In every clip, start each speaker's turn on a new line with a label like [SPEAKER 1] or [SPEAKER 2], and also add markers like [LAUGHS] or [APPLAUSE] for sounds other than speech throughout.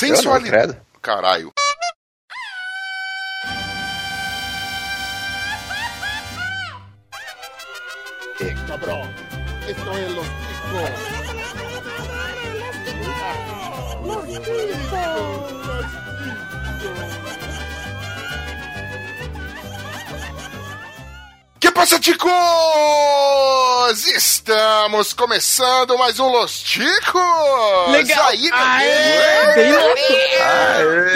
[SPEAKER 1] sensualidade. Caralho.
[SPEAKER 2] Cabrón, esto es los discos.
[SPEAKER 1] Que passa, ticos? Estamos começando mais um Los Ticos!
[SPEAKER 3] Legal!
[SPEAKER 1] Aí, meu
[SPEAKER 3] Aê, bem louco!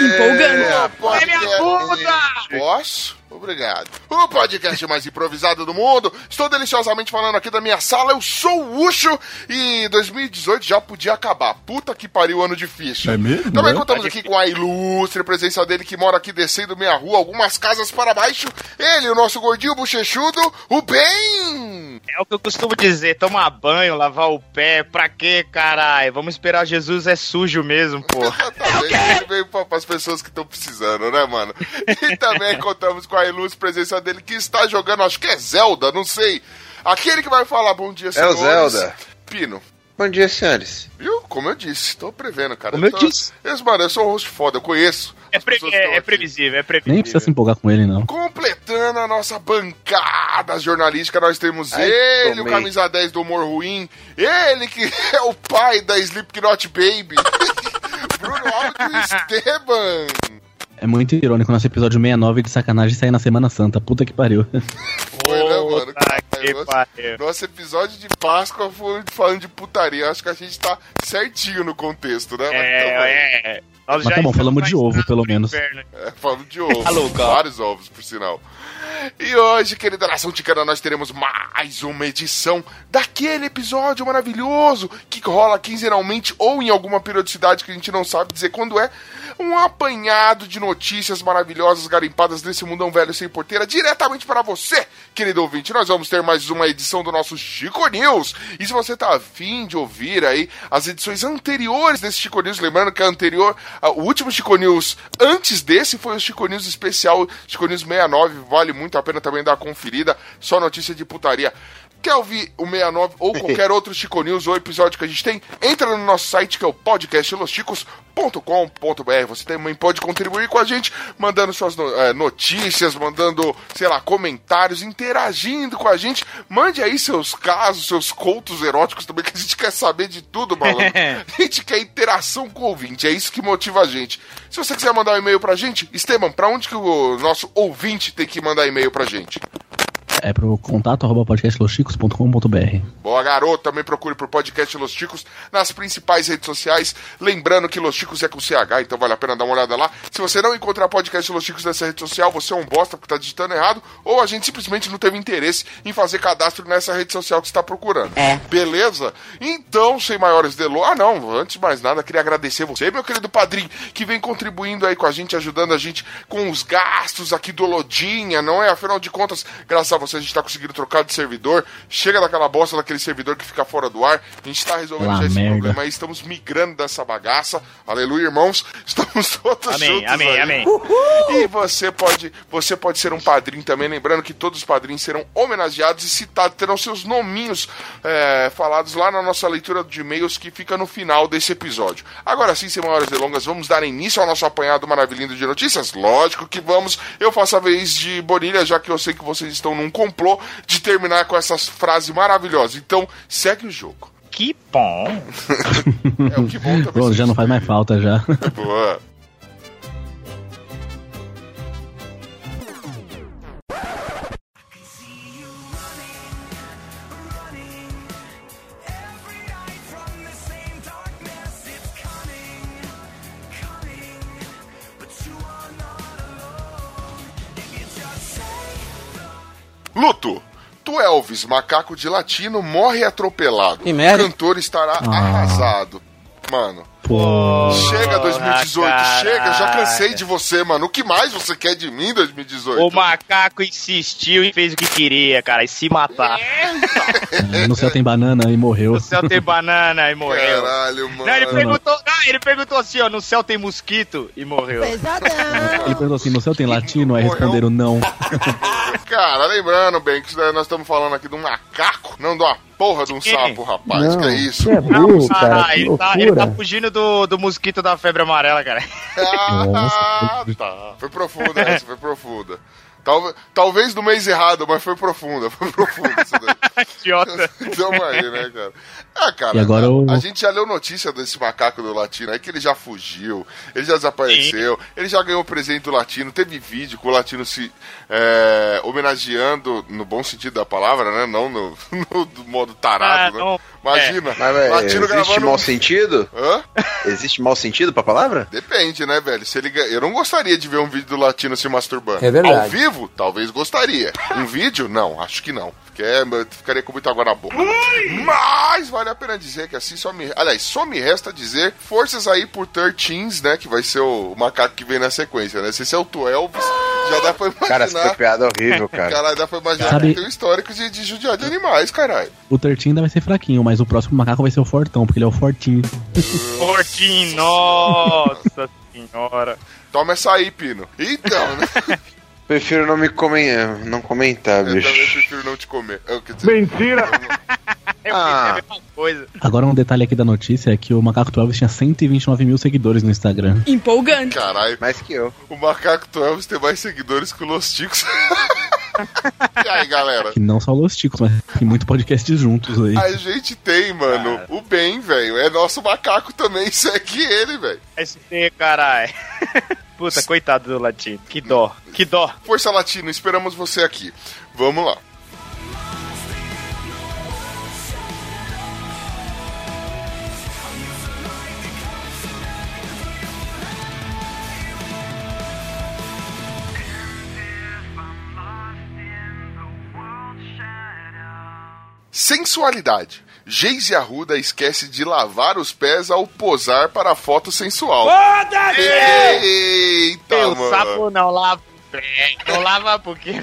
[SPEAKER 3] Empolgando! É minha puta!
[SPEAKER 1] Posso? Obrigado. O podcast mais improvisado do mundo. Estou deliciosamente falando aqui da minha sala. Eu sou o Ucho e 2018 já podia acabar. Puta que pariu, ano difícil.
[SPEAKER 4] É mesmo?
[SPEAKER 1] Também
[SPEAKER 4] É?
[SPEAKER 1] contamos aqui com a ilustre presença dele que mora aqui descendo minha rua, algumas casas para baixo. Ele, o nosso gordinho bochechudo, o Ben!
[SPEAKER 3] É o que eu costumo dizer, tomar banho, lavar o pé, pra quê, caralho? Vamos esperar Jesus é sujo mesmo, pô. [LAUGHS]
[SPEAKER 1] Exatamente, ele veio para as pessoas que estão precisando, né, mano? E também contamos com a ilustre presença dele que está jogando, acho que é Zelda, não sei. Aquele que vai falar bom dia,
[SPEAKER 5] É o
[SPEAKER 1] senhores.
[SPEAKER 5] Zelda.
[SPEAKER 1] Pino.
[SPEAKER 5] Bom dia, senhores.
[SPEAKER 1] Viu? Como eu disse, tô prevendo, cara.
[SPEAKER 3] Como eu
[SPEAKER 1] tô...
[SPEAKER 3] disse.
[SPEAKER 1] Esse, mano, eu sou um host foda, eu conheço.
[SPEAKER 3] É, pre- é, é previsível, é previsível.
[SPEAKER 4] Nem precisa se empolgar com ele, não.
[SPEAKER 1] Completando a nossa bancada jornalística, nós temos
[SPEAKER 5] Ai,
[SPEAKER 1] ele, o
[SPEAKER 5] tomei.
[SPEAKER 1] camisa 10 do humor ruim, ele que [LAUGHS] é o pai da Slipknot Baby, [LAUGHS] Bruno Aldo Esteban.
[SPEAKER 4] É muito irônico nosso episódio 69 de sacanagem sair na Semana Santa. Puta que pariu.
[SPEAKER 1] Foi, né, mano?
[SPEAKER 3] Puta que
[SPEAKER 1] Nossa,
[SPEAKER 3] pariu.
[SPEAKER 1] nosso episódio de Páscoa foi falando de putaria. Acho que a gente tá certinho no contexto, né? Mas tá bom.
[SPEAKER 3] É, é. Nós
[SPEAKER 4] Mas tá bom, falamos de ovo, pelo menos.
[SPEAKER 3] inverno.
[SPEAKER 1] É, falando de ovos.
[SPEAKER 3] Alô.
[SPEAKER 1] Vários ovos, por sinal. E hoje, querida nação ticana, nós teremos mais uma edição daquele episódio maravilhoso que rola quinzenalmente ou em alguma periodicidade que a gente não sabe dizer quando é. Um apanhado de notícias maravilhosas garimpadas nesse mundão velho sem porteira diretamente para você, querido ouvinte. Nós vamos ter mais uma edição do nosso Chico News. E se você tá afim de ouvir aí as edições anteriores desse Chico News, lembrando que a anterior, a- o último Chico News antes desse foi o Chico News especial, Chico News 69, vale muito a pena também dar uma conferida, só notícia de putaria. Quer ouvir o 69 ou qualquer [LAUGHS] outro Chico News ou episódio que a gente tem? Entra no nosso site que é o podcastlosticos.com.br. Você também pode contribuir com a gente, mandando suas eh, notícias, mandando, sei lá, comentários, interagindo com a gente. Mande aí seus casos, seus contos eróticos também, que a gente quer saber de tudo, malandro. [LAUGHS] A gente quer interação com o ouvinte, é isso que motiva a gente. Se você quiser mandar um e-mail pra gente, Esteban, pra onde que o nosso ouvinte tem que mandar e-mail pra gente?
[SPEAKER 4] É pro contato arroba podcastlosticos.com.br.
[SPEAKER 1] Boa, garoto. Também procure por podcast Los Chicos nas principais redes sociais. Lembrando que Los Chicos é com CH, então vale a pena dar uma olhada lá. Se você não encontrar podcast Los Chicos nessa rede social, você é um bosta porque tá digitando errado, ou a gente simplesmente não teve interesse em fazer cadastro nessa rede social que você está procurando. É. Beleza? Então, sem maiores delongas. Ah, não. Antes de mais nada, queria agradecer você, meu querido padrinho, que vem contribuindo aí com a gente, ajudando a gente com os gastos aqui do Lodinha, não é? Afinal de contas, graças a você, a gente tá conseguindo trocar de servidor. Chega daquela bosta daquele servidor que fica fora do ar. A gente tá resolvendo
[SPEAKER 4] Lá
[SPEAKER 1] já esse
[SPEAKER 4] merda.
[SPEAKER 1] problema aí. Estamos migrando dessa bagaça. Aleluia, irmãos. [LAUGHS] Estamos todos
[SPEAKER 3] Amém,
[SPEAKER 1] juntos
[SPEAKER 3] amém,
[SPEAKER 1] aí.
[SPEAKER 3] amém.
[SPEAKER 1] E você pode, você pode ser um padrinho também, lembrando que todos os padrinhos serão homenageados e citados, terão seus nominhos é, falados lá na nossa leitura de e-mails que fica no final desse episódio. Agora sim, sem maiores delongas, vamos dar início ao nosso apanhado maravilhoso de notícias? Lógico que vamos. Eu faço a vez de Bonilha, já que eu sei que vocês estão num complô de terminar com essas frases maravilhosas. Então, segue o jogo.
[SPEAKER 3] Que bom. [LAUGHS]
[SPEAKER 1] É o que bom também.
[SPEAKER 4] Pronto, já não faz mais falta já.
[SPEAKER 1] Boa. Luto. Tu Elvis, macaco de latino, morre atropelado.
[SPEAKER 5] Que merda.
[SPEAKER 1] O cantor estará
[SPEAKER 4] Ah.
[SPEAKER 1] arrasado. Mano,
[SPEAKER 4] Pô.
[SPEAKER 1] chega 2018,
[SPEAKER 3] caralho.
[SPEAKER 1] chega, já cansei de você, mano. O que mais você quer de mim 2018?
[SPEAKER 3] O macaco insistiu e fez o que queria, cara, e se matar.
[SPEAKER 4] É, [LAUGHS] no céu tem banana e morreu.
[SPEAKER 3] No céu tem banana e morreu.
[SPEAKER 1] Caralho, mano.
[SPEAKER 3] Não, ele perguntou, ah, ele perguntou assim, ó, no céu tem mosquito e morreu.
[SPEAKER 4] Ele perguntou assim: no céu tem latino? Aí responderam não.
[SPEAKER 1] Cara, lembrando bem que nós estamos falando aqui de um macaco, não de uma porra de um sapo, rapaz.
[SPEAKER 5] Não,
[SPEAKER 1] que é isso?
[SPEAKER 5] é burro, cara.
[SPEAKER 3] Ah,
[SPEAKER 5] Que
[SPEAKER 3] ele, tá, ele tá fugindo do, do mosquito da febre amarela, cara.
[SPEAKER 1] Ah, tá. Foi profunda essa, foi profunda. Talvez, talvez do mês errado, mas foi profunda, [LAUGHS] foi profunda isso daí. [LAUGHS]
[SPEAKER 3] Idiota.
[SPEAKER 1] Tamo aí, né, cara? Ah, cara,
[SPEAKER 4] E agora
[SPEAKER 1] a,
[SPEAKER 4] o-
[SPEAKER 1] a gente já leu notícia desse macaco do latino aí que ele já fugiu, ele já desapareceu, ele já ganhou presente do latino, teve vídeo com o latino se é, homenageando, no bom sentido da palavra, né? Não no, [LAUGHS] no do modo tarado,
[SPEAKER 3] Ah,
[SPEAKER 1] né?
[SPEAKER 3] não.
[SPEAKER 1] Imagina,
[SPEAKER 6] Mas, velho,
[SPEAKER 1] latino
[SPEAKER 6] existe
[SPEAKER 1] gravando.
[SPEAKER 6] mau sentido?
[SPEAKER 1] Hã?
[SPEAKER 6] Existe mau sentido pra palavra?
[SPEAKER 1] Depende, né, velho? Se ele Eu não gostaria de ver um vídeo do latino se masturbando.
[SPEAKER 5] É verdade.
[SPEAKER 1] Ao vivo, talvez gostaria. Um vídeo, não, acho que não. Porque é, eu ficaria com muita água na boca. Mas vale a pena dizer que assim só me. Aliás, só me resta dizer forças aí por 13s, né? Que vai ser o, o macaco que vem na sequência, né? Se esse é o Tuelvis, já dá pra imaginar.
[SPEAKER 6] Cara, essa foi piada horrível, cara.
[SPEAKER 1] Caralho, dá pra imaginar
[SPEAKER 4] Sabe-
[SPEAKER 1] que tem um histórico de, de judiar de animais, caralho.
[SPEAKER 4] O Tertinho ainda vai ser fraquinho, mas o próximo macaco vai ser o Fortão, porque ele é o Fortinho.
[SPEAKER 3] Porquinho, nossa [LAUGHS] senhora.
[SPEAKER 1] Toma essa aí, Pino. Então, né? [LAUGHS]
[SPEAKER 6] Prefiro não me comen... não comentar,
[SPEAKER 1] Eu também
[SPEAKER 6] bicho.
[SPEAKER 1] prefiro não te comer. [LAUGHS] Eu, quer dizer,
[SPEAKER 5] Mentira!
[SPEAKER 3] Eu
[SPEAKER 6] Ah.
[SPEAKER 3] pensei a mesma coisa.
[SPEAKER 4] Agora um detalhe aqui da notícia é que o Macaco 12 tinha 129 mil seguidores no Instagram.
[SPEAKER 7] Empolgante.
[SPEAKER 1] Caralho.
[SPEAKER 6] Mais que eu.
[SPEAKER 1] O Macaco Twelves tem mais seguidores que o Los Ticos. [LAUGHS] e aí, galera?
[SPEAKER 4] Que não só os Ticos, mas tem muito podcast juntos aí.
[SPEAKER 1] A gente tem, mano, o Ben, velho. É nosso macaco também, [LAUGHS] segue ele, velho.
[SPEAKER 3] ST, caralho. Puta, coitado do latino. Que dó, que dó.
[SPEAKER 1] Força Latino, esperamos você aqui. Vamos lá. Sensualidade. Geise Arruda esquece de lavar os pés ao posar para a foto sensual. Eita,
[SPEAKER 3] Eu
[SPEAKER 1] mano.
[SPEAKER 3] sapo não lava o pé. Não lava porque. [LAUGHS]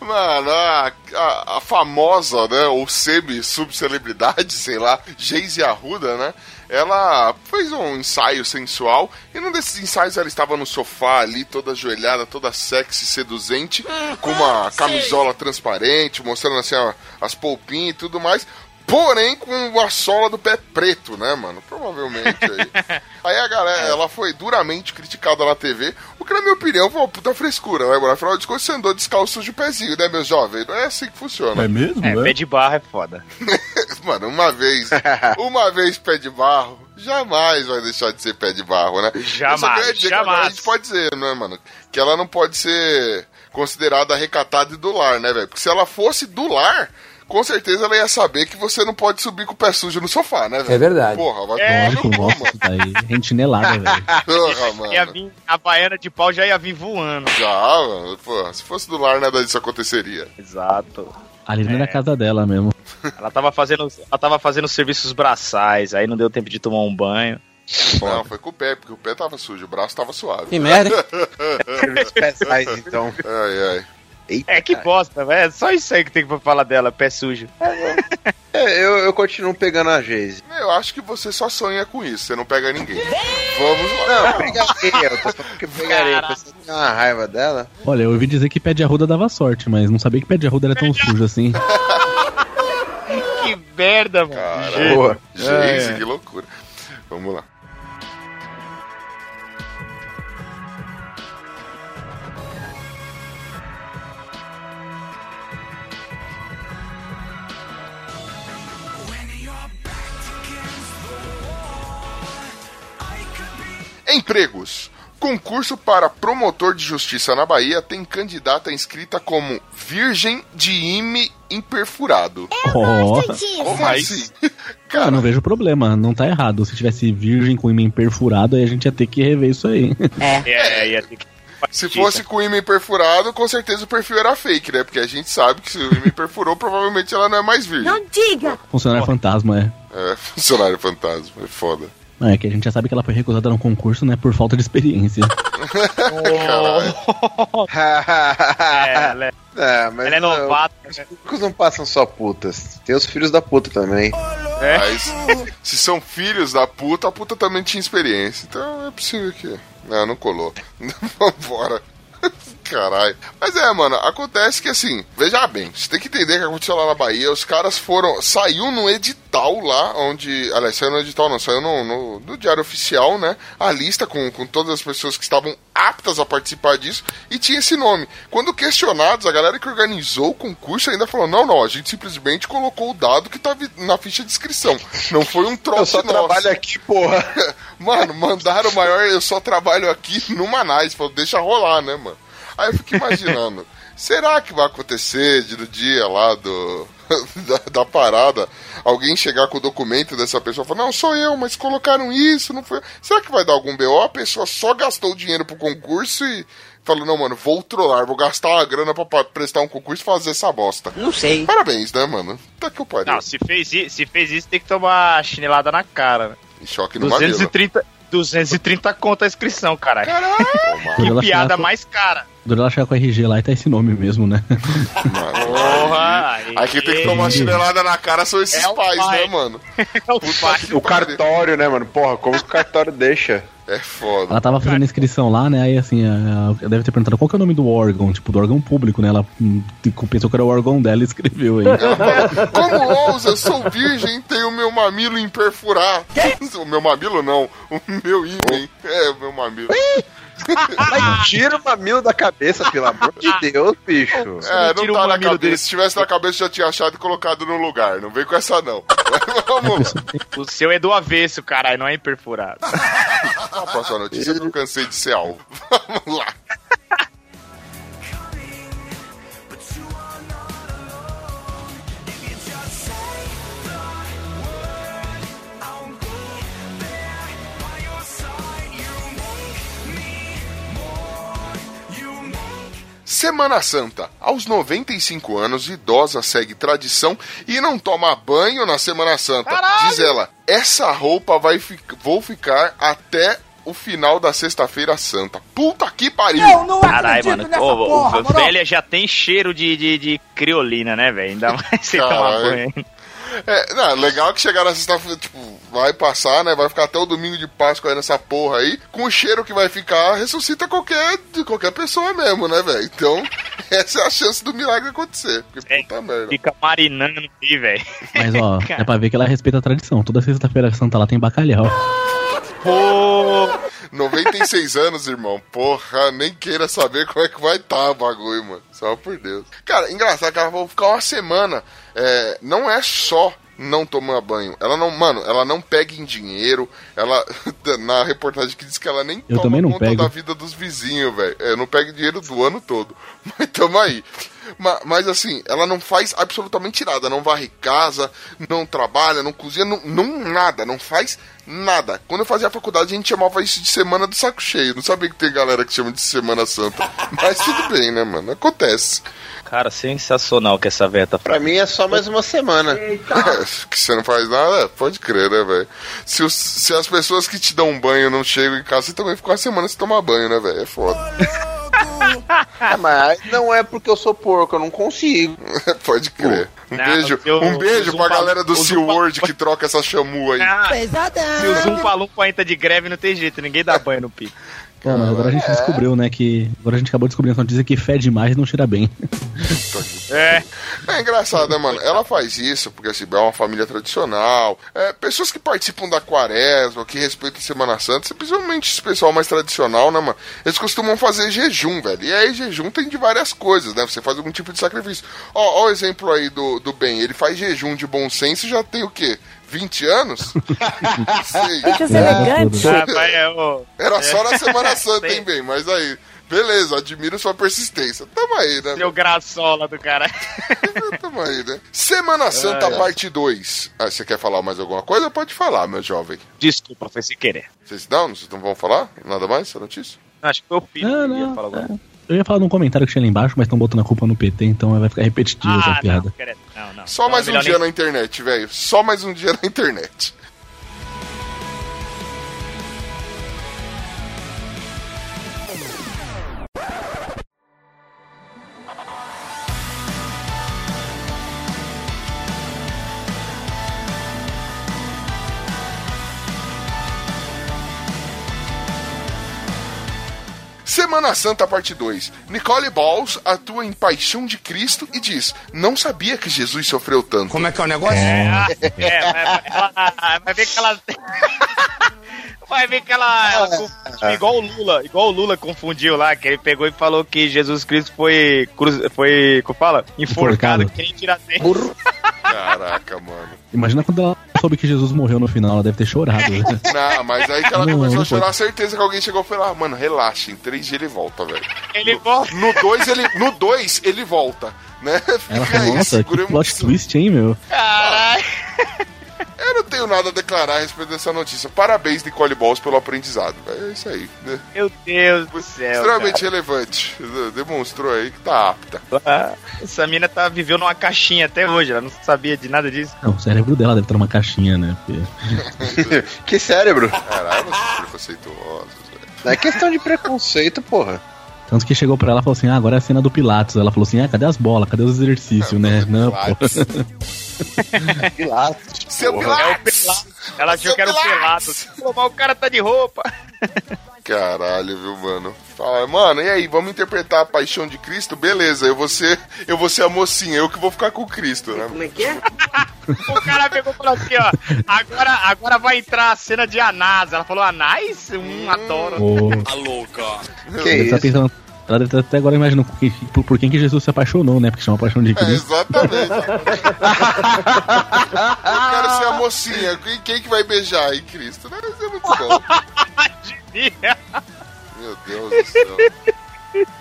[SPEAKER 1] Mano, a, a, a famosa, né, ou semi-subcelebridade, sei lá, Geise Arruda, né? Ela fez um ensaio sensual e num desses ensaios ela estava no sofá ali, toda ajoelhada, toda sexy, seduzente, com uma camisola transparente, mostrando assim ó, as polpinhas e tudo mais. Porém, com a sola do pé preto, né, mano? Provavelmente aí. [LAUGHS] Aí a galera, ela foi duramente criticada na TV, o que, na minha opinião, foi uma puta frescura, né, mano? Afinal de contas, você andou descalço de pezinho, né, meu jovem? Não é assim que funciona.
[SPEAKER 4] mesmo?
[SPEAKER 3] É, pé de barra é foda. [LAUGHS]
[SPEAKER 1] Mano, uma vez, [LAUGHS] uma vez pé de barro, jamais vai deixar de ser pé de barro, né?
[SPEAKER 3] Jamais, jamais.
[SPEAKER 1] a gente pode dizer, né, mano? Que ela não pode ser considerada recatada e do lar, né, velho? Porque se ela fosse do lar, com certeza ela ia saber que você não pode subir com o pé sujo no sofá, né, velho?
[SPEAKER 5] É verdade.
[SPEAKER 1] Porra, vai
[SPEAKER 3] É.
[SPEAKER 1] tomar no cu, mano.
[SPEAKER 4] daí. Rentinelada, velho.
[SPEAKER 1] Porra, mano.
[SPEAKER 3] Ia vir, a baiana de pau já ia vir voando.
[SPEAKER 1] Já, mano. Pô, se fosse do lar, nada disso aconteceria.
[SPEAKER 3] Exato.
[SPEAKER 4] Ali dentro da casa dela mesmo.
[SPEAKER 3] Ela tava fazendo, ela tava fazendo serviços braçais, aí não deu tempo de tomar um banho.
[SPEAKER 1] Não, foi com o pé, porque o pé tava sujo, o braço tava suave.
[SPEAKER 5] Que merda, hein?
[SPEAKER 6] Serviços pesais, então.
[SPEAKER 1] Ai, ai.
[SPEAKER 6] Eita,
[SPEAKER 3] É que
[SPEAKER 6] cara.
[SPEAKER 3] bosta, velho. É só isso aí que tem pra falar dela, pé sujo.
[SPEAKER 6] É, eu, eu continuo pegando a Geise.
[SPEAKER 1] Eu acho que você só sonha com isso, você não pega ninguém. Vamos lá.
[SPEAKER 6] Não, pegaria. Eu tô falando que pegaria. Pensando que tem uma raiva dela.
[SPEAKER 4] Olha, eu ouvi dizer que pé de arruda dava sorte, mas não sabia que pé de arruda era tão sujo assim. [LAUGHS]
[SPEAKER 3] Que merda, mano.
[SPEAKER 6] Boa.
[SPEAKER 1] Gente, que loucura. Vamos lá. Empregos. Concurso para promotor de justiça na Bahia tem candidata inscrita como Virgem de Ime Imperfurado.
[SPEAKER 4] Ó,
[SPEAKER 1] Como assim? [LAUGHS]
[SPEAKER 4] cara, não vejo problema, não tá errado. Se tivesse virgem com ímã perfurado, aí a gente ia ter que rever isso aí. [LAUGHS]
[SPEAKER 3] É, ia ter que.
[SPEAKER 1] Se fosse com o ímã perfurado, com certeza o perfil era fake, né? Porque a gente sabe que se o ímã perfurou, [LAUGHS] provavelmente ela não é mais virgem.
[SPEAKER 7] Não diga!
[SPEAKER 4] Funcionário fantasma, é.
[SPEAKER 1] É, funcionário fantasma, é foda.
[SPEAKER 4] Não, é que a gente já sabe que ela foi recusada no concurso, né, por falta de experiência. [LAUGHS]
[SPEAKER 3] É, ela [LAUGHS] é,
[SPEAKER 6] É, mas
[SPEAKER 3] ela é
[SPEAKER 6] não,
[SPEAKER 3] novata.
[SPEAKER 6] Os públicos não passam só putas. Tem os filhos da puta também.
[SPEAKER 3] É.
[SPEAKER 1] Mas se são filhos da puta, a puta também tinha experiência. Então é possível que. Não, não colou. [LAUGHS] Vambora. Caralho. Mas é, mano, acontece que assim, veja bem, você tem que entender o que aconteceu lá na Bahia. Os caras foram. Saiu no edital lá, onde. Aliás, saiu no edital não, saiu no, no, no Diário Oficial, né? A lista com, com todas as pessoas que estavam aptas a participar disso e tinha esse nome. Quando questionados, a galera que organizou o concurso ainda falou: não, não, a gente simplesmente colocou o dado que tava na ficha de inscrição. Não foi um troço
[SPEAKER 6] Eu só
[SPEAKER 1] nosso.
[SPEAKER 6] trabalho aqui, porra. [LAUGHS]
[SPEAKER 1] Mano, mandaram o maior, eu só trabalho aqui no Manais. Falou, deixa rolar, né, mano? Aí eu fico imaginando, [LAUGHS] será que vai acontecer de no dia lá do. [LAUGHS] Da, da parada, alguém chegar com o documento dessa pessoa e falar, não, sou eu, mas colocaram isso, não foi. Será que vai dar algum BO? A pessoa só gastou o dinheiro pro concurso e falou, não, mano, vou trollar, vou gastar uma grana pra, pra prestar um concurso e fazer essa bosta.
[SPEAKER 5] Não sei.
[SPEAKER 1] Parabéns, né, mano? Tá que eu pariu.
[SPEAKER 3] Não, se fez, se fez isso, tem que tomar chinelada na cara. né?
[SPEAKER 1] Choque no mamilo.
[SPEAKER 3] 230, 230 conto a inscrição, caralho.
[SPEAKER 1] Caralho,
[SPEAKER 3] Que piada
[SPEAKER 4] com-
[SPEAKER 3] mais cara.
[SPEAKER 4] Quando ela chegar com o RG lá e tá esse nome mesmo, né?
[SPEAKER 1] mano.
[SPEAKER 3] Porra!
[SPEAKER 1] quem tem que tomar chinelada na cara são esses
[SPEAKER 3] É
[SPEAKER 1] pais,
[SPEAKER 3] pai.
[SPEAKER 1] né, mano? [LAUGHS]
[SPEAKER 3] É o pai.
[SPEAKER 6] O cartório, né, mano? Porra, como que o cartório deixa?
[SPEAKER 1] É foda.
[SPEAKER 4] Ela tava fazendo inscrição lá, né? Aí assim, a- a- deve ter perguntado qual que é o nome do órgão, tipo, do órgão público, né? Ela hum, pensou que era o órgão dela e escreveu aí.
[SPEAKER 1] Como ousa? Eu sou virgem, tenho meu mamilo em perfurar. [LAUGHS] O meu mamilo não, o meu ímã. É, o meu mamilo.
[SPEAKER 6] Mas tira o mamilo da cabeça, pelo amor de Deus, bicho.
[SPEAKER 1] É, não tá na cabeça.
[SPEAKER 3] dele.
[SPEAKER 1] Se tivesse na cabeça, já tinha achado e colocado no lugar. Não vem com essa, não. [LAUGHS] Vamos.
[SPEAKER 3] O seu é do avesso, caralho, não é imperfurado.
[SPEAKER 1] Vamos pra próxima notícia, que eu cansei de ser alvo. [LAUGHS] Vamos lá. Semana Santa. Aos 95 anos, idosa segue tradição e não toma banho na Semana Santa. Diz ela: essa roupa vai fi vou ficar até o final da Sexta-feira Santa. Puta que pariu!
[SPEAKER 3] Caralho, mano. Ô, o velha já tem cheiro de, de, de criolina, né, velho? Ainda mais [LAUGHS] sem tomar
[SPEAKER 1] Caralho.
[SPEAKER 3] banho.
[SPEAKER 1] É, não, legal que chegar na sexta-feira, tipo, vai passar, né? Vai ficar até o domingo de Páscoa aí nessa porra aí. Com o cheiro que vai ficar, ressuscita qualquer, de qualquer pessoa mesmo, né, velho? Então, [LAUGHS] essa é a chance do milagre acontecer. Porque,
[SPEAKER 3] É,
[SPEAKER 1] puta merda.
[SPEAKER 3] Fica marinando aí, velho.
[SPEAKER 4] Mas ó, [LAUGHS] é pra ver que ela respeita a tradição. Toda sexta-feira santa lá tem bacalhau.
[SPEAKER 3] Pô,
[SPEAKER 1] 96 anos, irmão. Porra, nem queira saber como é que vai estar o bagulho, mano. Só por Deus. Cara, engraçado que ela vai ficar uma semana. É, não é só não tomar banho. Ela não, mano, ela não pega em dinheiro. Ela, [LAUGHS] na reportagem que diz que ela nem
[SPEAKER 4] Eu
[SPEAKER 1] toma
[SPEAKER 4] também não
[SPEAKER 1] conta
[SPEAKER 4] pego.
[SPEAKER 1] da vida dos vizinhos, velho. É, não pega dinheiro do ano todo. [LAUGHS] Mas tamo aí. Ma- Mas, assim, ela não faz absolutamente nada. Não varre casa, não trabalha, não cozinha, não, não nada. Não faz nada. Quando eu fazia a faculdade, a gente chamava isso de Semana do Saco Cheio. Não sabia que tem galera que chama de Semana Santa. [LAUGHS] Mas tudo bem, né, mano? Acontece.
[SPEAKER 3] Cara, sensacional que essa véia tá
[SPEAKER 6] Pra mim é só mais uma semana. [LAUGHS]
[SPEAKER 1] que você não faz nada, pode crer, né, velho? Se, os- se as pessoas que te dão um banho não chegam em casa, você também fica uma semana sem tomar banho, né, velho? É foda. [LAUGHS]
[SPEAKER 6] É, mas não é porque eu sou porco, eu não consigo. [LAUGHS]
[SPEAKER 1] pode crer. Um
[SPEAKER 3] Não,
[SPEAKER 1] beijo,
[SPEAKER 3] eu-
[SPEAKER 1] um beijo pra galera do SeaWorld que troca essa chamu aí.
[SPEAKER 3] Ah,
[SPEAKER 5] Pesadão.
[SPEAKER 3] se o Zoom Palum entra de greve, não tem jeito, ninguém dá banho no pico.
[SPEAKER 4] Pô, mas agora a gente descobriu, né, que. Agora a gente acabou de descobrir essa notícia que fé demais não cheira bem.
[SPEAKER 3] É,
[SPEAKER 1] É engraçado, né, mano? Ela faz isso porque assim, é uma família tradicional. É, pessoas que participam da quaresma, que respeitam a Semana Santa, principalmente esse pessoal mais tradicional, né, mano? Eles costumam fazer jejum, velho. E aí, jejum tem de várias coisas, né? Você faz algum tipo de sacrifício. Ó, ó o exemplo aí do, do Ben. Ele faz jejum de bom senso e já tem o quê? 20 anos? [LAUGHS] Sei.
[SPEAKER 5] Bichos
[SPEAKER 4] É,
[SPEAKER 5] elegantes.
[SPEAKER 4] tudo.
[SPEAKER 3] rapaz, é.
[SPEAKER 1] Era só na Semana [LAUGHS] Santa,
[SPEAKER 3] Bem.
[SPEAKER 1] hein, Ben? Mas aí, beleza, admiro sua persistência. Tamo aí, né?
[SPEAKER 3] Seu graçola do cara. [LAUGHS]
[SPEAKER 1] Tamo aí, né? Semana Santa,
[SPEAKER 3] É.
[SPEAKER 1] parte 2. Ah, você quer falar mais alguma coisa? Pode falar, meu jovem.
[SPEAKER 3] Desculpa, foi sem querer.
[SPEAKER 1] Vocês não? Vocês não vão falar? Nada mais essa notícia?
[SPEAKER 3] Acho que foi o Pino
[SPEAKER 4] Não,
[SPEAKER 3] que ia
[SPEAKER 4] não,
[SPEAKER 3] falar coisa.
[SPEAKER 4] Eu ia falar num comentário que tinha lá embaixo, mas estão botando a culpa no PT, então vai ficar repetitivo
[SPEAKER 3] Ah,
[SPEAKER 4] essa
[SPEAKER 3] não,
[SPEAKER 4] piada.
[SPEAKER 3] Não, não.
[SPEAKER 1] Só
[SPEAKER 3] Então
[SPEAKER 1] mais
[SPEAKER 3] é
[SPEAKER 1] um
[SPEAKER 3] melhor
[SPEAKER 1] dia
[SPEAKER 3] nem-
[SPEAKER 1] na internet, velho. Só mais um dia na internet. Semana Santa, parte 2. Nicole Balls atua em Paixão de Cristo e diz: Não sabia que Jesus sofreu tanto.
[SPEAKER 5] Como é que é o negócio?
[SPEAKER 3] É, vai, ela- vai ver que ela. [LAUGHS] Vai ver que ela, ela confundiu, igual o Lula, igual o Lula confundiu lá, que ele pegou e falou que Jesus Cristo foi, cruz, foi, como fala? Enforcado,
[SPEAKER 4] Enforcado.
[SPEAKER 3] que nem Tiradentes.
[SPEAKER 1] Caraca, mano.
[SPEAKER 4] Imagina quando ela soube que Jesus morreu no final, ela deve ter chorado. né? [LAUGHS]
[SPEAKER 1] Não, mas aí que ela
[SPEAKER 4] Não,
[SPEAKER 1] começou
[SPEAKER 4] não
[SPEAKER 1] a chorar,
[SPEAKER 4] pode.
[SPEAKER 1] certeza que alguém chegou e falou: ah, mano, relaxa, em três dias ele volta, velho.
[SPEAKER 3] Ele volta.
[SPEAKER 1] No 2 ele, no dois, ele volta, né?
[SPEAKER 4] Ela
[SPEAKER 1] Fica
[SPEAKER 4] falou,
[SPEAKER 1] aí,
[SPEAKER 4] nossa,
[SPEAKER 1] segura
[SPEAKER 4] que plot twist, hein, meu?
[SPEAKER 3] Caralho.
[SPEAKER 1] Eu não tenho nada a declarar a respeito dessa notícia. Parabéns, Nicole Balls, pelo aprendizado. É isso aí, né?
[SPEAKER 3] Meu Deus do céu.
[SPEAKER 1] Extremamente relevante. Demonstrou aí que tá apta.
[SPEAKER 3] cara. Essa mina tá vivendo numa caixinha até hoje, ela não sabia de nada disso.
[SPEAKER 4] Não, o cérebro dela deve estar numa caixinha, né? Porque- [LAUGHS]
[SPEAKER 6] Que cérebro.
[SPEAKER 1] Caralho, vocês preconceituosos, velho.
[SPEAKER 6] Não é questão de preconceito, porra.
[SPEAKER 4] Tanto que chegou pra ela e falou assim: ah, agora é a cena do Pilates. Ela falou assim: ah, cadê as bolas? Cadê os exercícios, né? Não, pô.
[SPEAKER 6] Pilates. [LAUGHS] [LAUGHS]
[SPEAKER 1] Seu
[SPEAKER 6] porra.
[SPEAKER 3] É
[SPEAKER 1] Pilates!
[SPEAKER 3] Ela achou que era o pelado.
[SPEAKER 1] Pilates!
[SPEAKER 3] Pô, mas o cara tá de roupa.
[SPEAKER 1] Caralho, viu, mano? Fala, mano, e aí, vamos interpretar a paixão de Cristo? Beleza, eu vou ser, eu vou ser a mocinha, eu que vou ficar com o Cristo, né? [LAUGHS]
[SPEAKER 3] O cara pegou e falou assim, ó. Agora, agora vai entrar a cena de Anás. Ela falou, Anás? Hum, adoro.
[SPEAKER 4] Pô.
[SPEAKER 6] Que
[SPEAKER 4] Ela tá
[SPEAKER 6] isso?
[SPEAKER 4] pensando. Ela deve estar até agora imaginando por, quem- por, quem que Jesus se apaixonou, né? Porque chama paixão de
[SPEAKER 1] É,
[SPEAKER 4] Cristo.
[SPEAKER 1] exatamente. [LAUGHS] eu quero ser a mocinha, quem, quem que vai beijar aí, Cristo? Deve ser muito bom. [LAUGHS] Meu Deus do céu.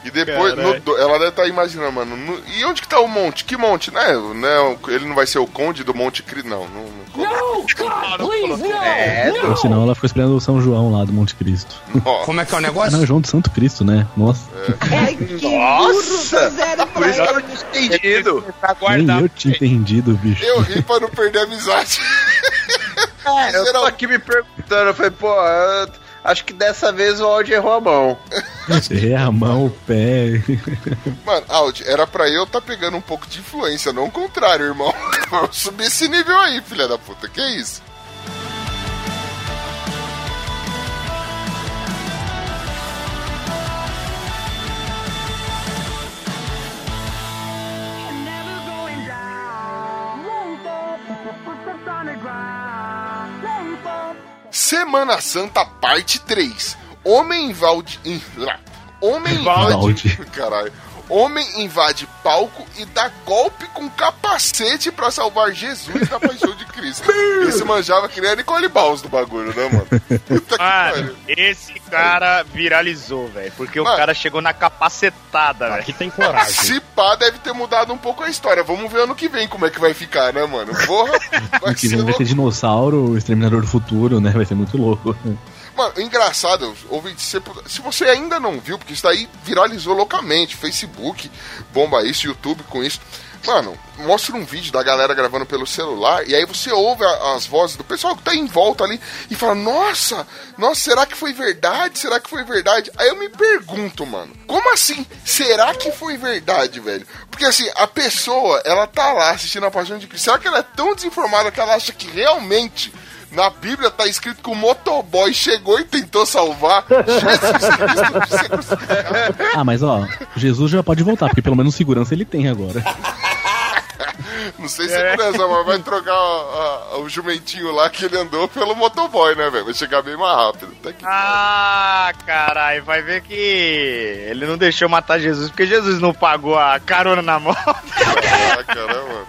[SPEAKER 1] E depois, no ela deve estar imaginando, mano. no- e onde que tá o monte? Que monte, né? né? Ele não vai ser o conde do Monte Cristo, não. não, não
[SPEAKER 6] É,
[SPEAKER 4] Ou senão ela ficou esperando o São João lá do Monte Cristo.
[SPEAKER 1] Ó,
[SPEAKER 5] Como é que é o
[SPEAKER 4] Ah,
[SPEAKER 5] negócio?
[SPEAKER 4] não, João do Santo Cristo, né? Nossa,
[SPEAKER 6] Nossa! Por isso que eu não tinha entendido.
[SPEAKER 4] Nem eu tinha entendido, bicho.
[SPEAKER 1] eu ri pra não perder a amizade.
[SPEAKER 6] Eu tô aqui me perguntando, eu falei, pô, eu acho que dessa vez o Audi errou a mão. [LAUGHS]
[SPEAKER 4] É a mão, o pé.
[SPEAKER 1] Mano, Audi, era pra eu tá pegando um pouco de influência, não o contrário, irmão. [LAUGHS] Eu subi esse nível aí, filha da puta. Que isso? Semana Santa, parte 3. Homem invade. Homem. Invade. Caralho. Homem invade palco e dá golpe com capacete pra salvar Jesus da paixão de Cristo. [LAUGHS] Esse manjava que nem a Nicole Balls do bagulho, né, mano? [LAUGHS] Puta que
[SPEAKER 3] Mano,
[SPEAKER 1] pariu.
[SPEAKER 3] esse cara viralizou, velho. Porque
[SPEAKER 1] Mano.
[SPEAKER 3] o cara chegou na capacetada, velho.
[SPEAKER 7] Aqui tem coragem.
[SPEAKER 1] Se pá, deve ter mudado um pouco a história. Vamos ver ano que vem como é que vai ficar, né, mano? Porra, vai
[SPEAKER 4] Que
[SPEAKER 1] ser
[SPEAKER 4] vai ter dinossauro, o exterminador do futuro, né? Vai ser muito louco.
[SPEAKER 1] Mano, engraçado, ouvinte, se, se você ainda não viu, porque isso daí viralizou loucamente, Facebook, bomba isso, YouTube com isso. Mano, mostra um vídeo da galera gravando pelo celular e aí você ouve a- as vozes do pessoal que tá em volta ali e fala: Nossa, nossa, será que foi verdade? Será que foi verdade? Aí eu me pergunto, mano, como assim? Será que foi verdade, velho? Porque assim, a pessoa, ela tá lá assistindo a Paixão de Cristo. Será que ela é tão desinformada que ela acha que realmente na Bíblia tá escrito que o motoboy chegou e tentou salvar Jesus Cristo de ser crucificado?
[SPEAKER 4] Ah, mas ó, Jesus já pode voltar, porque pelo menos segurança ele tem agora. [LAUGHS]
[SPEAKER 1] Não sei se é segurança, mas vai trocar a- a- o jumentinho lá que ele andou pelo motoboy, né, velho? Vai chegar bem mais rápido. Tá que
[SPEAKER 3] Ah, caralho, vai ver que ele não deixou matar Jesus porque Jesus não pagou a carona na moto.
[SPEAKER 1] Caraca, né, mano?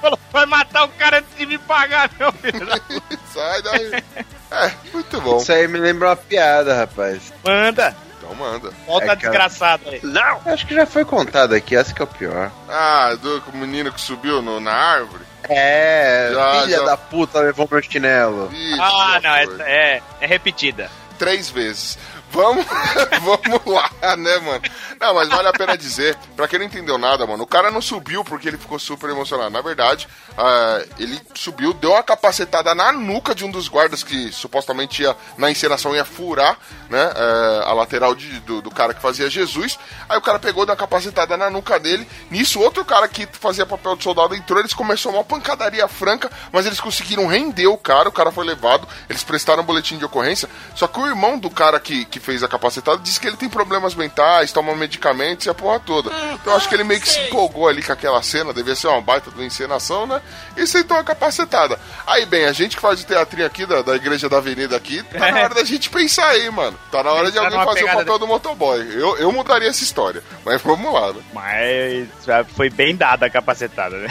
[SPEAKER 3] Falou, vai matar o cara antes de me pagar, meu filho. [LAUGHS]
[SPEAKER 1] Sai daí. É, muito bom.
[SPEAKER 6] Isso aí me lembra uma piada, rapaz.
[SPEAKER 3] Manda,
[SPEAKER 1] Então manda.
[SPEAKER 3] volta
[SPEAKER 6] É,
[SPEAKER 3] desgraçado aí.
[SPEAKER 6] Não! Acho que já foi contado aqui, essa que é o pior.
[SPEAKER 1] Ah, do menino que subiu no- na árvore.
[SPEAKER 6] É,
[SPEAKER 1] Já,
[SPEAKER 6] filha
[SPEAKER 1] já.
[SPEAKER 6] da puta levou meu chinelo.
[SPEAKER 1] Ixi,
[SPEAKER 3] Ah, não, essa é, é repetida.
[SPEAKER 1] três vezes. Vamos, [LAUGHS] vamos lá, né, mano? Não, mas vale a pena dizer, pra quem não entendeu nada, mano, o cara não subiu porque ele ficou super emocionado. Na verdade, ah, ele subiu, deu uma capacetada na nuca de um dos guardas que supostamente ia, na encenação, ia furar, né, eh, a lateral de- do, do cara que fazia Jesus. Aí o cara pegou, deu uma capacetada na nuca dele. Nisso, outro cara que fazia papel de soldado entrou, eles começaram uma pancadaria franca, mas eles conseguiram render o cara, o cara foi levado, eles prestaram um boletim de ocorrência. Só que o irmão do cara que, que fez a capacetada, disse que ele tem problemas mentais, toma medicamentos e a porra toda. Então eu acho que ele meio que se empolgou ali com aquela cena, devia ser uma baita de uma encenação, né? E aceitou a capacetada. Aí, bem, a gente que faz o teatrinho aqui da, da Igreja da Avenida aqui, tá na hora da gente pensar aí, mano. Tá na hora de
[SPEAKER 3] Tá
[SPEAKER 1] alguém fazer o papel do motoboy. Eu, eu mudaria essa história. Mas vamos lá, né?
[SPEAKER 3] Mas ah, foi bem dada a capacetada, né?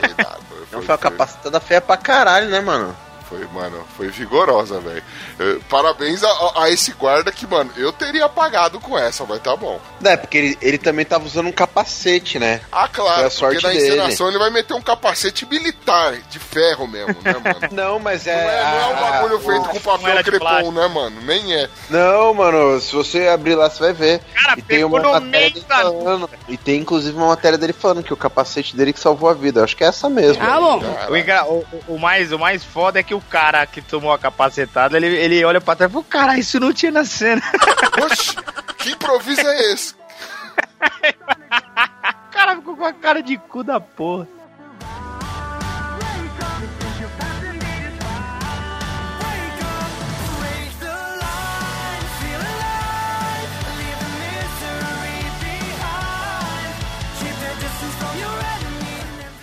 [SPEAKER 1] Cuidado,
[SPEAKER 6] Não foi uma capacitada feia pra caralho, né, mano?
[SPEAKER 1] Foi, mano, foi vigorosa, velho. Parabéns a, a- esse guarda que, mano, eu teria apagado com essa, mas tá bom.
[SPEAKER 6] É, porque ele, ele também tava usando um capacete, né?
[SPEAKER 1] Ah,
[SPEAKER 6] Foi
[SPEAKER 1] claro, porque na
[SPEAKER 6] dele.
[SPEAKER 1] encenação ele vai meter um capacete militar, de ferro mesmo, né, mano? [LAUGHS]
[SPEAKER 6] Não, mas
[SPEAKER 1] Não
[SPEAKER 6] é.
[SPEAKER 1] é, não é um bagulho
[SPEAKER 6] a-
[SPEAKER 1] feito com
[SPEAKER 3] não
[SPEAKER 1] papel crepom, né, mano? Nem é.
[SPEAKER 6] Não, mano, se você abrir lá, você vai ver.
[SPEAKER 3] Cara,
[SPEAKER 6] e tem uma
[SPEAKER 3] pegou no
[SPEAKER 6] matéria
[SPEAKER 3] meio
[SPEAKER 6] dele falando. E tem inclusive uma matéria dele falando que o capacete dele que salvou a vida. Eu acho que é essa mesmo.
[SPEAKER 5] Ah, bom.
[SPEAKER 3] O, o- o- o mais, o mais foda é que o cara que tomou a capacetada, ele, ele olha pra trás e fala, cara, isso não tinha na cena. [LAUGHS]
[SPEAKER 1] Oxi, que improviso é esse?
[SPEAKER 3] O [LAUGHS] cara ficou com a cara de cu da porra.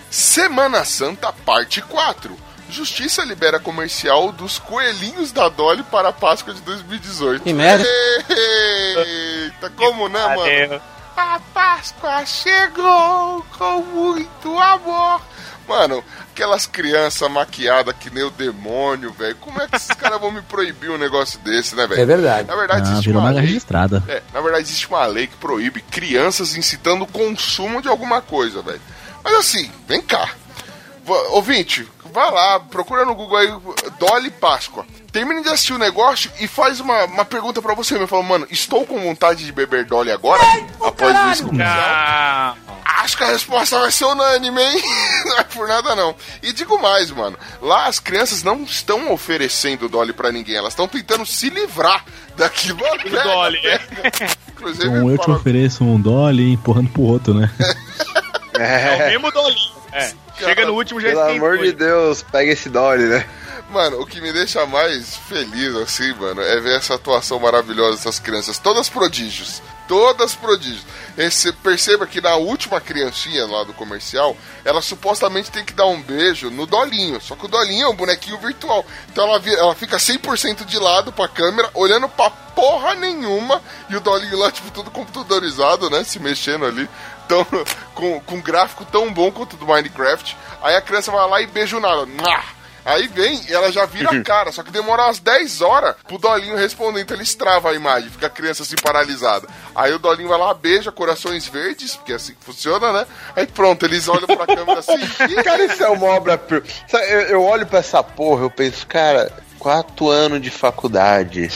[SPEAKER 1] Semana Santa, parte 4. Justiça libera comercial dos coelhinhos da Dolly para a Páscoa de 2018.
[SPEAKER 5] Que merda.
[SPEAKER 1] Eita, como né, mano? A Páscoa chegou com muito amor. Mano, aquelas crianças maquiadas que nem o demônio, velho. Como é que esses caras vão me proibir um negócio desse, né, velho?
[SPEAKER 5] É verdade.
[SPEAKER 1] Na verdade,
[SPEAKER 4] Ah,
[SPEAKER 1] existe
[SPEAKER 4] virou
[SPEAKER 1] uma lei.
[SPEAKER 4] registrada.
[SPEAKER 1] É, na verdade, existe uma lei que proíbe crianças incitando o consumo de alguma coisa, velho. Mas assim, vem cá. Ouvinte, vai lá, procura no Google aí Dolly Páscoa. Termine de assistir o negócio e faz uma, uma pergunta pra você mesmo. Fala, mano, estou com vontade de beber Dolly agora? após comercial? Acho que a resposta vai ser unânime, hein? [LAUGHS] Não é por nada, não. E digo mais, mano. Lá as crianças não estão oferecendo Dolly pra ninguém. Elas estão tentando se livrar daquilo. Pega,
[SPEAKER 3] Dolly.
[SPEAKER 1] pega. Inclusive,
[SPEAKER 4] Um eu te ofereço um Dolly empurrando pro outro, né?
[SPEAKER 3] é o mesmo dolinho. É. Chega no último já
[SPEAKER 6] Pelo
[SPEAKER 3] esquentou.
[SPEAKER 6] amor de Deus, pega esse Dolly, né?
[SPEAKER 1] Mano, o que me deixa mais feliz, assim, mano, é ver essa atuação maravilhosa dessas crianças. Todas prodígios. Todas prodígios. Esse, perceba que na última criancinha lá do comercial, ela supostamente tem que dar um beijo no Dolinho. Só que o Dolinho é um bonequinho virtual. Então ela, ela fica 100% de lado pra câmera, olhando pra porra nenhuma. E o Dolinho lá, tipo, tudo computadorizado, né? Se mexendo ali. Tão, com, com um gráfico tão bom quanto do Minecraft. Aí a criança vai lá e beija o nada. Aí vem e ela já vira a [LAUGHS] cara, só que demora umas 10 horas pro Dolinho responder, então ele estrava a imagem, fica a criança assim paralisada. Aí o Dolinho vai lá, beija corações verdes, porque é assim que funciona, né? Aí pronto, eles olham pra câmera assim. [LAUGHS] "Ih,
[SPEAKER 6] Cara, isso é uma obra. Eu, eu olho pra essa porra, eu penso, cara, quatro anos de faculdade.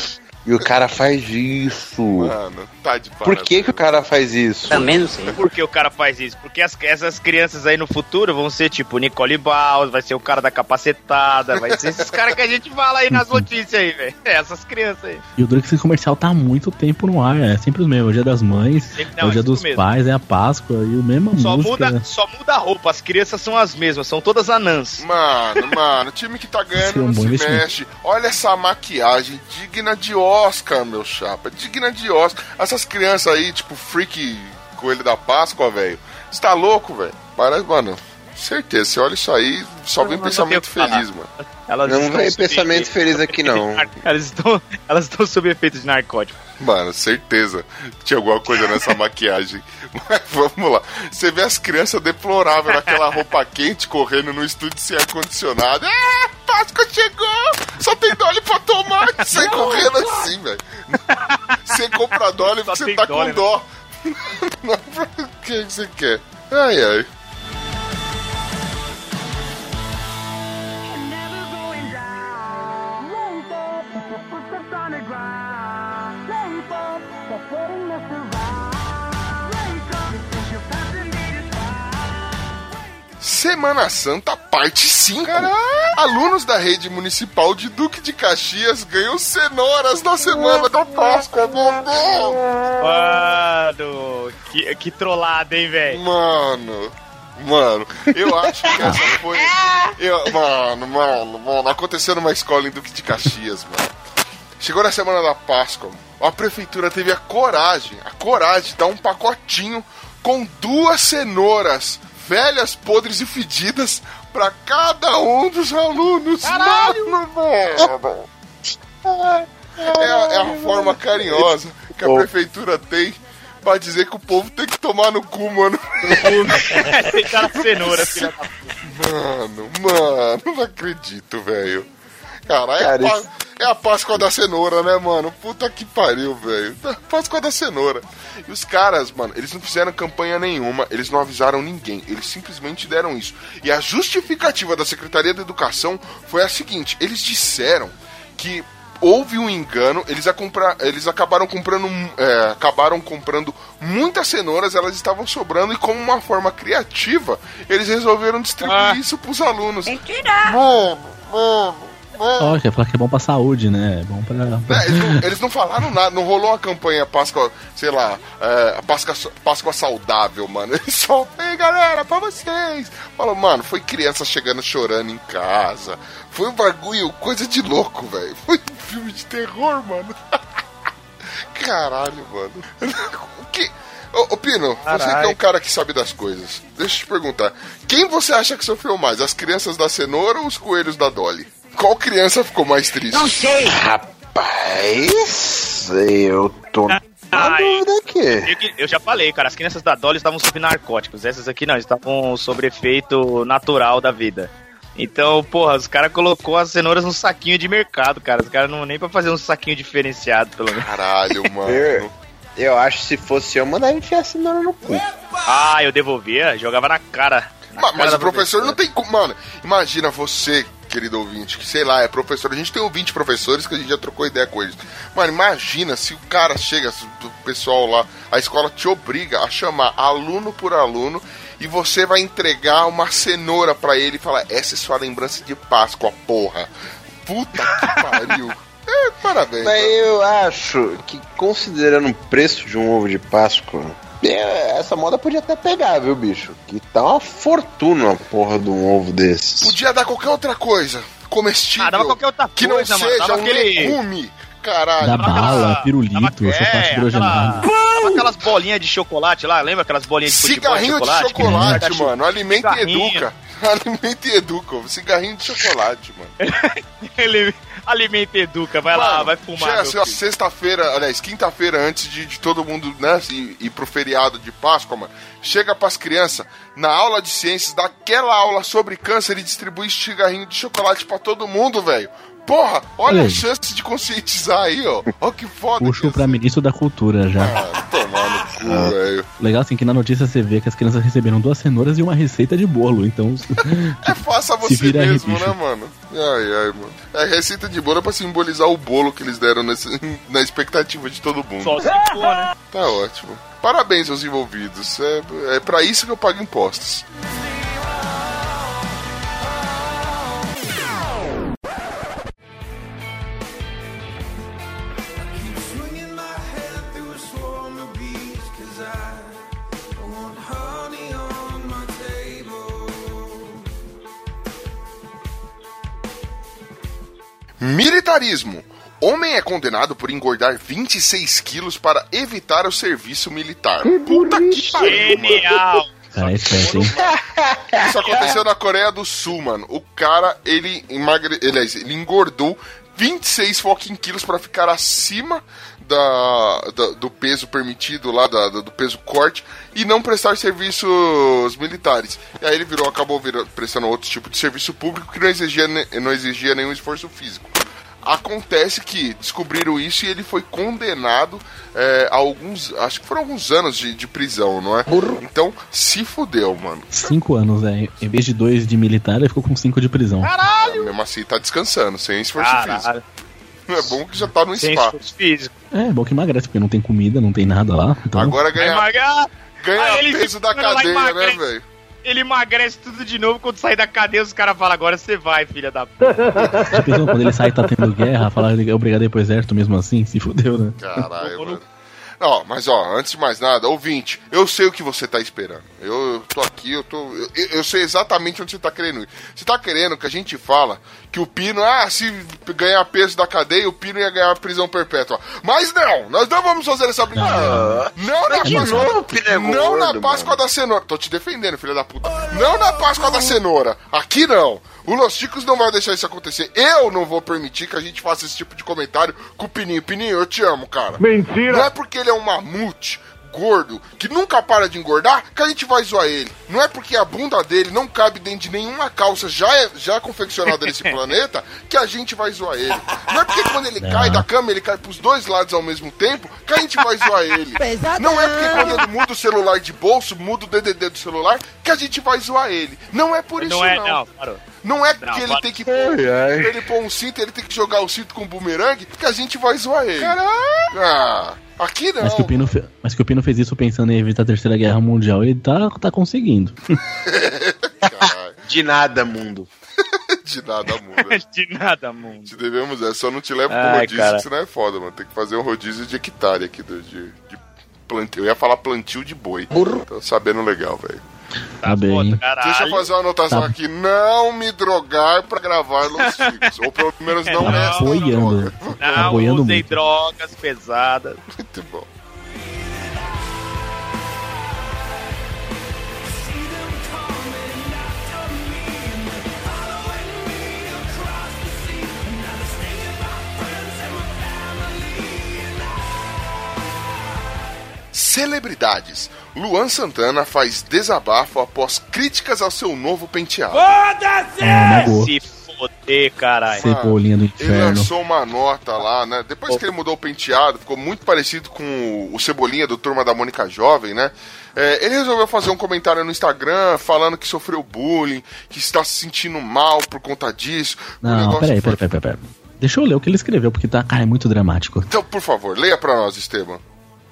[SPEAKER 6] E o cara faz isso.
[SPEAKER 1] Mano, tá de
[SPEAKER 6] Por
[SPEAKER 1] parabéns.
[SPEAKER 6] que, que o cara faz isso?
[SPEAKER 5] Também não sei.
[SPEAKER 3] Por que o cara faz isso? Porque as- essas crianças aí no futuro vão ser tipo Nicole Baus, vai ser o cara da capacetada, vai ser esses caras que a gente fala aí nas notícias aí, velho. É, essas crianças aí.
[SPEAKER 4] E o duro que esse comercial tá há muito tempo no ar. É sempre os mesmos. É o dia das mães,
[SPEAKER 3] Sempre-
[SPEAKER 4] é
[SPEAKER 3] não,
[SPEAKER 4] o dia
[SPEAKER 3] é
[SPEAKER 4] dos
[SPEAKER 3] mesmo.
[SPEAKER 4] pais, é a Páscoa e o mesmo
[SPEAKER 3] Só
[SPEAKER 4] música.
[SPEAKER 3] muda, só muda a roupa, as crianças são as mesmas, são todas anãs.
[SPEAKER 1] Mano, mano, o time que tá ganhando
[SPEAKER 4] é um
[SPEAKER 1] não
[SPEAKER 4] bom
[SPEAKER 1] se mexe. Olha essa maquiagem digna de Oscar, meu chapa. Digna de Oscar. Essas crianças aí, tipo, freak coelho da Páscoa, velho. Você tá louco, velho? Parece, mano. Certeza, você olha isso aí, só vem pensamento feliz, mano.
[SPEAKER 3] Elas
[SPEAKER 6] Não vem pensamento feliz aqui, não. [LAUGHS]
[SPEAKER 3] Elas estão, elas estão sob efeito de narcótico.
[SPEAKER 1] Mano, certeza. Tinha alguma coisa nessa [LAUGHS] maquiagem. Mas vamos lá. Você vê as crianças deploráveis naquela roupa quente correndo no estúdio sem ar-condicionado. Ah, Páscoa chegou! Só tem Dolly pra tomar! [LAUGHS] Sai correndo assim, velho. Você compra Dolly porque você tá com dó. Não, pra que você quer? Ai, ai. Semana Santa, parte 5. Alunos da rede municipal de Duque de Caxias ganham cenouras na semana da Páscoa, meu Deus!
[SPEAKER 3] Mano, que, que trollada, hein, velho?
[SPEAKER 1] Mano, mano, eu acho que essa foi. Eu, mano, mano, mano, aconteceu numa escola em Duque de Caxias, mano. Chegou na semana da Páscoa, a prefeitura teve a coragem, a coragem de dar um pacotinho com duas cenouras velhas, podres e fedidas pra cada um dos alunos. Caralho! Mano, mano. É, a- é a forma carinhosa que a prefeitura tem pra dizer que o povo tem que tomar no cu, mano. [LAUGHS]
[SPEAKER 3] Aceitar a cenoura, filha da
[SPEAKER 1] Mano, mano, não acredito, velho. Cara, é,
[SPEAKER 6] Cara,
[SPEAKER 1] a Pá-
[SPEAKER 6] isso-
[SPEAKER 1] é a Páscoa da cenoura, né, mano? Puta que pariu, velho. Páscoa da cenoura. E os caras, mano, eles não fizeram campanha nenhuma, eles não avisaram ninguém, eles simplesmente deram isso. E a justificativa da Secretaria da Educação foi a seguinte: eles disseram que houve um engano, eles, a comprar, eles acabaram comprando é, acabaram comprando muitas cenouras, elas estavam sobrando e como uma forma criativa, eles resolveram distribuir
[SPEAKER 3] Ah.
[SPEAKER 1] isso pros alunos.
[SPEAKER 2] Mano, mano, mano.
[SPEAKER 4] Ó, quer falar que é bom pra saúde, né? É bom pra. pra-
[SPEAKER 1] É, eles, não, [LAUGHS] eles não falaram nada, não rolou uma campanha Páscoa, sei lá, é, Páscoa, Páscoa saudável, mano. [LAUGHS] Eles só, ei galera, pra vocês. Falou, mano, foi criança chegando chorando em casa. Foi um bagulho, coisa de louco, velho. Foi um filme de terror, mano. [LAUGHS] Caralho, mano. O que. Ô, ô, Pino, você que é um cara que sabe das coisas, deixa eu te perguntar. Quem você acha que sofreu mais? As crianças da cenoura ou os coelhos da Dolly? Qual criança ficou mais triste?
[SPEAKER 6] Rapaz, eu tô na
[SPEAKER 3] Ai.
[SPEAKER 6] dúvida aqui.
[SPEAKER 3] Eu, que- eu já falei, cara, as crianças da Dolly estavam sob narcóticos. Essas aqui não, estavam sob efeito natural da vida. Então, porra, os caras colocou as cenouras num saquinho de mercado, cara. Os caras não nem pra fazer um saquinho diferenciado, pelo menos.
[SPEAKER 1] Caralho, [LAUGHS] mano.
[SPEAKER 6] Eu, eu acho que se fosse eu, mandava enfiar a cenoura no cu.
[SPEAKER 3] Ah, eu devolvia, jogava na cara. Na
[SPEAKER 1] Ma-
[SPEAKER 3] cara
[SPEAKER 1] Mas o professor
[SPEAKER 3] professora.
[SPEAKER 1] não tem como. Mano, imagina você, querido ouvinte, que sei lá, é professor. A gente tem 20 professores que a gente já trocou ideia com eles. Mano, imagina se o cara chega, o pessoal lá, a escola te obriga a chamar aluno por aluno e você vai entregar uma cenoura pra ele e falar: essa é sua lembrança de Páscoa, porra. Puta que [LAUGHS] pariu. É, parabéns.
[SPEAKER 6] Mas eu acho que, considerando o preço de um ovo de Páscoa, essa moda podia até pegar, viu, bicho? Que tá uma fortuna a porra de um ovo desses.
[SPEAKER 1] Podia dar qualquer outra coisa. Comestível.
[SPEAKER 3] Ah, dava qualquer outra
[SPEAKER 1] que não
[SPEAKER 3] mano.
[SPEAKER 1] seja
[SPEAKER 3] Dava
[SPEAKER 1] um
[SPEAKER 3] aquele-
[SPEAKER 1] legume. Caralho.
[SPEAKER 4] Da
[SPEAKER 3] aquela-
[SPEAKER 4] bala, pirulito,
[SPEAKER 3] dava-
[SPEAKER 4] chocolate
[SPEAKER 3] é,
[SPEAKER 4] hidrogenado.
[SPEAKER 3] aquela- dava aquelas bolinhas de chocolate lá, lembra aquelas bolinhas de futebol
[SPEAKER 1] Cigarrinho de chocolate,
[SPEAKER 3] chocolate?
[SPEAKER 1] mano. Alimenta e educa. [LAUGHS] Alimenta e educa. Cigarrinho de chocolate, mano. [LAUGHS]
[SPEAKER 3] Ele alimenta e educa, vai lá,
[SPEAKER 1] Mano,
[SPEAKER 3] vai fumar.
[SPEAKER 1] chega assim, ó. Sexta-feira, aliás, quinta-feira, antes de, de todo mundo, né, ir, ir pro feriado de Páscoa, mano. Chega pras crianças, na aula de ciências, daquela aula sobre câncer e distribui cigarrinho de chocolate pra todo mundo, velho. Porra, olha
[SPEAKER 4] Ei.
[SPEAKER 1] a chance de conscientizar aí, ó. Ó que foda.
[SPEAKER 4] Puxo
[SPEAKER 1] que
[SPEAKER 4] pra ministro da cultura já.
[SPEAKER 1] Ah, tomar no cu, velho.
[SPEAKER 4] Legal assim que na notícia você vê que as crianças receberam duas cenouras e uma receita de bolo. Então, [LAUGHS]
[SPEAKER 1] É faça
[SPEAKER 4] Se
[SPEAKER 1] você mesmo, né, mano? Ai, ai, mano. É receita de bolo é pra simbolizar o bolo que eles deram nesse- [LAUGHS] na expectativa de todo mundo.
[SPEAKER 3] Só se for, né?
[SPEAKER 1] Tá ótimo. Parabéns aos envolvidos. É, é para isso que eu pago impostos. Militarismo. Homem é condenado por engordar 26 quilos para evitar o serviço militar. Puta que pariu, mano.
[SPEAKER 3] Genial!
[SPEAKER 4] cara, é? [LAUGHS]
[SPEAKER 1] Isso aconteceu na Coreia do Sul, mano. O cara, ele emagre... aliás, ele engordou 26 fucking quilos pra ficar acima da, da- do peso permitido lá, da- do peso corte, e não prestar serviços militares. E aí ele virou, acabou virando, prestando outro tipo de serviço público que não exigia, não exigia nenhum esforço físico. Acontece que descobriram isso e ele foi condenado é, a alguns. Acho que foram alguns anos de, de prisão, não é? Então, se fudeu, mano.
[SPEAKER 4] Cinco anos, é. Em vez de dois de militar, ele ficou com cinco de prisão.
[SPEAKER 1] Mesmo assim, tá descansando, sem esforço físico.
[SPEAKER 3] Caralho,
[SPEAKER 1] É bom que já tá no
[SPEAKER 3] sem
[SPEAKER 1] spa.
[SPEAKER 3] esforço físico.
[SPEAKER 4] É, bom que emagrece, porque não tem comida, não tem nada lá. Então,
[SPEAKER 1] Agora ganha, ganha
[SPEAKER 3] Aí
[SPEAKER 1] peso da cadeia, né, velho?
[SPEAKER 3] Ele emagrece tudo de novo. Quando sair da cadeia, os caras falam: agora você vai, filha da puta.
[SPEAKER 4] pensou quando ele sai tá tendo guerra, falar é obrigado a ir pro exército mesmo assim? Se fudeu, né?
[SPEAKER 1] Caralho, mano. Ó, mas ó, antes de mais nada, ouvinte, eu sei o que você tá esperando. Eu, eu tô aqui, eu tô. Eu, eu sei exatamente onde você tá querendo ir. Você tá querendo que a gente fala que o Pino, ah, se ganhar peso da cadeia, o Pino ia ganhar prisão perpétua. Mas não, nós não vamos fazer essa brincadeira. Não na
[SPEAKER 6] De
[SPEAKER 1] Páscoa.
[SPEAKER 6] é
[SPEAKER 1] Não na Páscoa da cenoura. Tô te defendendo, filha da puta. Não na Páscoa da cenoura. Aqui não. O Los Chicos não vai deixar isso acontecer. Eu não vou permitir que a gente faça esse tipo de comentário com o Pininho. Pininho, eu te amo, cara. Mentira. Não é porque ele é um mamute gordo, que nunca para de engordar, que a gente vai zoar ele. Não é porque a bunda dele não cabe dentro de nenhuma calça já, é, já confeccionada nesse [LAUGHS] planeta, que a gente vai zoar ele. Não é porque quando ele cai da cama, ele cai pros dois lados ao mesmo tempo, que a gente vai zoar ele. [LAUGHS] Não é porque quando ele muda o celular de bolso, muda o DDD do celular, que a gente vai zoar ele. Não é por isso
[SPEAKER 3] Não é,
[SPEAKER 1] não.
[SPEAKER 3] não, parou.
[SPEAKER 1] Não é porque
[SPEAKER 3] Não,
[SPEAKER 1] ele
[SPEAKER 3] para.
[SPEAKER 1] tem que pôr, ele pôr um cinto, ele tem que jogar o cinto com um bumerangue, que a gente vai zoar ele. Ah, aqui não.
[SPEAKER 4] Mas que, o Pino fe- mas que o Pino fez isso pensando em evitar a Terceira Guerra Mundial, ele tá, tá conseguindo. [LAUGHS]
[SPEAKER 6] De nada, mundo. [LAUGHS]
[SPEAKER 1] de nada muda. [LAUGHS]
[SPEAKER 3] De nada, mundo.
[SPEAKER 1] Te devemos essa. Só não te levo pro
[SPEAKER 3] Ai,
[SPEAKER 1] rodízio,
[SPEAKER 3] cara.
[SPEAKER 1] que senão é foda, mano. Tem que fazer um rodízio de hectare aqui, do- de, de plantio. Eu ia falar plantio de boi. Tô sabendo legal, velho.
[SPEAKER 4] Tá bem.
[SPEAKER 3] foda, caralho.
[SPEAKER 1] Deixa eu fazer uma anotação
[SPEAKER 4] Tá.
[SPEAKER 1] aqui. Não me drogar pra gravar Los [LAUGHS] Chicos. Ou pelo menos não droga.
[SPEAKER 4] Tá
[SPEAKER 3] Não
[SPEAKER 4] boiando
[SPEAKER 3] usei
[SPEAKER 4] muito.
[SPEAKER 3] drogas pesadas.
[SPEAKER 1] Muito bom. Celebridades. Luan Santana faz desabafo após críticas ao seu novo penteado.
[SPEAKER 4] Ah, magoou.
[SPEAKER 3] Se foder, caralho.
[SPEAKER 4] Cebolinha do
[SPEAKER 1] Ele
[SPEAKER 4] inferno.
[SPEAKER 1] lançou uma nota lá, né? Depois que ele mudou o penteado, ficou muito parecido com o- Cebolinha do Turma da Mônica Jovem, né? É, ele resolveu fazer um comentário no Instagram falando que sofreu bullying, que está se sentindo mal por conta disso.
[SPEAKER 4] Não, peraí,
[SPEAKER 1] foi-
[SPEAKER 4] peraí, peraí, peraí. Deixa eu ler o que ele escreveu, porque tá, cara, é muito dramático.
[SPEAKER 1] Então, por favor, leia pra nós, Esteban.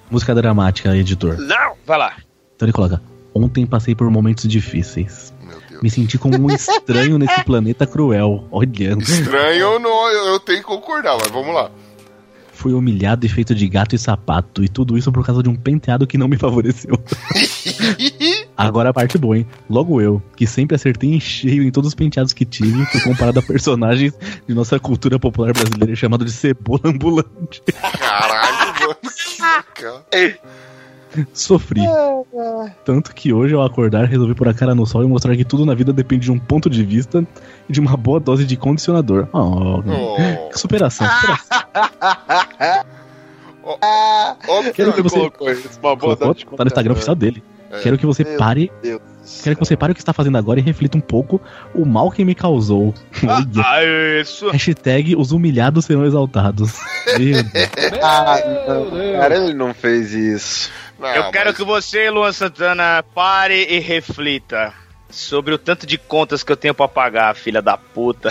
[SPEAKER 4] Música dramática, editor.
[SPEAKER 3] Não! Vai lá.
[SPEAKER 4] Então ele coloca: Ontem passei por momentos difíceis.
[SPEAKER 1] Meu Deus.
[SPEAKER 4] Me senti como um estranho nesse [LAUGHS] planeta cruel. Olha.
[SPEAKER 1] Estranho, eu, não, eu, eu tenho que concordar, mas vamos lá.
[SPEAKER 4] Fui humilhado e feito de gato e sapato. E tudo isso por causa de um penteado que não me favoreceu. [LAUGHS] Agora a parte boa, hein? Logo eu, que sempre acertei em cheio em todos os penteados que tive, fui comparado a personagens de nossa cultura popular brasileira chamado de cebola ambulante.
[SPEAKER 1] Caralho, mano. Que cara.
[SPEAKER 4] Sofri. Tanto que hoje, ao acordar, resolvi pôr a cara no sol e mostrar que tudo na vida depende de um ponto de vista e de uma boa dose de condicionador. Oh,
[SPEAKER 1] Oh.
[SPEAKER 4] que superação, superação.
[SPEAKER 1] Óbvio
[SPEAKER 4] Quero que você-
[SPEAKER 6] colocou isso, uma boa
[SPEAKER 4] Colocou,
[SPEAKER 6] dose de
[SPEAKER 4] tá no Instagram oficial dele. Quero que você
[SPEAKER 6] Meu
[SPEAKER 4] pare.
[SPEAKER 6] Deus.
[SPEAKER 4] Quero que você pare o que está fazendo agora e reflita um pouco o mal que me causou. Olha. [LAUGHS]
[SPEAKER 3] Ah, isso.
[SPEAKER 4] Hashtag os humilhados serão exaltados. Meu Deus.
[SPEAKER 6] Ah, não, cara, ele não fez isso.
[SPEAKER 1] Não,
[SPEAKER 3] Eu quero
[SPEAKER 1] mas-
[SPEAKER 3] que você, Luan Santana, pare e reflita sobre o tanto de contas que eu tenho pra pagar, filha da puta.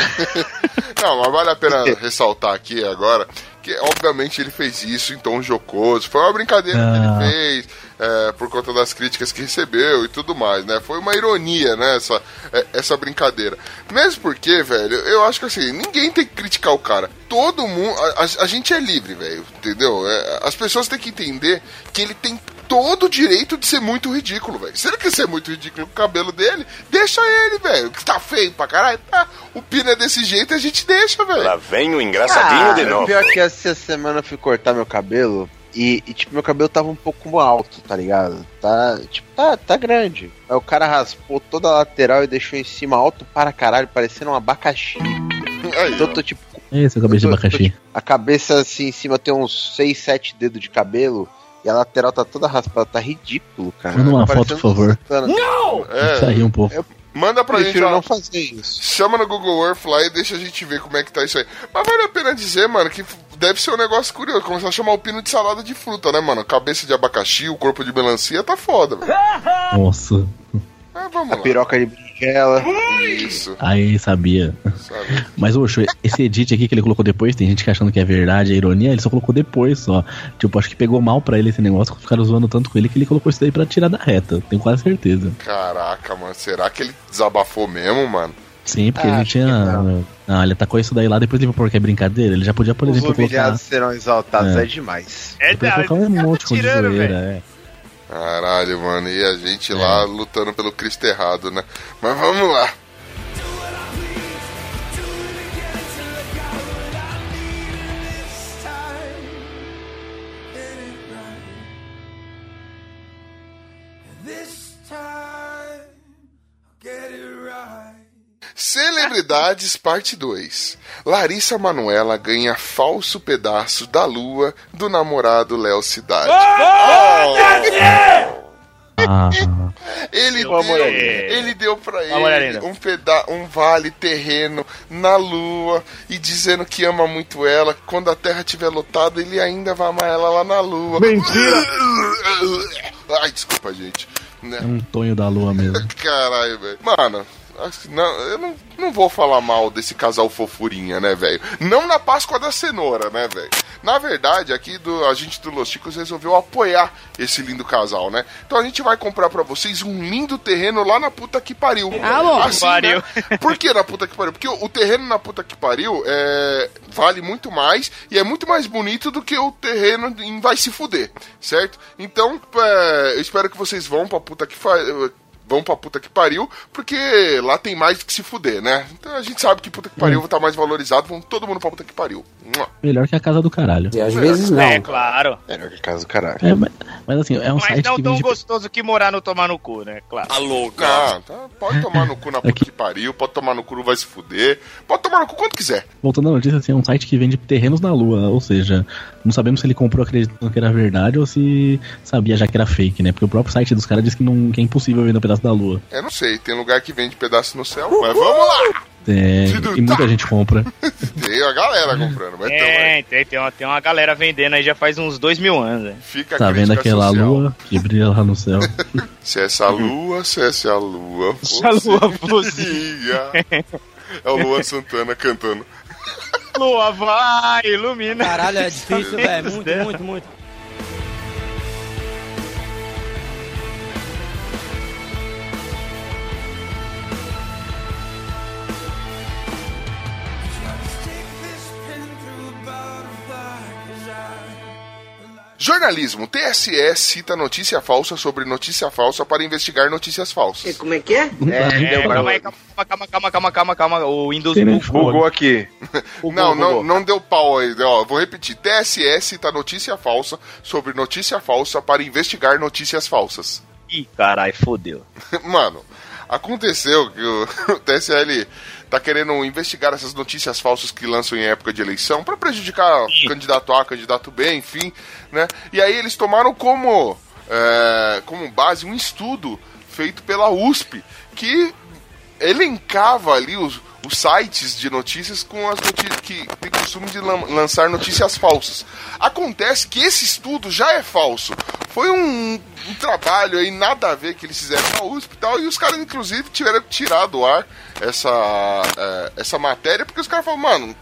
[SPEAKER 3] [LAUGHS]
[SPEAKER 1] Não, mas vale a pena ressaltar aqui agora que, obviamente, ele fez isso em tom jocoso. Foi uma brincadeira que
[SPEAKER 4] Ah.
[SPEAKER 1] ele fez é, por conta das críticas que recebeu e tudo mais, né? Foi uma ironia, né? Essa, é, essa brincadeira. Mesmo porque, velho, eu acho que assim, ninguém tem que criticar o cara. Todo mundo. A, a- gente é livre, velho, entendeu? É, as pessoas têm que entender que ele tem todo o direito de ser muito ridículo, velho. Se ele quer ser muito ridículo com o cabelo dele, deixa ele, velho. Que tá feio pra caralho. Tá. O Pino é desse jeito, a gente deixa, velho.
[SPEAKER 8] Lá vem o engraçadinho de novo.
[SPEAKER 6] Pior que essa semana eu fui cortar meu cabelo e, e, tipo, meu cabelo tava um pouco alto, tá ligado? Tá, tipo, tá, tá grande. Aí o cara raspou toda a lateral e deixou em cima alto para caralho, parecendo um abacaxi. Então eu tô tipo,
[SPEAKER 4] Esse é o cabeça de
[SPEAKER 6] eu tô-
[SPEAKER 4] abacaxi.
[SPEAKER 6] tô, tipo, a cabeça assim em cima tem uns 6, 7 dedos de cabelo. E a lateral tá toda raspada, tá ridículo, cara.
[SPEAKER 4] Manda uma
[SPEAKER 6] Tá
[SPEAKER 4] foto, por favor.
[SPEAKER 6] Santana.
[SPEAKER 1] É,
[SPEAKER 4] Sair um pouco.
[SPEAKER 1] manda pra gente
[SPEAKER 6] Prefiro
[SPEAKER 1] lá.
[SPEAKER 6] não fazer isso.
[SPEAKER 1] Chama no Google Earth lá e deixa a gente ver como é que tá isso aí. Mas vale a pena dizer, mano, que deve ser um negócio curioso. Começar a chamar o pino de salada de fruta, né, mano? Cabeça de abacaxi, o corpo de melancia, tá foda, velho. [LAUGHS]
[SPEAKER 4] Nossa.
[SPEAKER 1] Ah, vamos lá.
[SPEAKER 6] Piroca de berinjela.
[SPEAKER 1] Isso,
[SPEAKER 4] Aí sabia.
[SPEAKER 1] sabe?
[SPEAKER 4] Mas, oxo, esse edit aqui que ele colocou depois, tem gente que achando que é verdade, é ironia, ele só colocou depois só. Tipo, acho que pegou mal pra ele esse negócio, ficaram zoando tanto com ele que ele colocou isso daí pra tirar da reta. Tenho quase certeza.
[SPEAKER 1] Caraca, mano. Será que ele desabafou mesmo, mano?
[SPEAKER 4] Sim, porque
[SPEAKER 6] Ah,
[SPEAKER 4] ele tinha.
[SPEAKER 6] não.
[SPEAKER 4] Não, ele atacou isso daí lá, depois ele porque é brincadeira. Ele já podia, por
[SPEAKER 6] Os
[SPEAKER 4] exemplo, colocar.
[SPEAKER 6] humilhados serão exaltados,
[SPEAKER 4] É.
[SPEAKER 6] é, demais.
[SPEAKER 3] É,
[SPEAKER 4] Ele podia
[SPEAKER 3] não,
[SPEAKER 4] colocar um monte
[SPEAKER 3] tá
[SPEAKER 4] de zoeira, é.
[SPEAKER 1] Caralho, mano. E a gente lá lutando pelo Cristo errado, né? Mas vamos lá. Celebridades, parte 2. Larissa Manoela ganha falso pedaço da lua do namorado Léo Cidade.
[SPEAKER 4] Ah,
[SPEAKER 1] Ele deu, ele deu pra ele um, peda um vale terreno na lua e dizendo que ama muito ela. que Quando a terra estiver lotada, ele ainda vai amar ela lá na lua. Mentira! Ai, desculpa, gente.
[SPEAKER 4] É um tonho da lua mesmo.
[SPEAKER 1] Caralho, velho. Mano, não, eu não, não vou falar mal desse casal fofurinha, né, velho? Não na Páscoa da Cenoura, né, velho? Na verdade, aqui do, a gente do Los Chicos resolveu apoiar esse lindo casal, né? Então a gente vai comprar pra vocês um lindo terreno lá na puta que pariu.
[SPEAKER 9] Ah.
[SPEAKER 1] Assim,
[SPEAKER 3] Pariu.
[SPEAKER 1] né? Por que na puta que pariu? Porque o, o terreno na puta que pariu é, vale muito mais e é muito mais bonito do que o terreno em Vai Se Fuder, certo? Então, é, eu espero que vocês vão pra puta que Vão pra puta que pariu, porque lá tem mais do que se fuder, né? Então a gente sabe que puta que pariu tá mais valorizado, vão todo mundo pra puta que pariu.
[SPEAKER 4] Melhor que a casa do caralho.
[SPEAKER 9] E às vezes não.
[SPEAKER 3] É, claro.
[SPEAKER 6] Melhor que casa do caralho.
[SPEAKER 4] É, mas, mas assim, é um
[SPEAKER 3] Mas
[SPEAKER 4] site
[SPEAKER 3] não
[SPEAKER 4] que
[SPEAKER 3] tão
[SPEAKER 4] vende.
[SPEAKER 3] gostoso que morar no tomar no cu, né? Claro.
[SPEAKER 1] Ah, tá, pode tomar no cu na [LAUGHS] puta que pariu, pode tomar no cu, não vai se fuder, pode tomar no cu quanto quiser.
[SPEAKER 4] Voltando à notícia, assim, é um site que vende terrenos na lua, ou seja, não sabemos se ele comprou acreditando que era verdade ou se sabia já que era fake, né? Porque o próprio site dos caras diz que, não, que é impossível vender um pedaço da lua.
[SPEAKER 1] Eu não sei, tem lugar que vende pedaço no céu, mas vamos lá!
[SPEAKER 4] É, e muita gente compra. [LAUGHS]
[SPEAKER 1] Tem a galera comprando, mas é,
[SPEAKER 3] É, tem, tem, uma, tem uma galera vendendo aí já faz uns dois mil anos. né?
[SPEAKER 1] fica
[SPEAKER 4] Tá vendo aquela
[SPEAKER 1] social.
[SPEAKER 4] lua que brilha lá no céu? [LAUGHS]
[SPEAKER 1] Se essa lua, se essa lua [LAUGHS]
[SPEAKER 3] Se a lua fosse-.
[SPEAKER 1] É o Luan Santana cantando.
[SPEAKER 3] Lua vai, ilumina.
[SPEAKER 9] Caralho, é difícil, velho. Muito, muito, muito.
[SPEAKER 1] Jornalismo. TSE cita notícia falsa sobre notícia falsa para investigar notícias falsas.
[SPEAKER 9] Como é que é?
[SPEAKER 3] É, calma aí, calma, calma, calma, calma, calma, calma. O Windows
[SPEAKER 4] Tem
[SPEAKER 3] bugou.
[SPEAKER 6] Google aqui.
[SPEAKER 1] Não, não, não deu pau aí. Ó, vou repetir. TSE cita notícia falsa sobre notícia falsa para investigar notícias falsas.
[SPEAKER 3] Ih, caralho, fodeu. [LAUGHS]
[SPEAKER 1] Mano, aconteceu que o, [LAUGHS] o TSL tá querendo investigar essas notícias falsas que lançam em época de eleição para prejudicar
[SPEAKER 3] Sim.
[SPEAKER 1] candidato A, candidato B, enfim, né? E aí eles tomaram como, é, como base um estudo feito pela USP que elencava ali os, os sites de notícias com as notícias que tem costume de lan- lançar notícias falsas. Acontece que esse estudo já é falso. Foi um, um trabalho aí, nada a ver que eles fizeram na USP e tal, e os caras, inclusive, tiveram que tirar do ar essa, é, essa matéria, porque os caras falaram, mano,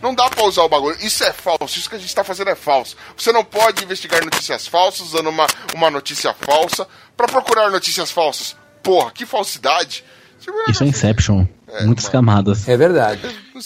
[SPEAKER 1] não dá pra usar o bagulho. Isso é falso. Isso que a gente tá fazendo é falso. Você não pode investigar notícias falsas usando uma, uma notícia falsa pra procurar notícias falsas. Porra, que falsidade. Tipo,
[SPEAKER 4] Isso é Inception. Muitas
[SPEAKER 1] mano.
[SPEAKER 4] camadas.
[SPEAKER 9] É verdade.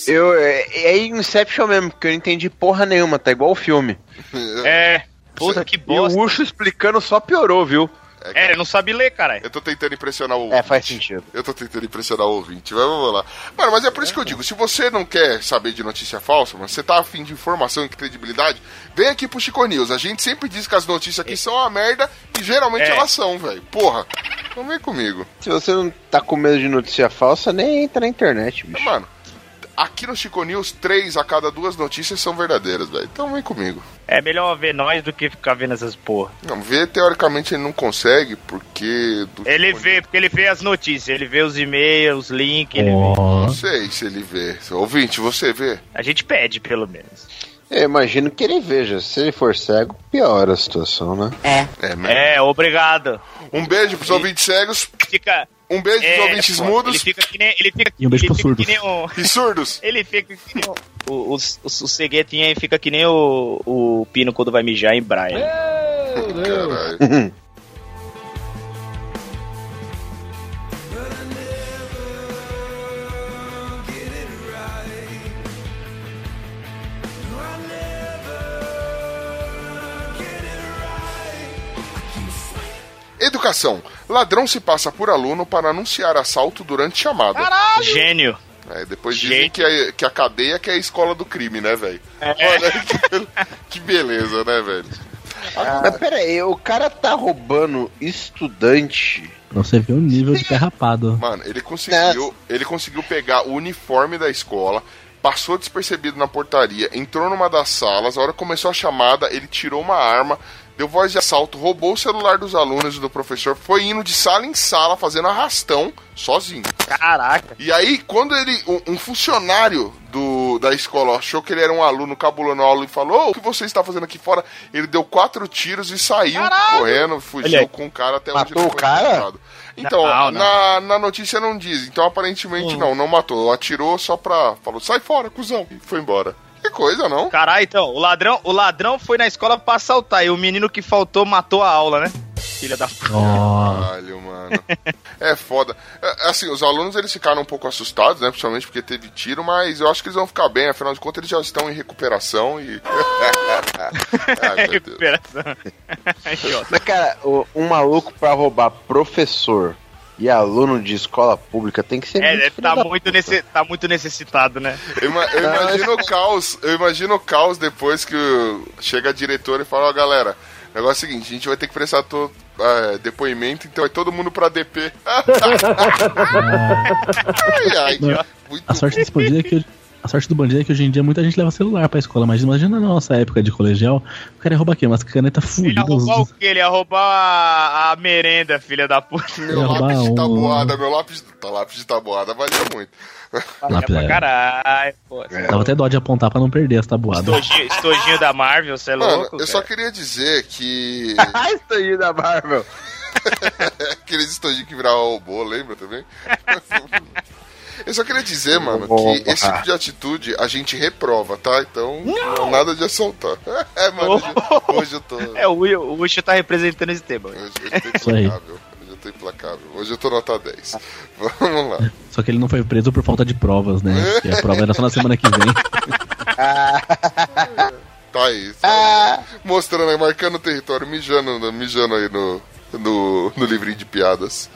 [SPEAKER 6] Eu, é, é Inception mesmo, porque eu não entendi porra nenhuma, tá igual o filme. [LAUGHS]
[SPEAKER 3] É, puta que
[SPEAKER 6] E o
[SPEAKER 3] bosta.
[SPEAKER 6] Ucho explicando só piorou, viu?
[SPEAKER 3] É, ele não sabe ler, caralho.
[SPEAKER 1] Eu tô tentando impressionar o
[SPEAKER 6] É, faz sentido.
[SPEAKER 1] Eu tô tentando impressionar o ouvinte, mas vamos lá. Mano, mas é por isso que eu digo, se você não quer saber de notícia falsa, mas você tá afim de informação e credibilidade, vem aqui pro Chico News. A gente sempre diz que as notícias aqui são uma merda e geralmente
[SPEAKER 3] É.
[SPEAKER 1] elas são, velho. Porra, então vem comigo.
[SPEAKER 6] Se você não tá com medo de notícia falsa, nem entra na internet, bicho.
[SPEAKER 1] Mano, aqui no Chico News, três a cada duas notícias são verdadeiras, velho. Então vem comigo.
[SPEAKER 3] É melhor ver nós do que ficar vendo essas porra.
[SPEAKER 1] Não, ver, teoricamente, ele não consegue, porque... do
[SPEAKER 3] Ele
[SPEAKER 1] Chico
[SPEAKER 3] vê, porque ele vê as notícias, ele vê os e-mails, os links, ele vê.
[SPEAKER 4] Ó,
[SPEAKER 1] Não sei se ele vê. Ouvinte, você vê?
[SPEAKER 3] A gente pede, pelo menos.
[SPEAKER 6] Eu imagino que ele veja. Se ele for cego, piora a situação, né?
[SPEAKER 1] É, mesmo.
[SPEAKER 3] É, obrigado.
[SPEAKER 1] Um beijo pros ouvintes cegos.
[SPEAKER 3] Fica.
[SPEAKER 1] Um beijo pros
[SPEAKER 3] É,
[SPEAKER 1] ouvintes
[SPEAKER 3] pô,
[SPEAKER 1] mudos
[SPEAKER 3] Ele fica que nem. Ele fica,
[SPEAKER 4] E um beijo
[SPEAKER 3] ele
[SPEAKER 4] pros surdos.
[SPEAKER 3] que nem um,
[SPEAKER 1] e surdos. [LAUGHS]
[SPEAKER 3] Ele fica que nem o. O, o, o, o ceguetinho aí fica que nem o, o Pino quando vai mijar em Brian.
[SPEAKER 1] Caralho. [LAUGHS] Educação. Ladrão se passa por aluno para anunciar assalto durante chamada.
[SPEAKER 3] Gênio.
[SPEAKER 1] É, depois dizem
[SPEAKER 3] Gente.
[SPEAKER 1] que a, que a cadeia que é a escola do crime, né, velho? Olha que, que beleza, né, velho?
[SPEAKER 6] Mas pera aí, o cara tá roubando estudante.
[SPEAKER 4] Pra você ver o nível de pé rapado.
[SPEAKER 1] Mano, ele conseguiu, ele conseguiu pegar o uniforme da escola, passou despercebido na portaria, entrou numa das salas, a hora que começou a chamada, ele tirou uma arma, deu voz de assalto, roubou o celular dos alunos e do professor, foi indo de sala em sala, fazendo arrastão, sozinho.
[SPEAKER 3] Caraca.
[SPEAKER 1] E aí, quando ele, um, um funcionário do, da escola achou que ele era um aluno cabulando aula e falou: "Ô, o que você está fazendo aqui fora? Ele deu quatro tiros e saiu correndo,
[SPEAKER 3] Olha
[SPEAKER 1] fugiu
[SPEAKER 3] aí.
[SPEAKER 1] com o cara até
[SPEAKER 6] Matou
[SPEAKER 1] onde ele
[SPEAKER 6] o
[SPEAKER 1] foi
[SPEAKER 6] cara?
[SPEAKER 1] encontrado. Então,
[SPEAKER 3] Não, não.
[SPEAKER 1] Na, na notícia não diz. Então, aparentemente, não, não matou. Atirou só pra. Falou, sai fora, cuzão. E foi embora. Que coisa, não?
[SPEAKER 3] Caralho, então, o ladrão, o ladrão foi na escola pra assaltar e o menino que faltou matou a aula, né? Filha da puta.
[SPEAKER 1] Caralho, mano. [LAUGHS] É foda. É, assim, os alunos eles ficaram um pouco assustados, né? Principalmente porque teve tiro, mas eu acho que eles vão ficar bem. Afinal de contas, eles já estão em recuperação e. [LAUGHS] [LAUGHS] Ai.
[SPEAKER 3] Recuperação. Idiota.
[SPEAKER 6] Mas, cara, o- um maluco pra roubar professor e aluno de escola pública tem que ser.
[SPEAKER 3] É,
[SPEAKER 6] muito filho
[SPEAKER 3] tá muito, nesse, tá muito necessitado, né?
[SPEAKER 1] Eu, eu imagino o caos, eu imagino o caos depois que chega a diretora e fala, ó galera, o negócio é o seguinte, a gente vai ter que prestar to- é, depoimento, então vai todo mundo pra DP. [LAUGHS] ai, ai,
[SPEAKER 4] a sorte desse bandido é que. A sorte do bandido é que hoje em dia muita gente leva celular pra escola, mas imagina na nossa época de colegial, o cara ia roubar aqui umas canetas
[SPEAKER 3] Ele ia roubar o quê? Ele ia roubar a, a merenda, filha da puta.
[SPEAKER 1] Meu lápis de tabuada, meu lápis, tá, lápis de tabuada valia muito.
[SPEAKER 3] Valia
[SPEAKER 4] Lápis,
[SPEAKER 3] pra
[SPEAKER 4] é.
[SPEAKER 3] caralho, pô.
[SPEAKER 4] Dava até dó de apontar pra não perder as tabuadas.
[SPEAKER 3] Estojinho, estojinho da Marvel, você é
[SPEAKER 1] Mano,
[SPEAKER 3] louco?
[SPEAKER 1] eu só
[SPEAKER 3] cara?
[SPEAKER 1] queria dizer que [LAUGHS]
[SPEAKER 6] Ah, estojinho da Marvel. [LAUGHS]
[SPEAKER 1] aqueles estojinhos que viravam robô, lembra também? [LAUGHS] Eu só queria dizer, mano,
[SPEAKER 6] Bom,
[SPEAKER 1] que esse tipo de atitude a gente reprova, tá? Então, não. nada de assaltar. [LAUGHS] É, mano, hoje, [LAUGHS] hoje eu tô.
[SPEAKER 3] É, o Will- o Ucho tá representando esse tema.
[SPEAKER 1] Hoje eu tô
[SPEAKER 4] Isso aí.
[SPEAKER 1] implacável. Hoje eu tô implacável. Hoje eu tô nota 10. [LAUGHS] Vamos lá.
[SPEAKER 4] Só que ele não foi preso por falta de provas, né? Porque a prova era só na semana que vem.
[SPEAKER 1] Tá aí. tá aí. Mostrando aí, marcando o território, mijando, mijando aí no, no, no livrinho de piadas.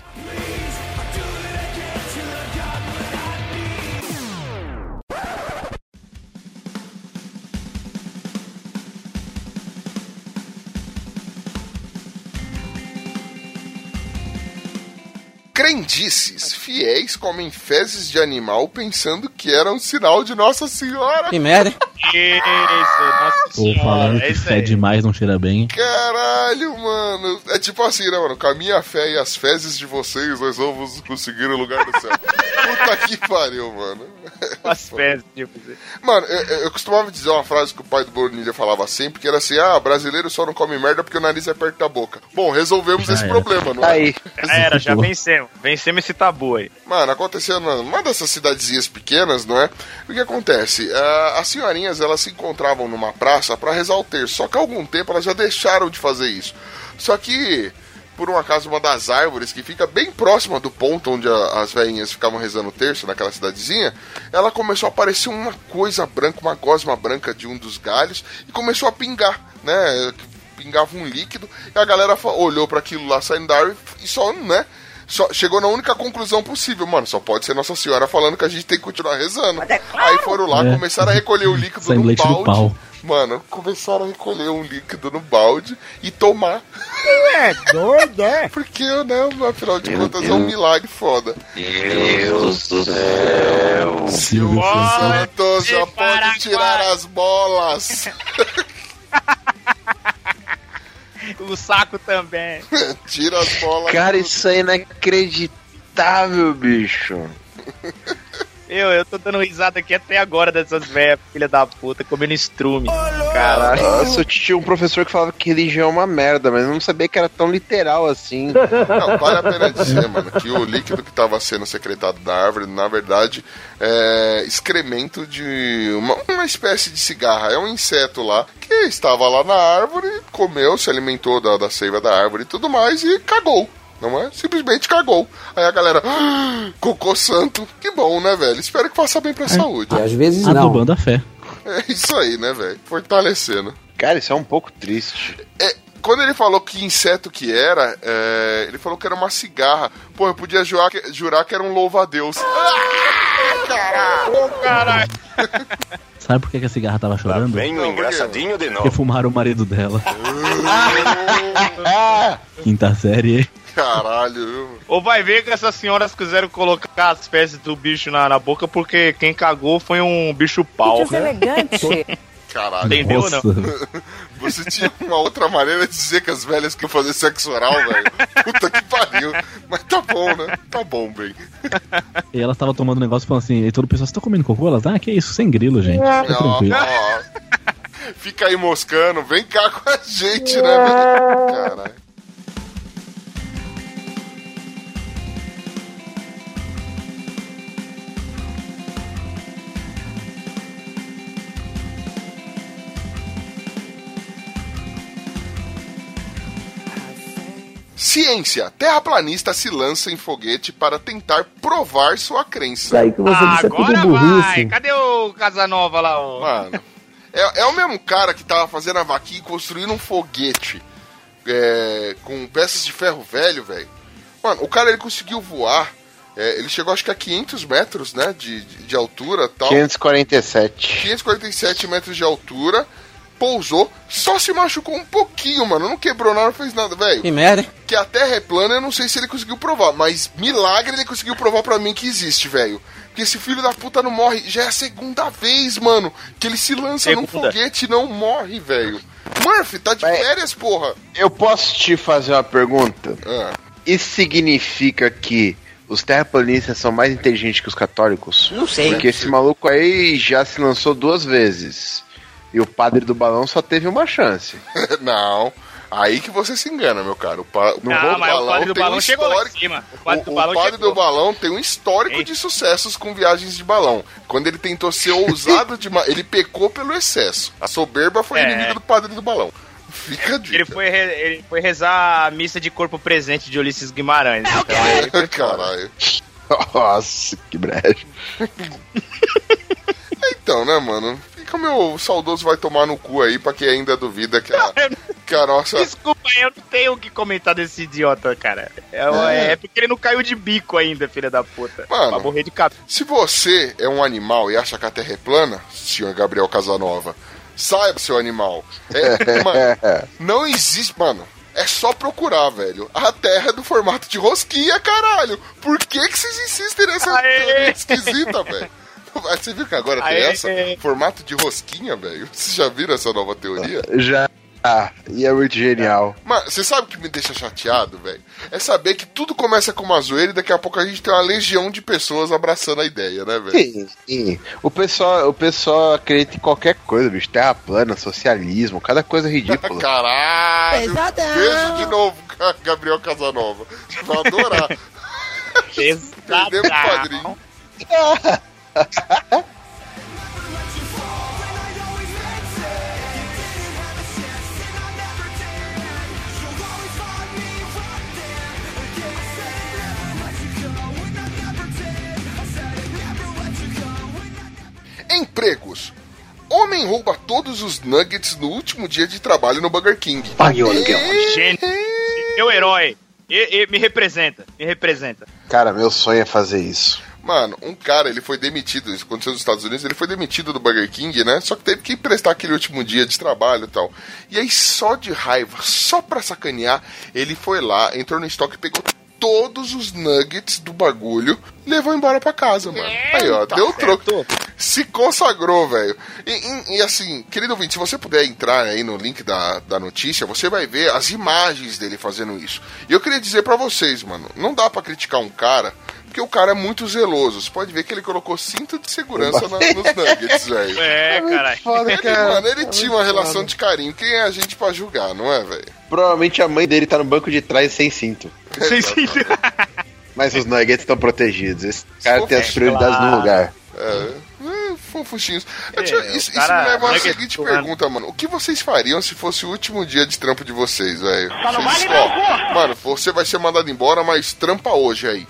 [SPEAKER 1] Crendices, fiéis comem fezes de animal pensando que era um sinal de Nossa Senhora.
[SPEAKER 9] Que merda?
[SPEAKER 3] Isso, nossa
[SPEAKER 4] Ou falando
[SPEAKER 3] senhora, é
[SPEAKER 4] que fé
[SPEAKER 3] aí.
[SPEAKER 4] demais não cheira bem.
[SPEAKER 1] Caralho, mano. É tipo assim, né, mano? Com a minha fé e as fezes de vocês, nós vamos conseguir o lugar do céu. [LAUGHS] Puta que pariu, mano. [LAUGHS]
[SPEAKER 3] As fezes, tipo,
[SPEAKER 1] Mano, eu, eu- eu costumava dizer uma frase que o pai do Bonilha falava sempre, que era assim, ah, brasileiro só não come merda porque o nariz é perto da boca. Bom, resolvemos
[SPEAKER 4] Já
[SPEAKER 1] esse
[SPEAKER 4] era.
[SPEAKER 1] problema, não é?
[SPEAKER 6] aí.
[SPEAKER 3] Já era, já vencemos. Vencemos esse tabu aí.
[SPEAKER 1] Mano, aconteceu numa dessas cidadezinhas pequenas, não é? O que acontece? Ah, as senhorinhas, elas se encontravam numa praça pra rezar o terço, só que há algum tempo elas já deixaram de fazer isso. Só que, por um acaso, uma das árvores que fica bem próxima do ponto onde a- as velhinhas ficavam rezando o terço, naquela cidadezinha, ela começou a aparecer uma coisa branca, uma gosma branca de um dos galhos, e começou a pingar, né? Pingava um líquido, e a galera olhou pra aquilo lá saindo da árvore e só, né? Só chegou na única conclusão possível, mano. Só pode ser Nossa Senhora falando que a gente tem que continuar rezando. Aí foram lá,
[SPEAKER 4] É.
[SPEAKER 1] começaram a recolher o líquido
[SPEAKER 4] do
[SPEAKER 1] balde.
[SPEAKER 4] pau.
[SPEAKER 1] Mano, começaram a recolher um líquido no balde e tomar.
[SPEAKER 9] É doido, é?
[SPEAKER 1] Porque, né, afinal de contas, é um milagre foda.
[SPEAKER 4] Silvio Santos.
[SPEAKER 1] Santos já pode tirar as bolas. [LAUGHS]
[SPEAKER 3] O saco também. [LAUGHS]
[SPEAKER 1] Tira as bolas.
[SPEAKER 6] Cara, isso aí é inacreditável, bicho.
[SPEAKER 3] Eu, eu tô dando risada aqui até agora dessas velhas, filha da puta, comendo estrume. Caralho.
[SPEAKER 6] Nossa, eu tinha um professor que falava que religião é uma merda, mas eu não sabia que era tão literal assim.
[SPEAKER 1] Não, vale a pena dizer, mano, que o líquido que estava sendo secretado da árvore, na verdade, é excremento de uma, uma espécie de cigarra. É um inseto lá que estava lá na árvore, comeu, se alimentou da, da seiva da árvore e tudo mais e cagou. Não é? Simplesmente cagou. Aí a galera, "Ah, cocô santo. Que bom, né, velho? Espero que faça bem pra saúde.
[SPEAKER 9] E às vezes não.
[SPEAKER 4] Adubando a fé.
[SPEAKER 1] É isso aí, né, velho? Fortalecendo.
[SPEAKER 6] Cara, isso é um pouco triste.
[SPEAKER 1] quando ele falou que inseto que era, é, ele falou que era uma cigarra. Pô, eu podia jurar que, jurar que era um louva-a-Deus. Ah, caralho!
[SPEAKER 3] Caralho. [LAUGHS] [LAUGHS]
[SPEAKER 4] Sabe por que que a cigarra tava chorando?
[SPEAKER 8] Vem o engraçadinho de
[SPEAKER 4] Porque
[SPEAKER 8] novo.
[SPEAKER 4] fumaram o marido dela. [LAUGHS] Quinta série.
[SPEAKER 1] Caralho, viu?
[SPEAKER 3] Ou vai ver que essas senhoras quiseram colocar as fezes do bicho na, na boca porque quem cagou foi um bicho pau.
[SPEAKER 10] Deselegante. [LAUGHS]
[SPEAKER 1] Caralho.
[SPEAKER 3] Entendeu ou não?
[SPEAKER 4] Nossa. [LAUGHS]
[SPEAKER 1] Você tinha uma outra maneira de dizer que as velhas queriam fazer sexo oral, velho. Puta que pariu. Mas tá bom, né? Tá bom, bem.
[SPEAKER 4] E ela tava tomando um negócio e falando assim, e todo o pessoal, você tá comendo cocô? Elas, ah, que isso, sem grilo, gente. Fica
[SPEAKER 1] Ó,
[SPEAKER 4] tranquilo.
[SPEAKER 1] ó. Fica aí moscando, vem cá com a gente, né, velho? Caralho. Ciência. Terraplanista se lança em foguete para tentar provar sua crença.
[SPEAKER 9] Aí que você
[SPEAKER 3] Ah,
[SPEAKER 9] disse é tudo
[SPEAKER 3] agora vai!
[SPEAKER 9] burrice.
[SPEAKER 3] Cadê o Casanova lá? Ó?
[SPEAKER 1] Mano, é, é o mesmo cara que tava fazendo a vaquinha e construindo um foguete é, com peças de ferro velho, velho. Mano, o cara ele conseguiu voar. é, ele chegou acho que a 500 metros, né? De, de, de altura tal.
[SPEAKER 6] 547.
[SPEAKER 1] 547 metros de altura. Pousou, só se machucou um pouquinho, mano. Não quebrou nada, não fez nada, velho.
[SPEAKER 11] Que merda, hein?
[SPEAKER 1] Que a Terra é plana, eu não sei se ele conseguiu provar, mas milagre ele conseguiu provar pra mim que existe, velho. Porque esse filho da puta não morre. Já é a segunda vez, mano, que ele se lança num
[SPEAKER 3] Segunda.
[SPEAKER 1] foguete e não morre, velho. Murphy, tá de férias, porra.
[SPEAKER 6] Eu posso te fazer uma pergunta?
[SPEAKER 1] Ah,
[SPEAKER 6] Isso significa que os terraplanistas são mais inteligentes que os católicos?
[SPEAKER 11] Não sei.
[SPEAKER 6] Porque esse maluco aí já se lançou duas vezes. E o padre do balão só teve uma chance. [LAUGHS]
[SPEAKER 1] não. Aí que você se engana, meu cara. O, pa... no
[SPEAKER 3] Não,
[SPEAKER 1] do
[SPEAKER 3] mas o
[SPEAKER 1] balão
[SPEAKER 3] padre do
[SPEAKER 1] tem um
[SPEAKER 3] balão chegou lá em
[SPEAKER 1] histórico.
[SPEAKER 3] cima. O padre do
[SPEAKER 1] o,
[SPEAKER 3] balão
[SPEAKER 1] padre
[SPEAKER 3] chegou.
[SPEAKER 1] do balão tem um histórico
[SPEAKER 3] Ei.
[SPEAKER 1] de sucessos com viagens de balão. Quando ele tentou ser ousado [LAUGHS] demais, ele pecou pelo excesso. A soberba foi
[SPEAKER 3] É.
[SPEAKER 1] inimiga do padre do balão. Fica a dica.
[SPEAKER 3] Ele foi, re- ele foi rezar a missa de corpo presente de Ulisses Guimarães. então, aí- [LAUGHS]
[SPEAKER 1] Caralho.
[SPEAKER 6] Nossa, que brecha.
[SPEAKER 1] Então, né, mano? Fica o meu saudoso vai tomar no cu aí pra quem ainda duvida que a, que a nossa.
[SPEAKER 3] Desculpa, eu não tenho o que comentar desse idiota, cara. É, é porque ele não caiu de bico ainda, filha da puta.
[SPEAKER 1] Mano.
[SPEAKER 3] Pra morrer de cabelo.
[SPEAKER 1] Se você é um animal e acha que a Terra é plana, senhor Gabriel Casanova, saiba, seu animal. É, [LAUGHS] mano, não existe. Mano, é só procurar, velho. A Terra é do formato de rosquinha, caralho. Por que, que vocês insistem nessa
[SPEAKER 3] Aê!
[SPEAKER 1] esquisita, velho? [LAUGHS] Você viu que agora tem essa? Formato de rosquinha, velho? [LAUGHS] Vocês já viram essa nova teoria?
[SPEAKER 6] Já. Ah, e é muito genial.
[SPEAKER 1] Mas você sabe o que me deixa chateado, velho? É saber que tudo começa com uma zoeira e daqui a pouco a gente tem uma legião de pessoas abraçando a ideia, né, velho?
[SPEAKER 6] Sim, sim. O pessoal, o pessoal acredita em qualquer coisa, bicho. Terra plana, socialismo, cada coisa ridícula. [LAUGHS]
[SPEAKER 1] Caralho!
[SPEAKER 11] Pesadão.
[SPEAKER 1] Beijo de novo, Ga- Gabriel Casanova. Vai adorar. Perdemos o padrinho. Empregos. Homem rouba todos os nuggets no último dia de trabalho no Burger King.
[SPEAKER 11] Pague o aluguel.
[SPEAKER 3] Meu herói. E- e- me representa, me representa.
[SPEAKER 6] Cara, meu sonho é fazer isso.
[SPEAKER 1] Mano, um cara, ele foi demitido, isso aconteceu nos Estados Unidos, ele foi demitido do Burger King, né? Só que teve que prestar aquele último dia de trabalho e tal. E aí, só de raiva, só pra sacanear, ele foi lá, entrou no estoque, pegou todos os nuggets do bagulho, levou embora pra casa, mano. Aí, ó, deu troco. Se consagrou, velho. E, e- e, assim, querido ouvinte, se você puder entrar aí no link da, da notícia, você vai ver as imagens dele fazendo isso. E eu queria dizer pra vocês, mano, não dá pra criticar um cara, porque o cara é muito zeloso. Você pode ver que ele colocou cinto de segurança na- [LAUGHS] nos nuggets, velho.
[SPEAKER 3] É, caralho.
[SPEAKER 6] Foda,
[SPEAKER 1] Ele, mano, ele tinha uma relação de carinho. Quem é a gente pra julgar, não é, velho?
[SPEAKER 6] Provavelmente a mãe dele tá no banco de trás sem cinto.
[SPEAKER 3] Sim, sim. [LAUGHS]
[SPEAKER 6] Mas os nuggets estão protegidos. Esse cara tem as
[SPEAKER 3] É,
[SPEAKER 6] prioridades
[SPEAKER 3] claro.
[SPEAKER 6] no lugar.
[SPEAKER 1] É, é fofuchinhos.
[SPEAKER 3] É, o
[SPEAKER 1] isso, isso
[SPEAKER 3] cara-
[SPEAKER 1] me leva a
[SPEAKER 3] nugget
[SPEAKER 1] seguinte pergunta, mano. O que vocês fariam se fosse o último dia de trampo de vocês, velho?
[SPEAKER 7] Não
[SPEAKER 1] Vocês,
[SPEAKER 7] vale
[SPEAKER 1] ó, Mano, você vai ser mandado embora, mas trampa hoje aí.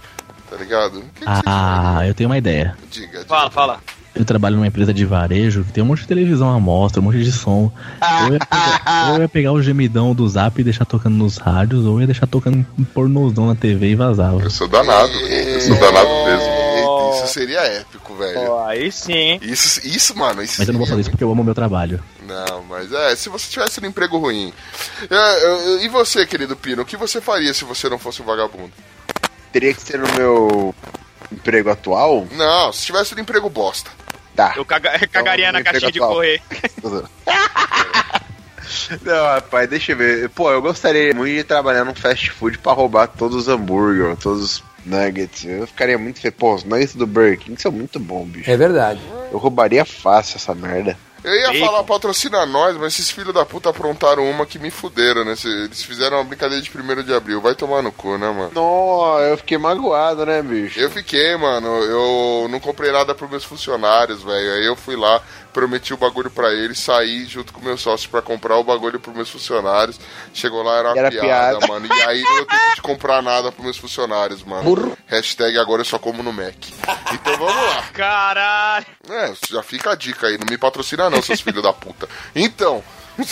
[SPEAKER 1] Tá ligado? Que, que
[SPEAKER 4] Ah, eu tenho uma ideia.
[SPEAKER 1] Diga, diga.
[SPEAKER 3] Fala, fala.
[SPEAKER 4] Eu trabalho numa empresa de varejo que tem um monte de televisão à mostra, um monte de som. Ou eu ia pegar, ou [LAUGHS] eu ia pegar o gemidão do zap e deixar tocando nos rádios, ou eu ia deixar tocando um pornozão na TV e vazava.
[SPEAKER 1] Eu sou danado. Eu sou danado mesmo. Isso seria épico, velho.
[SPEAKER 3] Pô, aí sim.
[SPEAKER 1] Isso, isso, mano. Isso
[SPEAKER 4] Mas eu não vou fazer isso porque eu amo o meu trabalho.
[SPEAKER 1] Não, mas é, se você tivesse um emprego ruim. É, é, e você, querido Pino, o que você faria se você não fosse um vagabundo?
[SPEAKER 6] Teria que ser no meu emprego atual?
[SPEAKER 1] Não, se tivesse um emprego bosta.
[SPEAKER 6] Tá.
[SPEAKER 3] Eu caga- [LAUGHS] cagaria na
[SPEAKER 6] Então,
[SPEAKER 3] caixinha de
[SPEAKER 6] atual.
[SPEAKER 3] correr. [LAUGHS]
[SPEAKER 6] Não, rapaz, deixa eu ver. Pô, eu gostaria muito de trabalhar num fast food pra roubar todos os hambúrguer, todos os nuggets. Eu ficaria muito feliz. Pô, os nuggets do Burger King são muito bons, bicho.
[SPEAKER 9] É verdade.
[SPEAKER 6] Eu roubaria fácil essa merda.
[SPEAKER 1] Eu ia
[SPEAKER 3] Bacon.
[SPEAKER 1] falar patrocina nós, mas esses filhos da puta aprontaram uma que me fuderam, né? Se- Eles fizeram uma brincadeira de 1 de abril. Vai tomar no cu, né, mano?
[SPEAKER 6] Não, eu fiquei magoado, né, bicho?
[SPEAKER 1] Eu fiquei, mano. Eu não comprei nada pros meus funcionários, velho. Aí eu fui lá, prometi o bagulho pra eles, saí junto com meu sócio pra comprar o bagulho pros meus funcionários. Chegou lá, era uma
[SPEAKER 6] Era
[SPEAKER 1] piada,
[SPEAKER 6] piada.
[SPEAKER 1] mano. E aí não deu tempo de comprar nada pros meus funcionários, mano. Hashtag agora eu só como no Mac. Então vamos lá. [LAUGHS]
[SPEAKER 3] Caralho.
[SPEAKER 1] É, já fica a dica aí. Não me patrocina não, seus filhos da puta. Então,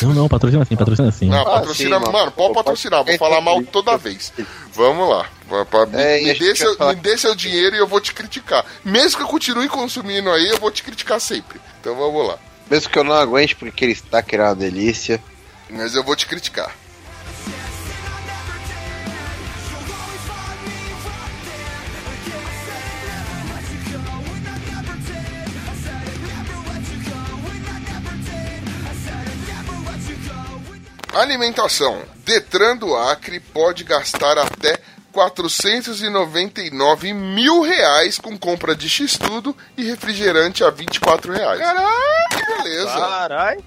[SPEAKER 4] Não, não, patrocina assim, patrocina assim.
[SPEAKER 1] não,
[SPEAKER 6] Ah,
[SPEAKER 1] patrocina,
[SPEAKER 6] sim,
[SPEAKER 1] mano,
[SPEAKER 6] mano.
[SPEAKER 1] pode patrocinar, vou falar mal toda vez. Vamos lá. Pra- pra- me,
[SPEAKER 6] É,
[SPEAKER 1] me
[SPEAKER 6] a
[SPEAKER 1] dê seu,
[SPEAKER 6] falar-
[SPEAKER 1] me dê seu dinheiro e eu vou te criticar. Mesmo que eu continue consumindo aí, eu vou te criticar sempre. Então vamos lá.
[SPEAKER 6] Mesmo que eu não aguente, porque aquele stacker é uma delícia.
[SPEAKER 1] Mas eu vou te criticar. Alimentação. Detran do Acre pode gastar até 499 mil reais com compra de X-Tudo e refrigerante a 24 reais. Caralho, que beleza.
[SPEAKER 3] Caralho.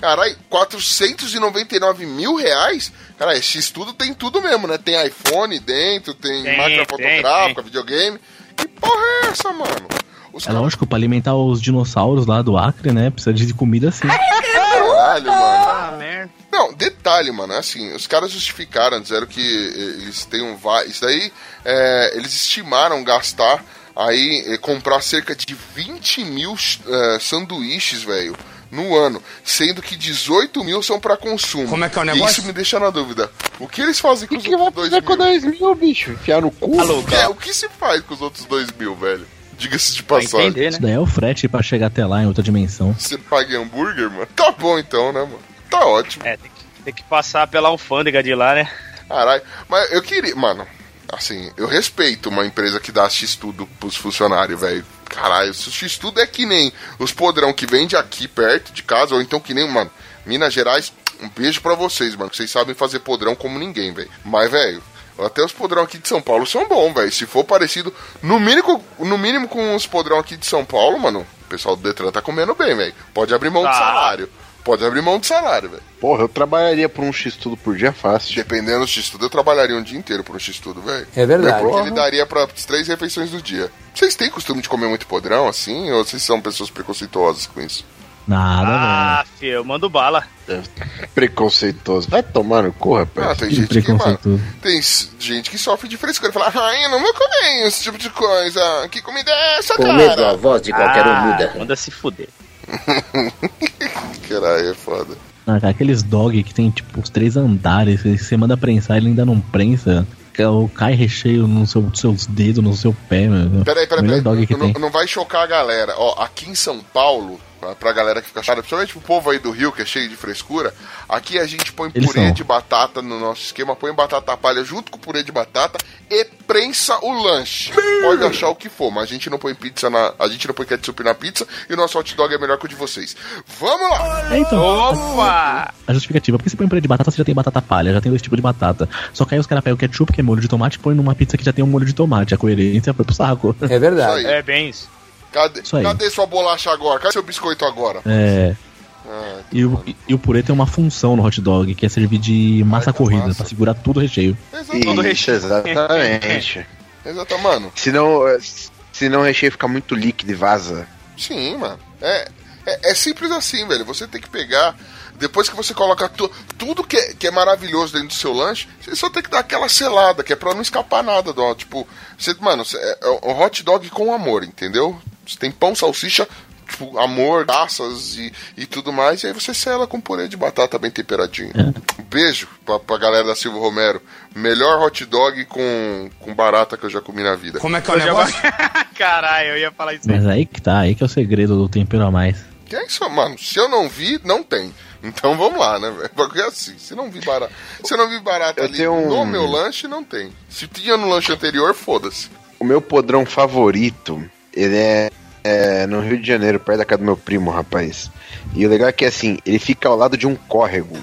[SPEAKER 1] Caralho, 499 mil reais? Caralho, X-Tudo tem tudo mesmo, né? Tem iPhone dentro, tem,
[SPEAKER 3] Tem,
[SPEAKER 1] máquina
[SPEAKER 3] tem,
[SPEAKER 1] fotográfica, videogame. Que porra é essa, mano? Os
[SPEAKER 4] É lógico, pra alimentar os dinossauros lá do Acre, né? Precisa de comida assim.
[SPEAKER 1] Caralho, mano.
[SPEAKER 3] Ah, merda.
[SPEAKER 1] Não, detalhe, mano, é assim, os caras justificaram, disseram que eles têm um vai. Isso daí, eh, eles estimaram gastar aí, eh, comprar cerca de 20 mil eh, sanduíches, velho, no ano, sendo que 18 mil são pra consumo.
[SPEAKER 9] Como é que é o
[SPEAKER 1] E
[SPEAKER 9] negócio?
[SPEAKER 1] isso me deixa na dúvida. O que eles fazem com
[SPEAKER 6] O
[SPEAKER 1] os
[SPEAKER 6] que vai
[SPEAKER 1] outros 2
[SPEAKER 6] fazer
[SPEAKER 1] mil?
[SPEAKER 6] com 2 mil, bicho? Enfiar no cu?
[SPEAKER 3] Alô,
[SPEAKER 1] É, o que se faz com os outros 2 mil, velho? Diga-se de passagem.
[SPEAKER 3] entender,
[SPEAKER 4] Isso
[SPEAKER 3] né?
[SPEAKER 4] daí é o frete pra chegar até lá em outra dimensão.
[SPEAKER 1] Você paga hambúrguer, mano? Tá bom então, né, mano? Tá ótimo.
[SPEAKER 3] É, tem que, tem que passar pela alfândega de lá, né?
[SPEAKER 1] Caralho. Mas eu queria. Mano, assim, eu respeito uma empresa que dá X-Tudo pros funcionários, velho. Caralho, se o X-Tudo é que nem os podrão que vende aqui perto de casa, ou então que nem, mano, Minas Gerais, um beijo pra vocês, mano, que vocês sabem fazer podrão como ninguém, velho. Mas, velho. Até os podrão aqui de São Paulo são bons, velho. Se for parecido, no mínimo, no mínimo com os podrão aqui de São Paulo, mano, o pessoal do Detran tá comendo bem, velho. Pode abrir mão de
[SPEAKER 3] Tá.
[SPEAKER 1] salário. Pode abrir mão de salário, velho.
[SPEAKER 6] Porra, eu trabalharia por um X tudo por dia fácil.
[SPEAKER 1] Dependendo do X-Tudo, eu trabalharia um dia inteiro por um X-Tudo, velho.
[SPEAKER 9] É verdade.
[SPEAKER 1] Porque ele daria pra três refeições do dia. Vocês têm costume de comer muito podrão, assim? Ou vocês são pessoas preconceituosas com isso?
[SPEAKER 4] Nada,
[SPEAKER 3] Ah, filho, eu mando bala.
[SPEAKER 6] Preconceituoso. Vai tomar no cu, rapaz.
[SPEAKER 1] Ah, tem gente que, mano, tem gente que sofre de frescura. Fala, ai, eu não vou comer esse tipo de coisa. Que comida é essa,
[SPEAKER 10] Com medo, a
[SPEAKER 1] cara?
[SPEAKER 10] voz de qualquer um
[SPEAKER 3] ah,
[SPEAKER 10] muda.
[SPEAKER 3] Manda se fuder. [LAUGHS]
[SPEAKER 1] Caralho, é foda.
[SPEAKER 4] Ah, cara, aqueles dog que tem tipo os três andares, você manda prensar ele ainda não prensa. é Cai recheio nos seu, seus dedos, no seu pé, mano.
[SPEAKER 1] Peraí, peraí, peraí. Não, não vai chocar a galera. Ó, aqui em São Paulo, pra- pra galera que fica chata, principalmente pro povo aí do Rio, que é cheio de frescura, aqui a gente põe
[SPEAKER 4] Eles
[SPEAKER 1] purê
[SPEAKER 4] são.
[SPEAKER 1] de batata no nosso esquema, põe batata palha junto com purê de batata e prensa o lanche. Pode achar o que for, mas a gente não põe pizza na. A gente não põe ketchup na pizza e o nosso hot dog é melhor que o de vocês. Vamos lá!
[SPEAKER 4] É, então,
[SPEAKER 3] Opa!
[SPEAKER 4] a justificativa, porque você põe purê de batata, você já tem batata palha, já tem dois tipos de batata. Só que aí os caras pegam o ketchup, que é molho de tomate, e põe numa pizza que já tem um molho de tomate. A coerência foi pro saco.
[SPEAKER 9] É verdade.
[SPEAKER 3] É bem isso.
[SPEAKER 1] Cadê,
[SPEAKER 4] Isso aí.
[SPEAKER 1] cadê sua bolacha agora? Cadê seu biscoito agora?
[SPEAKER 4] É.
[SPEAKER 1] Ah,
[SPEAKER 4] E o, e o purê tem uma função no hot dog, que é servir de massa
[SPEAKER 1] Ai, tá
[SPEAKER 4] corrida,
[SPEAKER 1] massa.
[SPEAKER 4] pra segurar tudo o recheio.
[SPEAKER 1] exatamente.
[SPEAKER 3] Todo recheio.
[SPEAKER 6] exatamente. [LAUGHS]
[SPEAKER 1] Exato, mano.
[SPEAKER 6] senão, senão o recheio fica muito líquido e vaza.
[SPEAKER 1] Sim, mano. É, é, é simples assim, velho. Você tem que pegar. Depois que você coloca tu- tudo que é, que é maravilhoso dentro do seu lanche, você só tem que dar aquela selada, que é pra não escapar nada do. Tipo, você, mano, você- é, é um hot dog com amor, entendeu? Você tem pão, salsicha, tipo, amor, graças e, e tudo mais. E aí você sela com purê de batata bem temperadinho. Um beijo pra, pra galera da Silva Romero. Melhor hot dog com, com barata que eu já comi na vida.
[SPEAKER 10] Como é que é o
[SPEAKER 3] Eu já-
[SPEAKER 10] negócio? [LAUGHS]
[SPEAKER 3] Caralho, eu ia falar isso aí.
[SPEAKER 4] Mas aí que tá, aí que é o segredo do tempero a mais.
[SPEAKER 1] Que é isso, mano? Se eu não vi, não tem. Então vamos lá, né, velho? Porque é assim, se não vi barata, se não vi barata
[SPEAKER 6] Eu
[SPEAKER 1] ali
[SPEAKER 6] tenho um-
[SPEAKER 1] no meu lanche, não tem. Se tinha no lanche anterior, foda-se.
[SPEAKER 6] O meu podrão favorito, ele é, é no Rio de Janeiro, perto da casa do meu primo, rapaz. E o legal é que assim, ele fica ao lado de um córrego.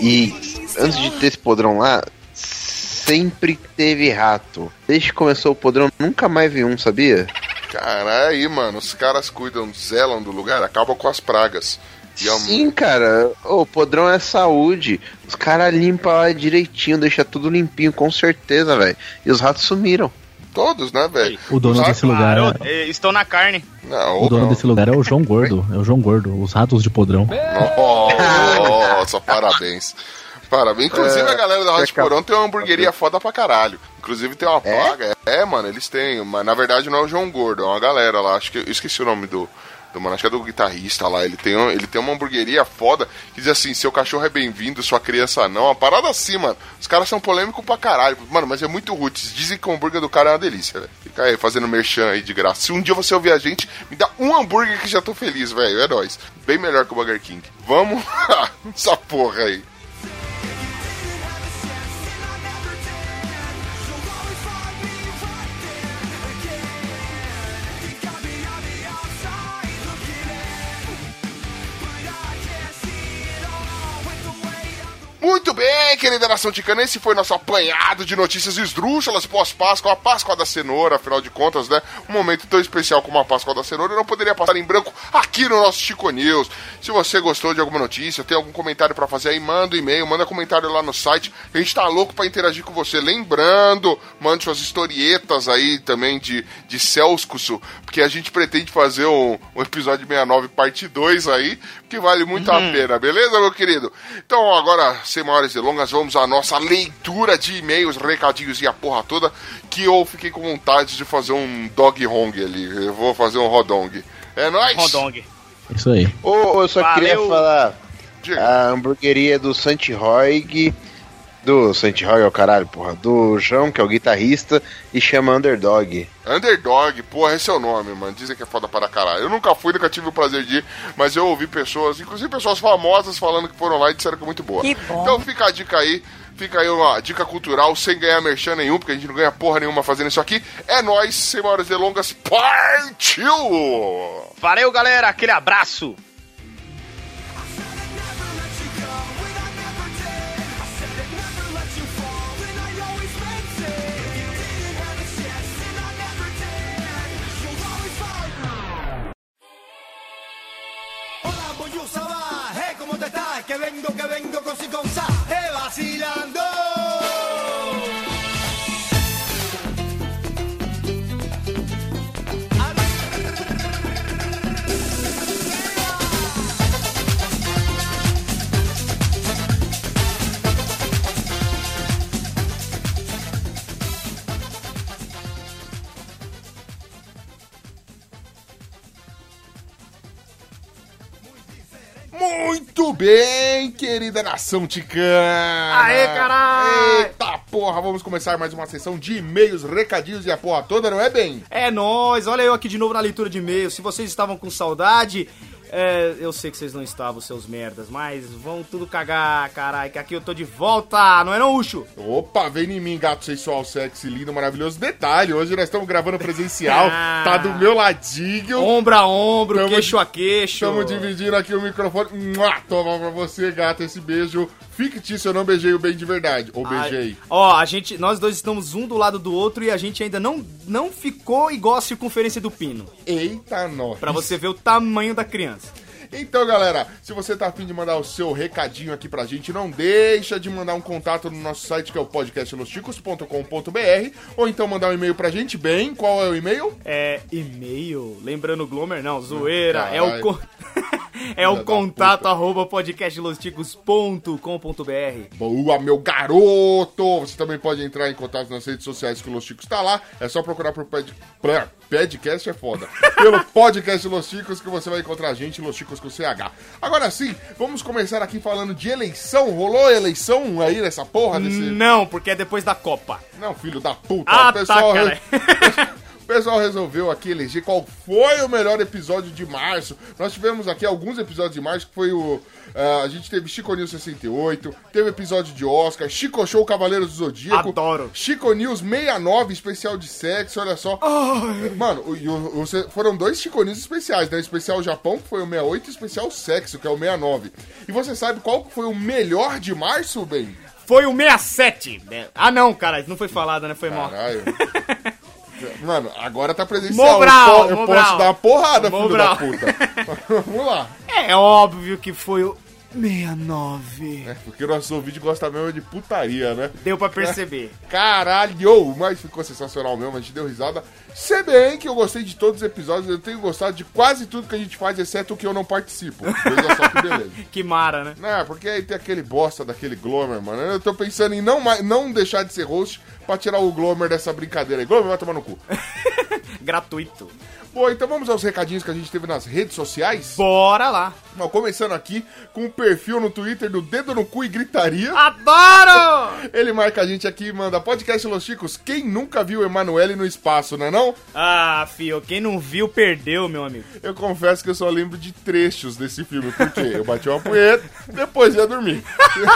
[SPEAKER 6] E antes de ter esse podrão lá, sempre teve rato. Desde que começou o podrão, nunca mais vi um, sabia?
[SPEAKER 1] Cara, aí, mano, os caras cuidam, zelam do lugar, acabam com as pragas. E é um-
[SPEAKER 6] Sim, cara. O podrão é saúde. Os caras limpam lá direitinho, deixa tudo limpinho, com certeza, velho. E os ratos sumiram.
[SPEAKER 1] Todos, né, velho?
[SPEAKER 4] O dono
[SPEAKER 1] Os
[SPEAKER 4] desse lugar,
[SPEAKER 3] Claro, eh, estou na carne.
[SPEAKER 1] Não,
[SPEAKER 4] o dono
[SPEAKER 1] não.
[SPEAKER 4] desse lugar é o João Gordo, é o João Gordo, os ratos de podrão.
[SPEAKER 1] Nossa, parabéns. Parabéns. Inclusive,
[SPEAKER 6] É,
[SPEAKER 1] a galera da Rádio
[SPEAKER 6] é cap-
[SPEAKER 1] Porão tem uma hamburgueria foda pra caralho. Inclusive, tem uma plaga. É? mano, eles têm. Mas na verdade não é o João Gordo, é uma galera lá. Acho que eu esqueci o nome do. Do mano, acho que é do guitarrista lá. Ele tem, ele tem uma hamburgueria foda que diz assim: seu cachorro é bem-vindo, sua criança não. Uma parada assim, mano. Os caras são polêmicos pra caralho. Mano, mas é muito roots. Dizem que o hambúrguer do cara é uma delícia, velho. Fica aí fazendo merchan aí de graça. Se um dia você ouvir a gente, me dá um hambúrguer que já tô feliz, velho. É nóis. Bem melhor que o Burger King. Vamos [LAUGHS] essa porra aí. Muito bem, querida nação ticana, esse foi nosso apanhado de notícias esdrúxulas pós-Páscoa, a Páscoa da Cenoura, afinal de contas, né? Um momento tão especial como a Páscoa da Cenoura não poderia passar em branco aqui no nosso Chico News. Se você gostou de alguma notícia, tem algum comentário pra fazer aí, manda um e-mail, manda comentário lá no site. A gente tá louco pra interagir com você. Lembrando, mande suas historietas aí também de, de Celscuso, porque a gente pretende fazer um, um episódio 69 parte 2 aí, que vale muito a pena, beleza, meu querido? Então, agora, sem maiores delongas, vamos à nossa leitura de e-mails, recadinhos e a porra toda, que eu fiquei com vontade de fazer um dog hong ali. Eu vou fazer um rodong. É nóis?
[SPEAKER 3] Rodong.
[SPEAKER 4] Isso aí.
[SPEAKER 6] Ô, eu só
[SPEAKER 3] Valeu.
[SPEAKER 6] queria falar.
[SPEAKER 1] Diga.
[SPEAKER 6] A hamburgueria do Santiroig. Do é o caralho, porra. Do João, que é o guitarrista, e chama Underdog.
[SPEAKER 1] Underdog, porra, esse é o nome, mano. Dizem que é foda para caralho. Eu nunca fui, nunca tive o prazer de ir, mas eu ouvi pessoas, inclusive pessoas famosas, falando que foram lá e disseram que é muito boa.
[SPEAKER 7] Que bom.
[SPEAKER 1] Então fica a dica aí. Fica aí uma dica cultural sem ganhar merchan nenhum, porque a gente não ganha porra nenhuma fazendo isso aqui. É nóis, sem maiores delongas, partiu!
[SPEAKER 3] Valeu, galera. Aquele abraço.
[SPEAKER 5] Que vengo, que vengo con si con sa, vacilando.
[SPEAKER 1] Bem, querida nação ticana!
[SPEAKER 9] Aê, caralho!
[SPEAKER 1] Eita porra, vamos começar mais uma sessão de e-mails, recadinhos e a porra toda, não é bem?
[SPEAKER 9] É nóis, olha eu aqui de novo na leitura de e-mail. Se vocês estavam com saudade, é, eu sei que vocês não estavam, seus merdas, mas vão tudo cagar, caralho, que aqui eu tô de volta, não é não, Ucho?
[SPEAKER 1] Opa, vem em mim, gato sensual, sexy, lindo, maravilhoso. Detalhe, hoje nós estamos gravando presencial, [LAUGHS]
[SPEAKER 9] Ah.
[SPEAKER 1] tá do meu ladinho.
[SPEAKER 9] Ombro a ombro,
[SPEAKER 1] Tamo
[SPEAKER 9] queixo a queixo.
[SPEAKER 1] Estamos dividindo aqui o microfone. Mua, Toma pra você, gato, esse beijo fictício. Eu não beijei o bem de verdade. Ou beijei.
[SPEAKER 9] Ó, a gente, nós dois estamos um do lado do outro e a gente ainda não, não ficou igual a circunferência do pino.
[SPEAKER 1] Eita, nós.
[SPEAKER 9] Pra você ver o tamanho da criança.
[SPEAKER 1] Então, galera, se você tá afim de mandar o seu recadinho aqui pra gente, não deixa de mandar um contato no nosso site, que é o podcastlosticos.com.br, ou então mandar um e-mail pra gente, bem, qual é o e-mail?
[SPEAKER 9] É, e-mail, lembrando o Glomer, não, zoeira, é
[SPEAKER 1] Caralho.
[SPEAKER 9] o... [LAUGHS] É o contato arroba podcastlosticos.com.br.
[SPEAKER 1] Boa, meu garoto! Você também pode entrar em contato nas redes sociais que o Los Chicos tá lá. É só procurar por pra- podcast é foda. [LAUGHS] Pelo podcast Los Chicos que você vai encontrar a gente, Los Chicos com CH. Agora sim, vamos começar aqui falando de eleição. Rolou eleição aí nessa porra desse.
[SPEAKER 9] Não, porque é depois da Copa.
[SPEAKER 1] Não, filho da puta.
[SPEAKER 9] Ah,
[SPEAKER 1] o pessoal,
[SPEAKER 9] tá, cara. [LAUGHS]
[SPEAKER 1] o pessoal resolveu aqui eleger qual foi o melhor episódio de março. Nós tivemos aqui alguns episódios de março, que foi o. ah, a gente teve Chico News 68, teve episódio de Oscar, Chico Show Cavaleiros do Zodíaco.
[SPEAKER 9] Adoro.
[SPEAKER 1] Chico News 69, especial de sexo, olha só. Mano, o- o- o- foram dois Chico News especiais, né? Especial Japão, que foi o 68, e o especial sexo, que é o 69. E você sabe qual foi o melhor de março, bem?
[SPEAKER 9] Foi o 67. né? Ah, não, cara, isso não foi falado, né? Foi mal. [LAUGHS]
[SPEAKER 1] Mano, agora tá presencial.
[SPEAKER 9] Mobral,
[SPEAKER 1] eu po- eu posso dar uma porrada, filho
[SPEAKER 9] Mobral.
[SPEAKER 1] da puta. [LAUGHS] Vamos lá.
[SPEAKER 9] É óbvio que foi o 69.
[SPEAKER 1] É, porque o nosso vídeo gosta mesmo de putaria, né?
[SPEAKER 9] Deu pra perceber. [LAUGHS]
[SPEAKER 1] Caralho! Mas ficou sensacional mesmo, a gente deu risada. Se bem que eu gostei de todos os episódios, eu tenho gostado de quase tudo que a gente faz, exceto o que eu não participo. Veja só que beleza. [LAUGHS]
[SPEAKER 9] Que mara, né?
[SPEAKER 1] Não, porque aí tem aquele bosta daquele Glomer, mano. Eu tô pensando em não, não deixar de ser host pra tirar o Glomer dessa brincadeira aí. Glomer vai tomar no cu. [LAUGHS]
[SPEAKER 9] Gratuito.
[SPEAKER 1] Bom, então vamos aos recadinhos que a gente teve nas redes sociais.
[SPEAKER 9] Bora lá.
[SPEAKER 1] Bom, começando aqui com o perfil no Twitter do Dedo no Cu e Gritaria.
[SPEAKER 9] Adoro! [LAUGHS]
[SPEAKER 1] Ele marca a gente aqui e manda podcast Los Chicos. Quem nunca viu Emanuele no espaço, né não?
[SPEAKER 9] Ah, fio, quem não viu, perdeu, meu amigo.
[SPEAKER 1] Eu confesso que eu só lembro de trechos desse filme, porque eu bati uma punheta, depois ia dormir.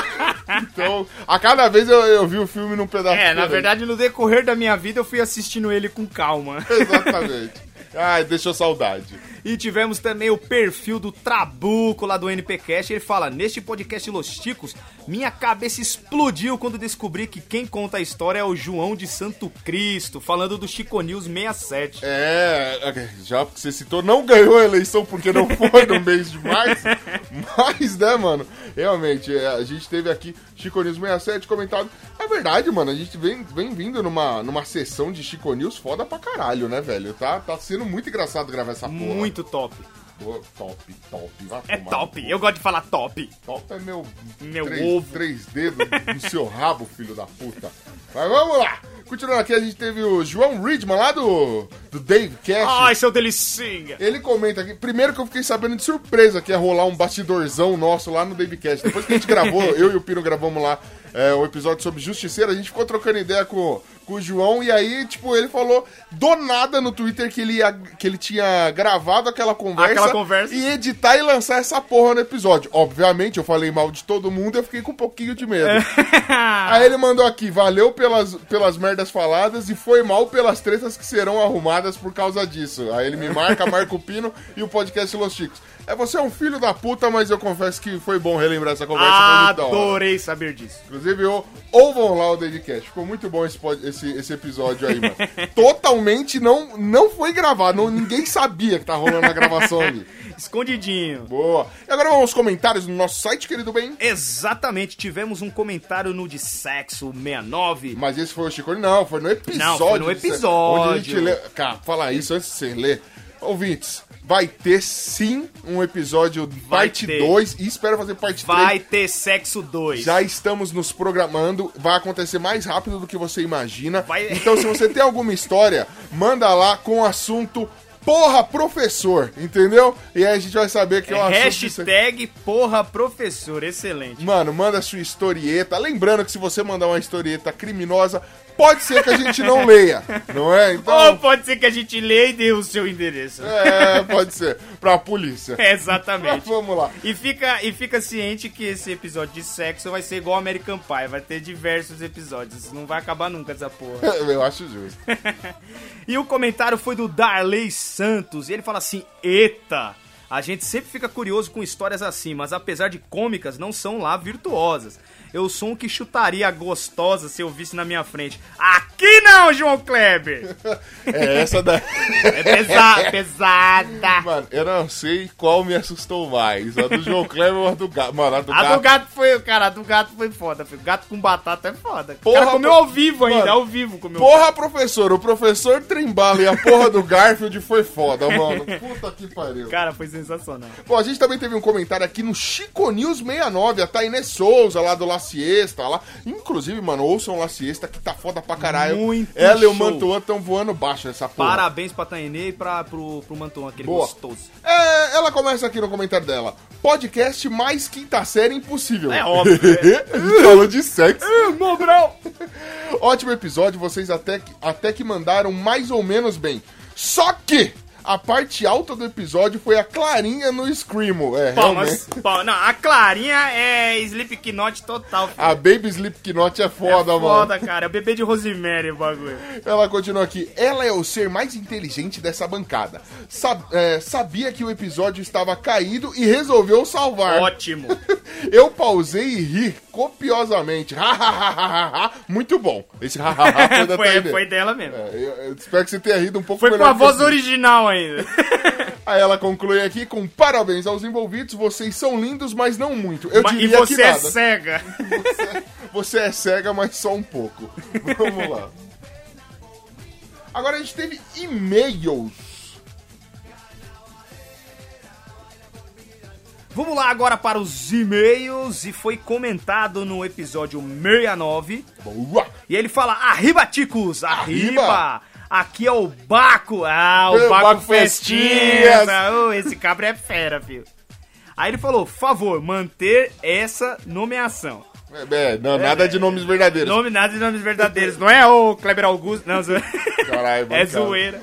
[SPEAKER 1] [LAUGHS] então, a cada vez eu, eu vi o filme num pedaço
[SPEAKER 9] É, na verdade, no decorrer da minha vida, eu fui assistindo ele com calma.
[SPEAKER 1] Exatamente. Ai, deixou saudade.
[SPEAKER 9] E tivemos também o perfil do Trabuco lá do NPcast. Ele fala: Neste podcast Los Ticos, minha cabeça explodiu quando descobri que quem conta a história é o João de Santo Cristo, falando do Chico News 67.
[SPEAKER 1] É, já que você citou, não ganhou a eleição porque não foi no mês de março. [LAUGHS] Mas, né, mano, realmente, é, a gente teve aqui Chico News 67 comentado. É verdade, mano, a gente vem, vem vindo numa, numa sessão de Chico News foda pra caralho, né, velho? Tá, tá sendo muito engraçado gravar essa porra.
[SPEAKER 9] Muito top.
[SPEAKER 1] Top, top. Vai
[SPEAKER 9] É top. Eu gosto de falar top.
[SPEAKER 1] Top é meu,
[SPEAKER 9] Meu
[SPEAKER 1] três,
[SPEAKER 9] ovo.
[SPEAKER 1] três dedos no seu rabo, filho da puta. Mas vamos lá. Continuando aqui, a gente teve o João Ridman lá do, do Dave Cash.
[SPEAKER 9] Ai, seu delicinha.
[SPEAKER 1] Ele comenta aqui, primeiro que eu fiquei sabendo de surpresa que ia rolar um bastidorzão nosso lá no Davecast. Depois que a gente gravou, [LAUGHS] eu e o Pino gravamos lá é, o episódio sobre Justiceiro, a gente ficou trocando ideia com, com o João e aí, tipo, ele falou do nada no Twitter que ele, ia, que ele tinha gravado aquela conversa,
[SPEAKER 9] Aquela conversa.
[SPEAKER 1] e editar e lançar essa porra no episódio. Obviamente, eu falei mal de todo mundo e eu fiquei com um pouquinho de medo. Aí ele mandou aqui, valeu pelas, pelas merdas faladas e foi mal pelas tretas que serão arrumadas por causa disso. Aí ele me [LAUGHS] marca, marca o Pino e o podcast Los Chicos. É, você é um filho da puta, mas eu confesso que foi bom relembrar essa conversa.
[SPEAKER 9] Adorei saber disso.
[SPEAKER 1] Inclusive, ou, ouvam lá o Dedicast. Ficou muito bom esse, pod- esse, esse episódio aí, mano. [LAUGHS] Totalmente não, não foi gravado. Não, ninguém sabia que tá rolando a gravação ali.
[SPEAKER 9] Escondidinho.
[SPEAKER 1] Boa. E agora vamos aos comentários no nosso site, querido bem.
[SPEAKER 9] Exatamente, tivemos um comentário no de sexo 69.
[SPEAKER 1] Mas esse foi o Chico? Não, foi no episódio.
[SPEAKER 9] Não, foi no episódio.
[SPEAKER 1] Onde a gente lê... Cara, falar isso antes de você ler. Ouvintes, vai ter sim um episódio
[SPEAKER 9] Vai
[SPEAKER 1] parte
[SPEAKER 9] ter.
[SPEAKER 1] 2 e espero fazer parte 3.
[SPEAKER 9] Vai ter sexo 2.
[SPEAKER 1] Já estamos nos programando, vai acontecer mais rápido do que você imagina.
[SPEAKER 9] Vai-
[SPEAKER 1] Então, se você tem alguma história, manda lá com o assunto Porra Professor, entendeu? E aí a gente vai saber que é, assunto. aqui.
[SPEAKER 9] Hashtag porra professor, excelente.
[SPEAKER 1] Mano, manda sua historieta. Lembrando que se você mandar uma historieta criminosa, pode ser que a gente não [LAUGHS] leia, não é?
[SPEAKER 9] Ou
[SPEAKER 1] Então,
[SPEAKER 9] pode ser que a gente leia e dê o seu endereço.
[SPEAKER 1] é, pode ser. Pra polícia. [LAUGHS] Mas
[SPEAKER 9] Exatamente.
[SPEAKER 1] vamos lá.
[SPEAKER 9] E fica, e fica ciente que esse episódio de sexo vai ser igual American Pie, vai ter diversos episódios, não vai acabar nunca essa porra. [LAUGHS]
[SPEAKER 1] Eu acho justo. [LAUGHS]
[SPEAKER 9] E o comentário foi do Darley Santos, e ele fala assim: Eita! A gente sempre fica curioso com histórias assim, mas apesar de cômicas, não são lá virtuosas. Eu sou um que chutaria gostosa se eu visse na minha frente. Aqui não, João Kleber! [LAUGHS]
[SPEAKER 1] É essa da.
[SPEAKER 9] É pesa pesada.
[SPEAKER 1] Mano, eu não sei qual me assustou mais. A do João Kleber ou a do gato. Mano, a do
[SPEAKER 9] A
[SPEAKER 1] gato.
[SPEAKER 9] do gato foi, cara, a do gato foi foda, filho. Gato com batata é foda.
[SPEAKER 1] Porra,
[SPEAKER 9] o cara comeu ao vivo ainda,
[SPEAKER 1] Mano,
[SPEAKER 9] ao vivo comeu.
[SPEAKER 1] Porra, professor, o professor Trembala e a porra do Garfield foi foda, mano. [LAUGHS] Puta que pariu.
[SPEAKER 9] Cara, foi sensacional.
[SPEAKER 1] Bom, a gente também teve um comentário aqui no Chico News 69, a Tainê Souza, lá do La Siesta, lá. Inclusive, mano, ouçam La Siesta, que tá foda pra caralho.
[SPEAKER 9] Muito
[SPEAKER 1] Ela e o
[SPEAKER 9] show.
[SPEAKER 1] Mantuan estão voando baixo nessa porra.
[SPEAKER 9] Parabéns pra Tainê e pra, pro, pro Manton, aquele
[SPEAKER 1] Boa.
[SPEAKER 9] gostoso.
[SPEAKER 1] É, ela começa aqui no comentário dela. Podcast mais quinta série impossível.
[SPEAKER 9] É óbvio,
[SPEAKER 1] A gente falou de sexo.
[SPEAKER 9] Mobrão!
[SPEAKER 1] Ótimo episódio, vocês até que, até que mandaram mais ou menos bem. Só que a parte alta do episódio foi a Clarinha no Screamo. É,
[SPEAKER 9] Palmas.
[SPEAKER 1] realmente.
[SPEAKER 9] Pal- Não, a Clarinha é Slipknot total. filho.
[SPEAKER 1] A Baby Slipknot é foda,
[SPEAKER 9] é
[SPEAKER 1] mano.
[SPEAKER 9] foda, cara. É o bebê de Rosemary o bagulho.
[SPEAKER 1] Ela continua aqui. Ela é o ser mais inteligente dessa bancada. Sab- é, sabia que o episódio estava caído e resolveu salvar.
[SPEAKER 9] Ótimo. [LAUGHS]
[SPEAKER 1] Eu pausei e ri copiosamente. [LAUGHS] Muito bom. Esse [LAUGHS] foi da
[SPEAKER 9] foi, foi dela mesmo.
[SPEAKER 1] É, eu, eu espero que você tenha rido um pouco
[SPEAKER 9] Foi com
[SPEAKER 1] melhor
[SPEAKER 9] a
[SPEAKER 1] que
[SPEAKER 9] voz
[SPEAKER 1] assim.
[SPEAKER 9] original ainda. [LAUGHS]
[SPEAKER 1] Aí ela conclui aqui com parabéns aos envolvidos, vocês são lindos, mas não muito. Eu
[SPEAKER 9] Mas- e
[SPEAKER 1] diria
[SPEAKER 9] você
[SPEAKER 1] que
[SPEAKER 9] é
[SPEAKER 1] nada.
[SPEAKER 9] cega.
[SPEAKER 1] Você é cega, mas só um pouco. Vamos lá. Agora a gente teve e-mails.
[SPEAKER 9] Vamos lá agora para os e-mails. E foi comentado no episódio 69.
[SPEAKER 1] Boa!
[SPEAKER 9] E ele fala: Arriba, ticos! Arriba!
[SPEAKER 1] Arriba!
[SPEAKER 9] Aqui é o Baco! Ah, o
[SPEAKER 1] É,
[SPEAKER 9] Baco,
[SPEAKER 1] Baco
[SPEAKER 9] ô, esse cabra é fera, filho. Aí ele falou: favor, manter essa nomeação.
[SPEAKER 1] É, não, nada de nomes verdadeiros.
[SPEAKER 9] Nome nada de nomes verdadeiros. Não é o Kleber Augusto, não. [LAUGHS]
[SPEAKER 1] Caralho,
[SPEAKER 9] é zoeira.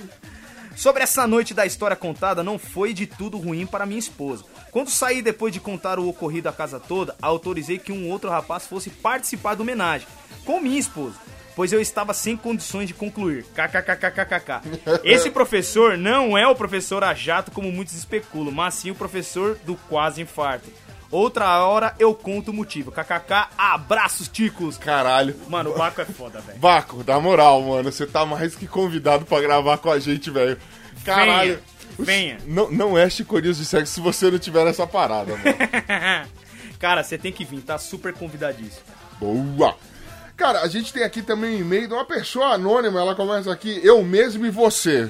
[SPEAKER 9] Sobre essa noite da história contada, não foi de tudo ruim para minha esposa. Quando saí depois de contar o ocorrido à casa toda, autorizei que um outro rapaz fosse participar da homenagem, com minha esposa, pois eu estava sem condições de concluir. KKKKKK. [LAUGHS] Esse professor não é o professor a jato como muitos especulam, mas sim o professor do quase infarto. Outra hora eu conto o motivo. KKK, abraços, ticos.
[SPEAKER 1] Caralho.
[SPEAKER 9] Mano, o Baco é foda, velho.
[SPEAKER 1] Vaco, na moral, mano, você tá mais que convidado pra gravar com a gente, velho. Caralho.
[SPEAKER 9] Venha.
[SPEAKER 1] Não, não é chicorinhos de sexo se você não tiver essa parada, mano. [LAUGHS]
[SPEAKER 9] Cara, você tem que vir, tá super convidadíssimo.
[SPEAKER 1] Boa! Cara, a gente tem aqui também um e-mail de uma pessoa anônima. Ela começa aqui, eu mesmo e você.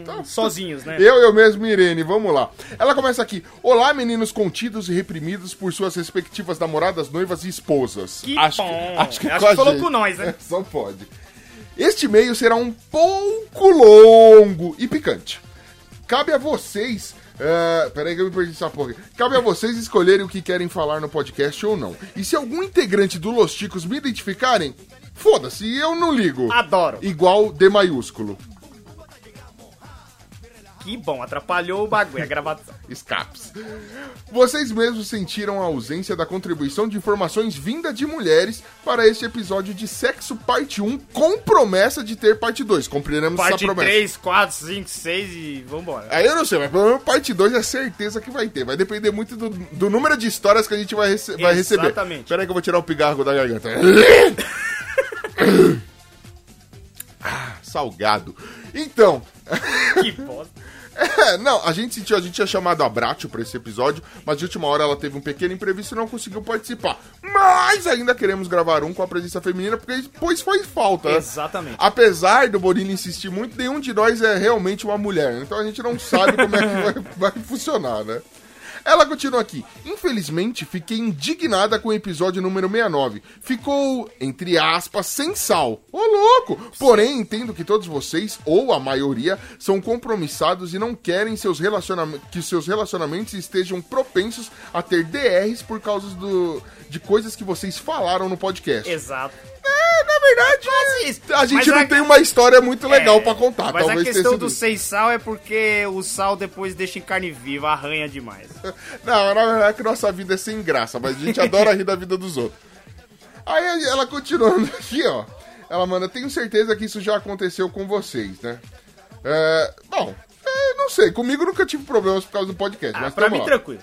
[SPEAKER 1] Então,
[SPEAKER 9] Sozinhos, né?
[SPEAKER 1] Eu, eu mesmo, Irene, vamos lá. Ela começa aqui. Olá, meninos contidos e reprimidos por suas respectivas namoradas, noivas e esposas.
[SPEAKER 9] Que
[SPEAKER 1] acho
[SPEAKER 9] bom.
[SPEAKER 1] Que, acho que,
[SPEAKER 9] Acho que falou
[SPEAKER 1] gente.
[SPEAKER 9] com nós, né?
[SPEAKER 1] É, [LAUGHS] só pode. Este e-mail será um pouco longo e picante. Cabe a vocês. É, peraí que eu me perdi essa porra. aqui. Cabe a vocês escolherem o que querem falar no podcast ou não. E se algum integrante do Los Ticos me identificarem, foda-se, eu não ligo.
[SPEAKER 9] Adoro.
[SPEAKER 1] Igual D maiúsculo.
[SPEAKER 9] Que bom, atrapalhou o bagulho, a gravação. [LAUGHS]
[SPEAKER 1] Escapes. Vocês mesmos sentiram a ausência da contribuição de informações vinda de mulheres para este episódio de Sexo Parte 1 com promessa de ter parte 2. Cumpriremos essa
[SPEAKER 9] Parte
[SPEAKER 1] promessa.
[SPEAKER 9] 3, 4, 5, 6 e vambora.
[SPEAKER 1] Aí eu não sei, mas pelo menos parte 2 é certeza que vai ter. Vai depender muito do, do número de histórias que a gente vai, rece vai receber.
[SPEAKER 9] Exatamente.
[SPEAKER 1] Pera aí que eu vou tirar o pigarro da garganta. [LAUGHS] ah, salgado. Então,
[SPEAKER 9] Que bosta.
[SPEAKER 1] É, não, a gente sentiu, a gente tinha chamado a Bratio pra esse episódio, mas de última hora ela teve um pequeno imprevisto e não conseguiu participar. Mas ainda queremos gravar um com a presença feminina, porque pois foi falta. né?
[SPEAKER 9] Exatamente.
[SPEAKER 1] Apesar do Borini insistir muito, nenhum de nós é realmente uma mulher. Então a gente não sabe como é que [LAUGHS] vai, vai funcionar, né? Ela continua aqui. Infelizmente, fiquei indignada com o episódio número 69. Ficou, entre aspas, sem sal. Ô, louco! Porém, entendo que todos vocês, ou a maioria, são compromissados e não querem seus relacionam- que seus relacionamentos estejam propensos a ter DRs por causa do... de coisas que vocês falaram no podcast.
[SPEAKER 9] Exato.
[SPEAKER 1] É, na verdade, a gente
[SPEAKER 9] Mas
[SPEAKER 1] não
[SPEAKER 9] a-
[SPEAKER 1] tem uma história muito legal
[SPEAKER 9] É,
[SPEAKER 1] pra contar.
[SPEAKER 9] Mas
[SPEAKER 1] Talvez
[SPEAKER 9] a questão do sem sal é porque o sal depois deixa em carne viva, arranha demais. [LAUGHS]
[SPEAKER 1] Não, na verdade é que nossa vida é sem graça, mas a gente adora rir da vida dos outros. Aí ela continuando aqui, ó. Ela manda, tenho certeza que isso já aconteceu com vocês, né? É, bom, é, não sei, comigo nunca tive problemas por causa do podcast,
[SPEAKER 9] Ah,
[SPEAKER 1] mas
[SPEAKER 9] pra mim,
[SPEAKER 1] lá.
[SPEAKER 9] tranquilo.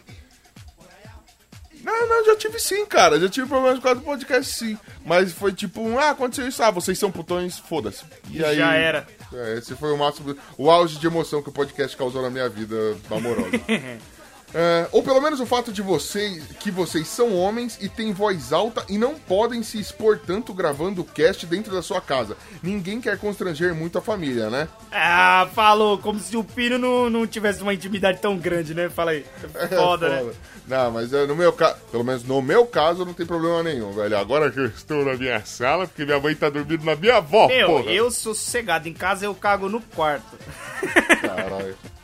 [SPEAKER 1] Não, já tive sim, cara. Já tive problemas por causa do podcast, sim. Mas foi tipo um, ah, aconteceu isso, ah, vocês são putões, foda-se. E aí.
[SPEAKER 9] Já era.
[SPEAKER 1] É, esse foi o máximo, o auge de emoção que o podcast causou na minha vida amorosa. [LAUGHS] É, ou pelo menos o fato de vocês que vocês são homens e têm voz alta e não podem se expor tanto gravando o cast dentro da sua casa. Ninguém quer constranger muito a família, né?
[SPEAKER 9] Ah, falou, como se o Pino não, não tivesse uma intimidade tão grande, né? Fala aí. É [LAUGHS] Foda, né?
[SPEAKER 1] Não, mas é, no meu caso, pelo menos no meu caso, não tem problema nenhum, velho. Agora que eu estou na minha sala, porque minha mãe tá dormindo na minha avó,
[SPEAKER 9] Meu,
[SPEAKER 1] porra.
[SPEAKER 9] eu sou sossegado. Em casa eu cago no quarto.
[SPEAKER 1] Caralho. [LAUGHS]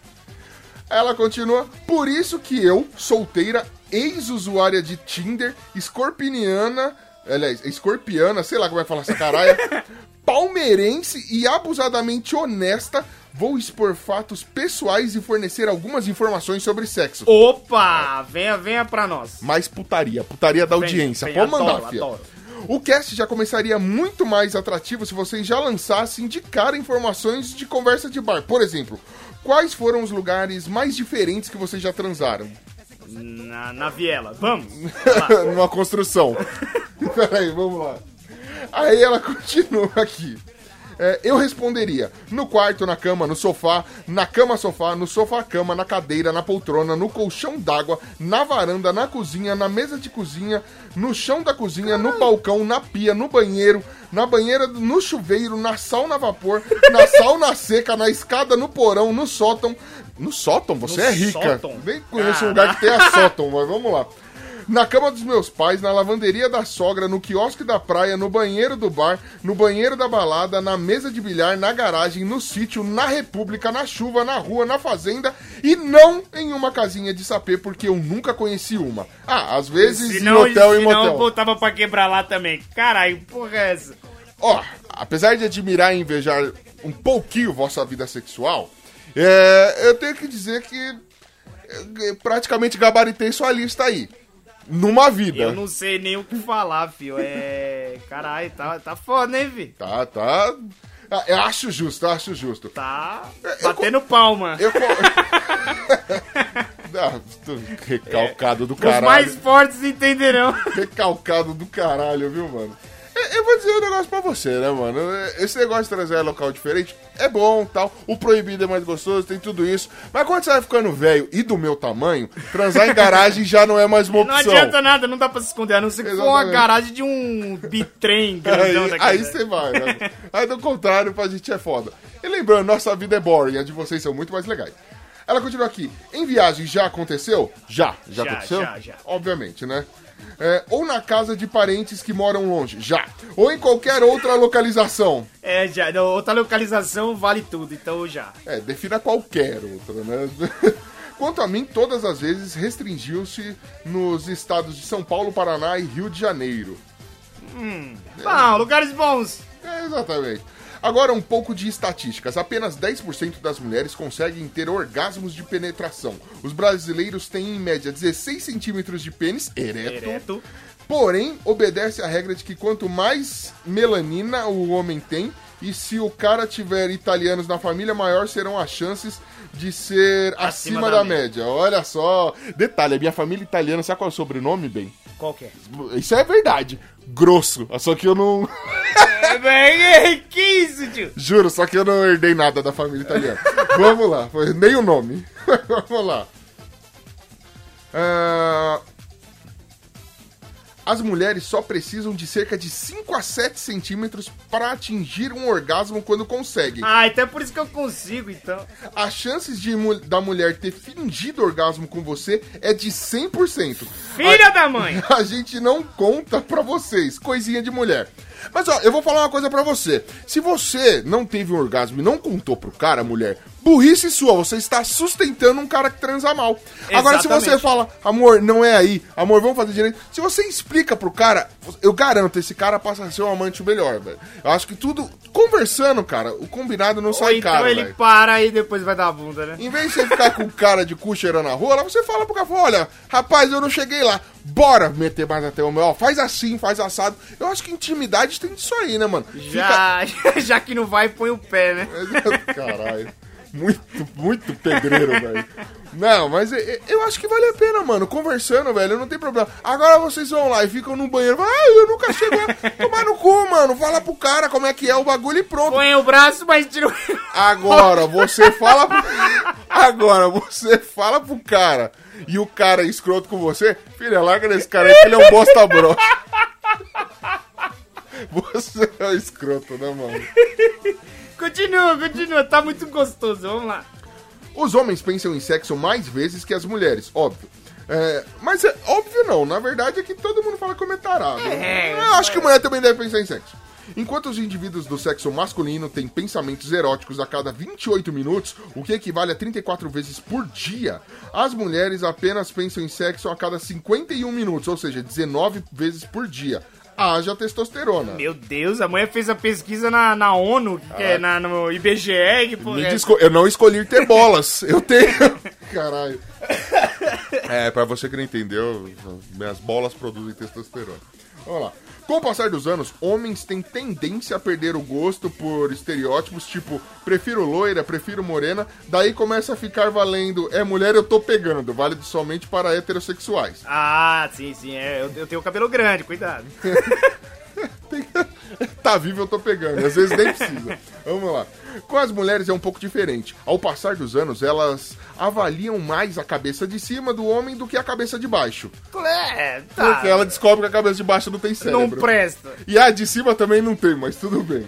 [SPEAKER 1] Ela continua, por isso que eu, solteira, ex-usuária de Tinder, escorpiniana, aliás, escorpiana, sei lá como vai falar essa caralho, [LAUGHS] palmeirense e abusadamente honesta, vou expor fatos pessoais e fornecer algumas informações sobre sexo.
[SPEAKER 9] Opa! Venha, venha pra nós.
[SPEAKER 1] Mais putaria, putaria da audiência.
[SPEAKER 9] vem,
[SPEAKER 1] Pode mandar,
[SPEAKER 9] adoro,
[SPEAKER 1] filha.
[SPEAKER 9] adoro.
[SPEAKER 1] O cast já começaria muito mais atrativo se vocês já lançassem de cara informações de conversa de bar. Por exemplo, quais foram os lugares mais diferentes que vocês já transaram?
[SPEAKER 9] Na, na viela. Vamos. [LAUGHS]
[SPEAKER 1] Numa construção. [LAUGHS] Peraí, vamos lá. Aí ela continua aqui. É, eu responderia no quarto, na cama, no sofá, na cama-sofá, no sofá-cama, na cadeira, na poltrona, no colchão d'água, na varanda, na cozinha, na mesa de cozinha, no chão da cozinha, no balcão, na pia, no banheiro, na banheira, no chuveiro, na sauna a vapor, na sauna [LAUGHS] seca, na escada, no porão, no sótão. No sótão? Você
[SPEAKER 9] No
[SPEAKER 1] é rica.
[SPEAKER 9] sótão?
[SPEAKER 1] Nem conheço um lugar que tenha sótão, mas vamos lá. Na cama dos meus pais, na lavanderia da sogra, no quiosque da praia, no banheiro do bar, no banheiro da balada, na mesa de bilhar, na garagem, no sítio, na república, na chuva, na rua, na fazenda e não em uma casinha de sapê, porque eu nunca conheci uma. Ah, às vezes
[SPEAKER 9] Se não,
[SPEAKER 1] em hotel e motel.
[SPEAKER 9] botava pra quebrar lá também. Caralho, porra é essa?
[SPEAKER 1] Ó, apesar de admirar e invejar um pouquinho vossa vida sexual, é, eu tenho que dizer que é, praticamente gabaritei sua lista aí. Numa vida.
[SPEAKER 9] Eu não sei nem o que falar, fio. É. Caralho, tá, tá foda, hein, vi?
[SPEAKER 1] Tá, tá. Ah, Eu acho justo, eu acho justo.
[SPEAKER 9] Tá batendo palma.
[SPEAKER 1] Eu. [LAUGHS] Ah, recalcado do
[SPEAKER 9] Os
[SPEAKER 1] caralho.
[SPEAKER 9] mais fortes entenderão.
[SPEAKER 1] Recalcado do caralho, viu, mano? Vou dizer um negócio pra você, né, mano? Esse negócio de trazer local diferente é bom tal. O proibido é mais gostoso, tem tudo isso. Mas quando você vai ficando velho e do meu tamanho, transar em garagem já não é mais uma [LAUGHS]
[SPEAKER 9] Não
[SPEAKER 1] opção.
[SPEAKER 9] adianta nada, não dá pra se esconder, a não ser que for uma garagem de um bitrem grandão
[SPEAKER 1] Aí, aí você vai, né? Aí do contrário, pra gente é foda. E lembrando, nossa vida é boring, a de vocês são muito mais legais. Ela continua aqui. Em viagem já aconteceu? Já. Já,
[SPEAKER 9] Já,
[SPEAKER 1] aconteceu?
[SPEAKER 9] já, já.
[SPEAKER 1] Obviamente, né? É, ou na casa de parentes que moram longe? Já. Ou em qualquer outra localização?
[SPEAKER 9] É, já. não, Outra localização vale tudo, então já.
[SPEAKER 1] É, defina qualquer outra, né? [LAUGHS] Quanto a mim, todas as vezes restringiu-se nos estados de São Paulo, Paraná e Rio de Janeiro.
[SPEAKER 9] Não, lugares bons.
[SPEAKER 1] É, exatamente. Agora, um pouco de estatísticas. Apenas 10% das mulheres conseguem ter orgasmos de penetração. Os brasileiros têm, em média, 16 centímetros de pênis ereto.
[SPEAKER 9] Ereto.
[SPEAKER 1] Porém, obedece à regra de que quanto mais melanina o homem tem, e se o cara tiver italianos na família, maior serão as chances de ser acima,
[SPEAKER 9] Acima
[SPEAKER 1] da,
[SPEAKER 9] da
[SPEAKER 1] média. Olha só. Detalhe, a minha família italiana, sabe qual é o sobrenome, bem?
[SPEAKER 9] Qual que é?
[SPEAKER 1] Isso é verdade. Grosso. Só que eu não.
[SPEAKER 9] Que isso, tio?
[SPEAKER 1] Juro, só que eu não herdei nada da família italiana. Vamos lá, foi nem o nome. [LAUGHS] Vamos lá. Ah, As mulheres só precisam de cerca de 5 a 7 centímetros para atingir um orgasmo quando conseguem.
[SPEAKER 9] Ah, então é por isso que eu consigo, então.
[SPEAKER 1] As chances de da mulher ter fingido orgasmo com você é de 100%.
[SPEAKER 9] Filha da mãe! [LAUGHS]
[SPEAKER 1] A gente não conta pra vocês, coisinha de mulher. Mas ó, eu vou falar uma coisa pra você. Se você não teve um orgasmo e não contou pro cara, mulher, burrice sua, você está sustentando um cara que transa mal. Agora, se você
[SPEAKER 9] Exatamente.
[SPEAKER 1] fala, amor, não é aí, amor, vamos fazer direito. Se você explica pro cara, eu garanto, esse cara passa a ser um amante melhor, velho. Eu acho que tudo, conversando, cara, o combinado não
[SPEAKER 9] Ou
[SPEAKER 1] sai
[SPEAKER 9] então
[SPEAKER 1] caro,
[SPEAKER 9] ele
[SPEAKER 1] velho.
[SPEAKER 9] para e depois vai dar a bunda, né?
[SPEAKER 1] Em vez de você ficar com o cara de cu cheirando na rua, lá você fala pro cara, olha, rapaz, eu não cheguei lá, bora meter mais até o meu, ó, faz assim, faz assado. Eu acho que intimidade tem disso aí, né, mano?
[SPEAKER 9] Já, [LAUGHS] já que não vai, põe o pé, né?
[SPEAKER 1] Fica- Caralho. Muito, muito pedreiro, velho. Não, mas eu acho que vale a pena, mano. Conversando, velho, não tem problema. Agora vocês vão lá e ficam no banheiro. Ah, eu nunca chego a [LAUGHS] tomar no cu, mano. Fala pro cara como é que é o bagulho e pronto.
[SPEAKER 9] Põe o braço, mas tira o...
[SPEAKER 1] Agora você fala pro... Agora você fala pro cara e o cara é escroto com você, filha, larga desse cara aí que ele é um bosta broxa. [LAUGHS] Você é escroto, né, mano?
[SPEAKER 9] Continua, continua, tá muito gostoso, vamos lá.
[SPEAKER 1] Os homens pensam em sexo mais vezes que as mulheres, óbvio. É, mas é óbvio não, na verdade é que todo mundo fala como é tarado.
[SPEAKER 9] É,
[SPEAKER 1] Eu acho que mulher também deve pensar em sexo. Enquanto os indivíduos do sexo masculino têm pensamentos eróticos a cada 28 minutos, o que equivale a 34 vezes por dia, as mulheres apenas pensam em sexo a cada 51 minutos, ou seja, 19 vezes por dia. Haja testosterona.
[SPEAKER 9] Meu Deus, a mulher fez a pesquisa na, na ONU, que é na, no IBGE, que pô, é-
[SPEAKER 1] Eu não escolhi ter bolas. Eu tenho. [LAUGHS] Caralho. É, pra você que não entendeu, minhas bolas produzem testosterona. Vamos lá. Com o passar dos anos, homens têm tendência a perder o gosto por estereótipos, tipo, prefiro loira, prefiro morena, daí começa a ficar valendo, é mulher eu tô pegando, válido somente para heterossexuais.
[SPEAKER 9] Ah, sim, sim, é, eu, eu tenho o cabelo grande, cuidado. [LAUGHS] [LAUGHS] [LAUGHS]
[SPEAKER 1] tá vivo, eu tô pegando. Às vezes nem precisa. Vamos lá. Com as mulheres é um pouco diferente. Ao passar dos anos, elas avaliam mais a cabeça de cima do homem do que a cabeça de baixo.
[SPEAKER 9] É, tá.
[SPEAKER 1] Porque ela descobre que a cabeça de baixo não tem cérebro.
[SPEAKER 9] Não presta.
[SPEAKER 1] E a de cima também não tem, mas tudo bem.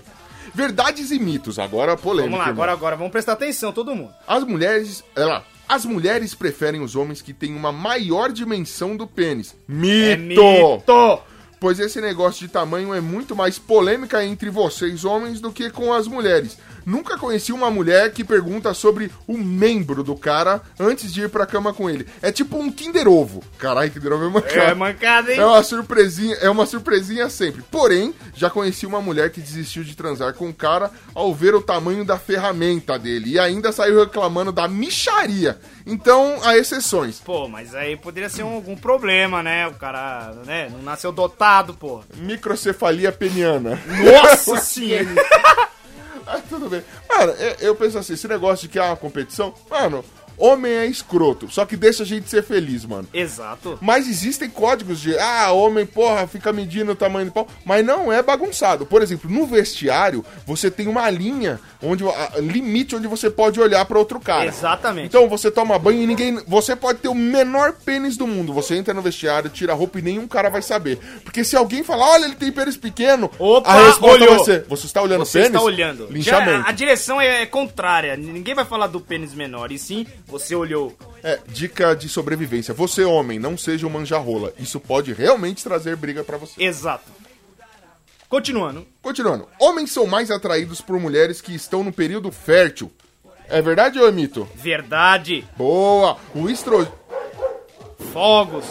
[SPEAKER 1] Verdades e mitos, agora polêmica.
[SPEAKER 9] Vamos lá,
[SPEAKER 1] irmão.
[SPEAKER 9] agora, agora, vamos prestar atenção, todo mundo.
[SPEAKER 1] As mulheres. Ela. As mulheres preferem os homens que têm uma maior dimensão do pênis. Mito!
[SPEAKER 9] É mito!
[SPEAKER 1] Pois esse negócio de tamanho é muito mais polêmica entre vocês, homens, do que com as mulheres. Nunca conheci uma mulher que pergunta sobre o membro do cara antes de ir pra cama com ele. É tipo um Kinder Ovo. Caralho, Kinder Ovo é mancada.
[SPEAKER 9] É mancada, hein?
[SPEAKER 1] É uma surpresinha, é uma surpresinha sempre. Porém, já conheci uma mulher que desistiu de transar com o cara ao ver o tamanho da ferramenta dele e ainda saiu reclamando da micharia. Então, há exceções.
[SPEAKER 9] Pô, mas aí poderia ser um- algum problema, né? O cara, né, não nasceu dotado, pô.
[SPEAKER 1] Microcefalia peniana.
[SPEAKER 9] Nossa [LAUGHS] senhora!
[SPEAKER 1] Ah, tudo bem. Mano, eu, eu penso assim, esse negócio de que é uma competição, mano, homem é escroto, só que deixa a gente ser feliz, mano.
[SPEAKER 9] Exato.
[SPEAKER 1] Mas existem códigos de, ah, homem, porra, fica medindo o tamanho do pau, mas não é bagunçado. Por exemplo, no vestiário, você tem uma linha, onde limite onde você pode olhar pra outro cara.
[SPEAKER 9] Exatamente.
[SPEAKER 1] Então você toma banho e ninguém. Você pode ter o menor pênis do mundo. Você entra no vestiário, tira a roupa e nenhum cara vai saber. Porque se alguém falar, olha, ele tem pênis pequeno,
[SPEAKER 9] Opa,
[SPEAKER 1] a resposta
[SPEAKER 9] olhou.
[SPEAKER 1] vai ser: você está olhando
[SPEAKER 9] Você
[SPEAKER 1] pênis?
[SPEAKER 9] está olhando.
[SPEAKER 1] Linchamento.
[SPEAKER 9] Já, a direção é, é contrária. Ninguém vai falar do pênis menor. E sim, você olhou.
[SPEAKER 1] É, dica de sobrevivência. Você, homem, não seja um manjarrola. Isso pode realmente trazer briga pra você.
[SPEAKER 9] Exato. Continuando.
[SPEAKER 1] Continuando. Homens são mais atraídos por mulheres que estão no período fértil. É verdade ou é mito?
[SPEAKER 9] Verdade.
[SPEAKER 1] Boa! O estro...
[SPEAKER 9] Fogos.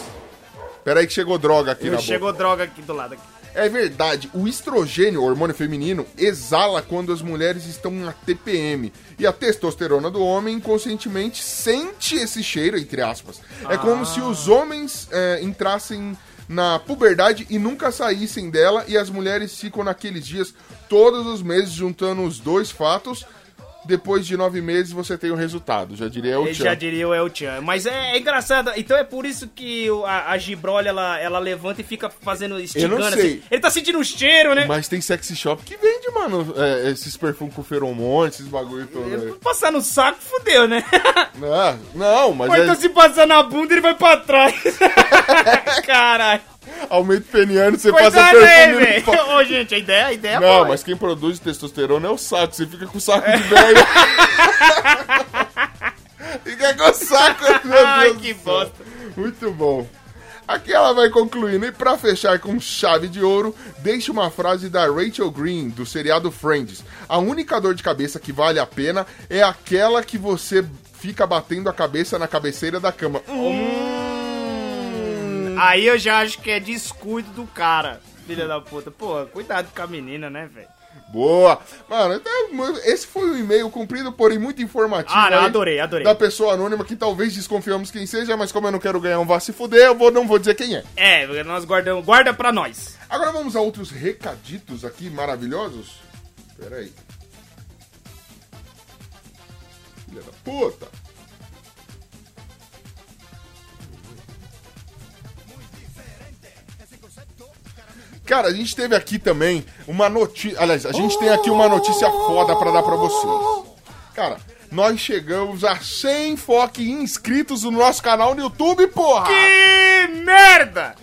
[SPEAKER 1] Pera aí que chegou droga aqui na
[SPEAKER 9] Chegou droga aqui do lado. Aqui.
[SPEAKER 1] É verdade. O estrogênio, o hormônio feminino, exala quando as mulheres estão na TPM. E a testosterona do homem, inconscientemente, sente esse cheiro, entre aspas. É como se os homens é, entrassem na puberdade e nunca saíssem dela. E as mulheres ficam naqueles dias, todos os meses, juntando os dois fatos. Depois de nove meses, você tem o resultado. Já diria o
[SPEAKER 9] Eu
[SPEAKER 1] Tchan.
[SPEAKER 9] já diria o El Chan. Mas é, é engraçado. Então é por isso que a, a Gibrolha, ela, ela levanta e fica fazendo, esticando
[SPEAKER 1] sei.
[SPEAKER 9] assim. Ele tá sentindo um cheiro, né?
[SPEAKER 1] Mas tem sexy shop que vende, mano, é, esses perfumes com feromônio, esses bagulho todo aí.
[SPEAKER 9] Passar no saco, fudeu, né?
[SPEAKER 1] Ah, não, mas
[SPEAKER 9] Ou então
[SPEAKER 1] é,
[SPEAKER 9] se passar na bunda, ele vai pra trás. [LAUGHS] Caralho.
[SPEAKER 1] Aumento peniano, você
[SPEAKER 9] Coitado
[SPEAKER 1] passa
[SPEAKER 9] aí,
[SPEAKER 1] perfume no
[SPEAKER 9] velho.
[SPEAKER 1] pau.
[SPEAKER 9] Ô, gente, a ideia, a ideia é
[SPEAKER 1] Não,
[SPEAKER 9] boa.
[SPEAKER 1] mas quem produz testosterona é o saco, você fica com o saco de velho. [LAUGHS] fica com o saco, meu
[SPEAKER 9] Ai,
[SPEAKER 1] Deus
[SPEAKER 9] que
[SPEAKER 1] do céu.
[SPEAKER 9] bosta.
[SPEAKER 1] Muito bom. Aqui ela vai concluindo. E pra fechar com chave de ouro, deixe uma frase da Rachel Green, do seriado Friends. A única dor de cabeça que vale a pena é aquela que você fica batendo a cabeça na cabeceira da cama. Hum.
[SPEAKER 9] Aí eu já acho que é descuido do cara, filha da puta. Pô, cuidado com a menina, né, velho?
[SPEAKER 1] Boa! Mano, então, esse foi um e-mail comprido, porém muito informativo.
[SPEAKER 9] Ah, não,
[SPEAKER 1] aí,
[SPEAKER 9] adorei, adorei.
[SPEAKER 1] Da pessoa anônima que talvez desconfiamos quem seja, mas como eu não quero ganhar um vá se fuder, eu vou, não vou dizer quem é.
[SPEAKER 9] É, nós guardamos. Guarda pra nós.
[SPEAKER 1] Agora vamos a outros recaditos aqui maravilhosos. Pera aí. Filha da puta. Cara, a gente teve aqui também uma notícia. Aliás, a gente tem aqui uma notícia foda pra dar pra vocês. Cara, nós chegamos a 100 foque inscritos no nosso canal no YouTube, porra!
[SPEAKER 9] Que merda!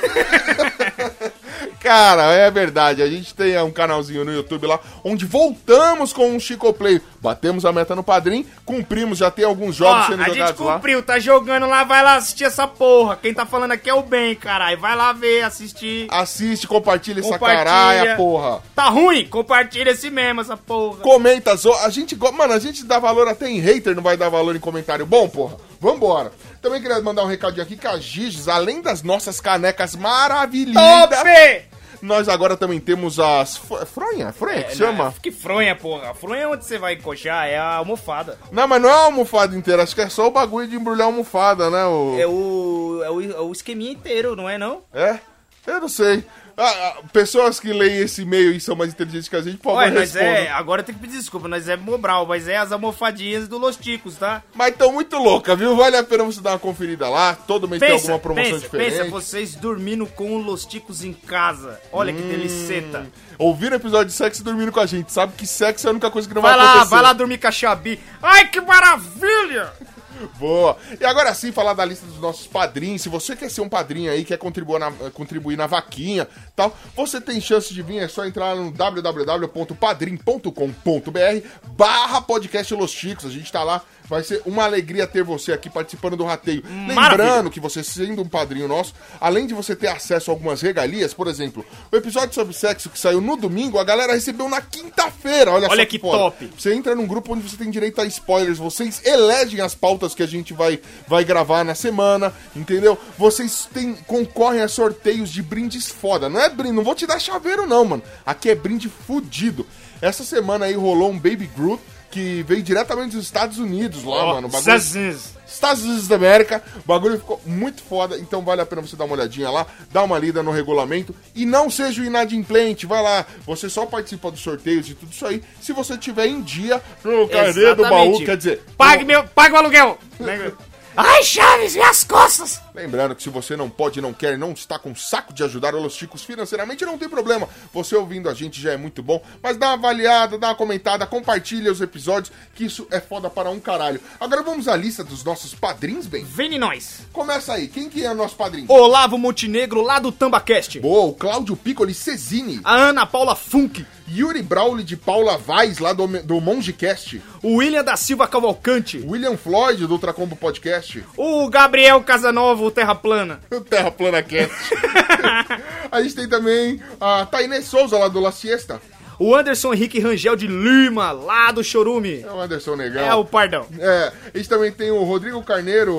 [SPEAKER 9] [LAUGHS]
[SPEAKER 1] Cara, é verdade. A gente tem um canalzinho no YouTube lá onde voltamos com um Chico Play. Batemos a meta no padrinho, cumprimos, já tem alguns jogos
[SPEAKER 9] Ó,
[SPEAKER 1] sendo
[SPEAKER 9] a gente
[SPEAKER 1] jogados lá.
[SPEAKER 9] cumpriu, tá jogando lá, vai lá assistir essa porra. Quem tá falando aqui é o bem, caralho. Vai lá ver, assistir.
[SPEAKER 1] Assiste, compartilha essa
[SPEAKER 9] Compartilha.
[SPEAKER 1] caralha, porra.
[SPEAKER 9] Tá ruim? Compartilha esse mesmo, essa porra.
[SPEAKER 1] Comenta, zo- a gente, mano, a gente dá valor até em hater, não vai dar valor em comentário bom, porra. Vambora. Também queria mandar um recadinho aqui que a Giges, além das nossas canecas maravilhindas,
[SPEAKER 9] Top!
[SPEAKER 1] Nós agora também temos as fr- fronha, fronha que
[SPEAKER 9] É,
[SPEAKER 1] chama?
[SPEAKER 9] não, Que fronha, porra. Fronha é onde você vai encoxar, é a almofada.
[SPEAKER 1] Não, mas não é a almofada inteira, acho que é só o bagulho de embrulhar a almofada, né? O...
[SPEAKER 9] É o, é o, é o esqueminha inteiro, não é não?
[SPEAKER 1] É? Eu não sei. Ah, ah, pessoas que leem esse e-mail e são mais inteligentes que a gente, por favor,
[SPEAKER 9] nós
[SPEAKER 1] respondam.
[SPEAKER 9] é. Agora tem que pedir desculpa, nós é Mobral, mas é as almofadinhas do Los Ticos, tá?
[SPEAKER 1] Mas tão muito louca, viu? Vale a pena você dar uma conferida lá. Todo mês tem
[SPEAKER 9] Pensa,
[SPEAKER 1] alguma promoção
[SPEAKER 9] pensa,
[SPEAKER 1] diferente.
[SPEAKER 9] pensa, vocês dormindo com Los Ticos em casa. Olha
[SPEAKER 1] Hum.
[SPEAKER 9] que deliceta.
[SPEAKER 1] Ouviram episódio de sexo e dormindo com a gente. Sabe que sexo é a única coisa que não
[SPEAKER 9] Vai
[SPEAKER 1] vai,
[SPEAKER 9] lá,
[SPEAKER 1] acontecer.
[SPEAKER 9] vai lá dormir com a Xabi. Ai, que maravilha! [LAUGHS]
[SPEAKER 1] Boa. E agora sim, falar da lista dos nossos padrinhos. Se você quer ser um padrinho aí, quer contribuir na, contribuir na vaquinha tal, você tem chance de vir. É só entrar no www.padrim.com.br barra podcast Los Chicos. A gente tá lá. Vai ser uma alegria ter você aqui participando do rateio.
[SPEAKER 9] Maravilha.
[SPEAKER 1] Lembrando que você sendo um padrinho nosso, além de você ter acesso a algumas regalias, por exemplo, o episódio sobre sexo que saiu no domingo, a galera recebeu na quinta-feira. Olha,
[SPEAKER 9] Olha
[SPEAKER 1] só
[SPEAKER 9] que
[SPEAKER 1] foda.
[SPEAKER 9] top.
[SPEAKER 1] Você entra num grupo onde você tem direito a spoilers, vocês elegem as pautas que a gente vai, vai gravar na semana, entendeu? Vocês têm, concorrem a sorteios de brindes foda. Não é brinde, não vou te dar chaveiro não, mano. Aqui é brinde fudido. Essa semana aí rolou um Baby Groot que veio diretamente dos Estados Unidos lá, mano. O bagulho-. Estados Unidos da América. O bagulho ficou muito foda, então vale a pena você dar uma olhadinha lá, dar uma lida no regulamento e não seja o inadimplente. Vai lá, você só participa dos sorteios e tudo isso aí se você tiver em dia no carnê do baú, quer dizer.
[SPEAKER 9] Pague,
[SPEAKER 1] no-
[SPEAKER 9] meu, pague o aluguel! [LAUGHS] Ai, Chaves, minhas costas!
[SPEAKER 1] Lembrando que se você não pode, não quer, não está com saco de ajudar os Chicos financeiramente, não tem problema. Você ouvindo a gente já é muito bom. Mas dá uma avaliada, dá uma comentada, compartilha os episódios, que isso é foda para um caralho. Agora vamos à lista dos nossos padrinhos, bem?
[SPEAKER 9] Vem em nós!
[SPEAKER 1] Começa aí, quem que é o nosso padrinho?
[SPEAKER 9] Olavo Montenegro, lá do Tambacast.
[SPEAKER 1] Boa, o Cláudio Piccoli Cesini.
[SPEAKER 9] A Ana Paula Funk.
[SPEAKER 1] Yuri Brauli de Paula Vaz, lá do, do Mongecast.
[SPEAKER 9] O William da Silva Cavalcante.
[SPEAKER 1] William Floyd, do Ultracombo Podcast.
[SPEAKER 9] O Gabriel Casanova, o Terra Plana.
[SPEAKER 1] O Terra Plana Cast. [LAUGHS] a gente tem também a Tainê Souza, lá do La Siesta.
[SPEAKER 9] O Anderson Henrique Rangel de Lima, lá do Chorume.
[SPEAKER 1] É o Anderson Negão.
[SPEAKER 9] É o pardão.
[SPEAKER 1] É, a gente também tem o Rodrigo Carneiro,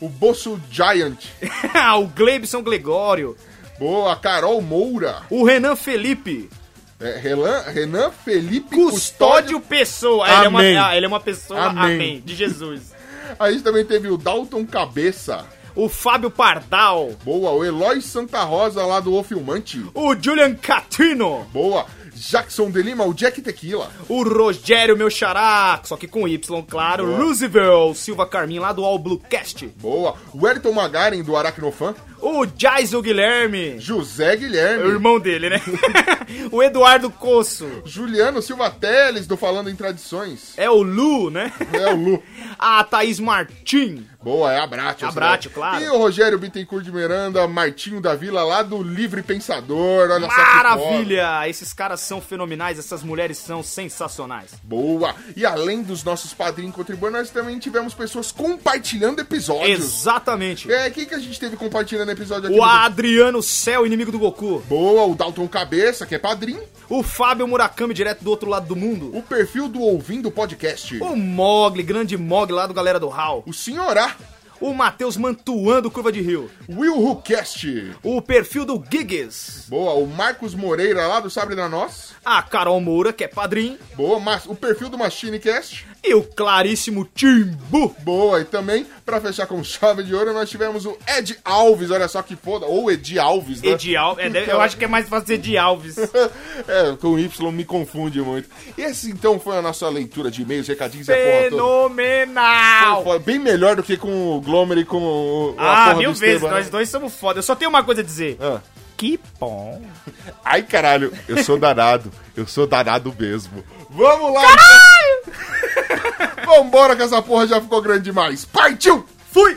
[SPEAKER 1] o, Bosso Giant. [LAUGHS]
[SPEAKER 9] o Gleibson Gregório.
[SPEAKER 1] Boa, Carol Moura.
[SPEAKER 9] O Renan Felipe.
[SPEAKER 1] É, Renan, Renan Felipe
[SPEAKER 9] Custódio Pessoa. Ah, Ele é, uma, ah, ele é uma pessoa,
[SPEAKER 1] Amém.
[SPEAKER 9] amém, de Jesus. [LAUGHS]
[SPEAKER 1] A gente também teve o Dalton Cabeça.
[SPEAKER 9] O Fábio Pardal.
[SPEAKER 1] Boa, o Eloy Santa Rosa lá do O Filmante.
[SPEAKER 9] O Julian Catino.
[SPEAKER 1] Boa, Jackson de Lima, o Jack Tequila.
[SPEAKER 9] O Rogério Meu Xará, só que com Y, claro.
[SPEAKER 1] Boa.
[SPEAKER 9] Roosevelt Silva Carmin, lá do All Blue Cast.
[SPEAKER 1] Boa, o Wellington Magaren do Aracnofan.
[SPEAKER 9] O Jaiso Guilherme.
[SPEAKER 1] José
[SPEAKER 9] É o
[SPEAKER 1] Guilherme.
[SPEAKER 9] irmão dele, né? [LAUGHS] o Eduardo Coço.
[SPEAKER 1] Juliano Silva Teles do Falando em Tradições.
[SPEAKER 9] É o Lu, né?
[SPEAKER 1] É o Lu. [LAUGHS]
[SPEAKER 9] A Thaís Martim.
[SPEAKER 1] Boa, é Abrate.
[SPEAKER 9] Abrate, claro.
[SPEAKER 1] E o Rogério Bittencourt de Miranda, Martinho da Vila, lá do Livre Pensador. Olha.
[SPEAKER 9] Maravilha! Esses caras são fenomenais, essas mulheres são sensacionais.
[SPEAKER 1] Boa! E além dos nossos padrinhos contribuindo, nós também tivemos pessoas compartilhando episódios.
[SPEAKER 9] Exatamente.
[SPEAKER 1] É, quem que a gente teve compartilhando episódio aqui?
[SPEAKER 9] O
[SPEAKER 1] no-
[SPEAKER 9] Adriano Céu, inimigo do Goku.
[SPEAKER 1] Boa, o Dalton Cabeça, que é padrinho.
[SPEAKER 9] O Fábio Murakami, direto do outro lado do mundo.
[SPEAKER 1] O perfil do Ouvindo Podcast.
[SPEAKER 9] O Mogli, grande Mogli lá do Galera do Hall.
[SPEAKER 1] O Senhorá.
[SPEAKER 9] O Matheus Mantuan do Curva de Rio.
[SPEAKER 1] Will Who Cast.
[SPEAKER 9] O perfil do Gigs.
[SPEAKER 1] Boa, o Marcos Moreira lá do Sabre da Nós.
[SPEAKER 9] A Carol Moura, que é padrinho.
[SPEAKER 1] Boa, mas o perfil do Machine Cast.
[SPEAKER 9] E o claríssimo Timbu.
[SPEAKER 1] Boa, e também, pra fechar com chave de ouro, nós tivemos o Ed Alves, olha só que foda. Ou Ed Alves, né?
[SPEAKER 9] Edi Alves. É, [LAUGHS] eu acho que é mais fácil de Alves. [LAUGHS]
[SPEAKER 1] é, com Y me confunde muito. E esse então foi a nossa leitura de e-mails, recadinhos e.
[SPEAKER 9] Fenomenal!
[SPEAKER 1] Foi bem melhor do que com o Glomer e com o.
[SPEAKER 9] Ah, mil vezes, nós
[SPEAKER 1] né?
[SPEAKER 9] dois somos foda. Eu só tenho uma coisa a dizer.
[SPEAKER 1] Ah.
[SPEAKER 9] Que bom.
[SPEAKER 1] Ai, caralho, eu sou danado. Eu sou danado mesmo. Vamos lá! Caralho! [LAUGHS] Vambora que essa porra já ficou grande demais. Partiu!
[SPEAKER 9] Fui!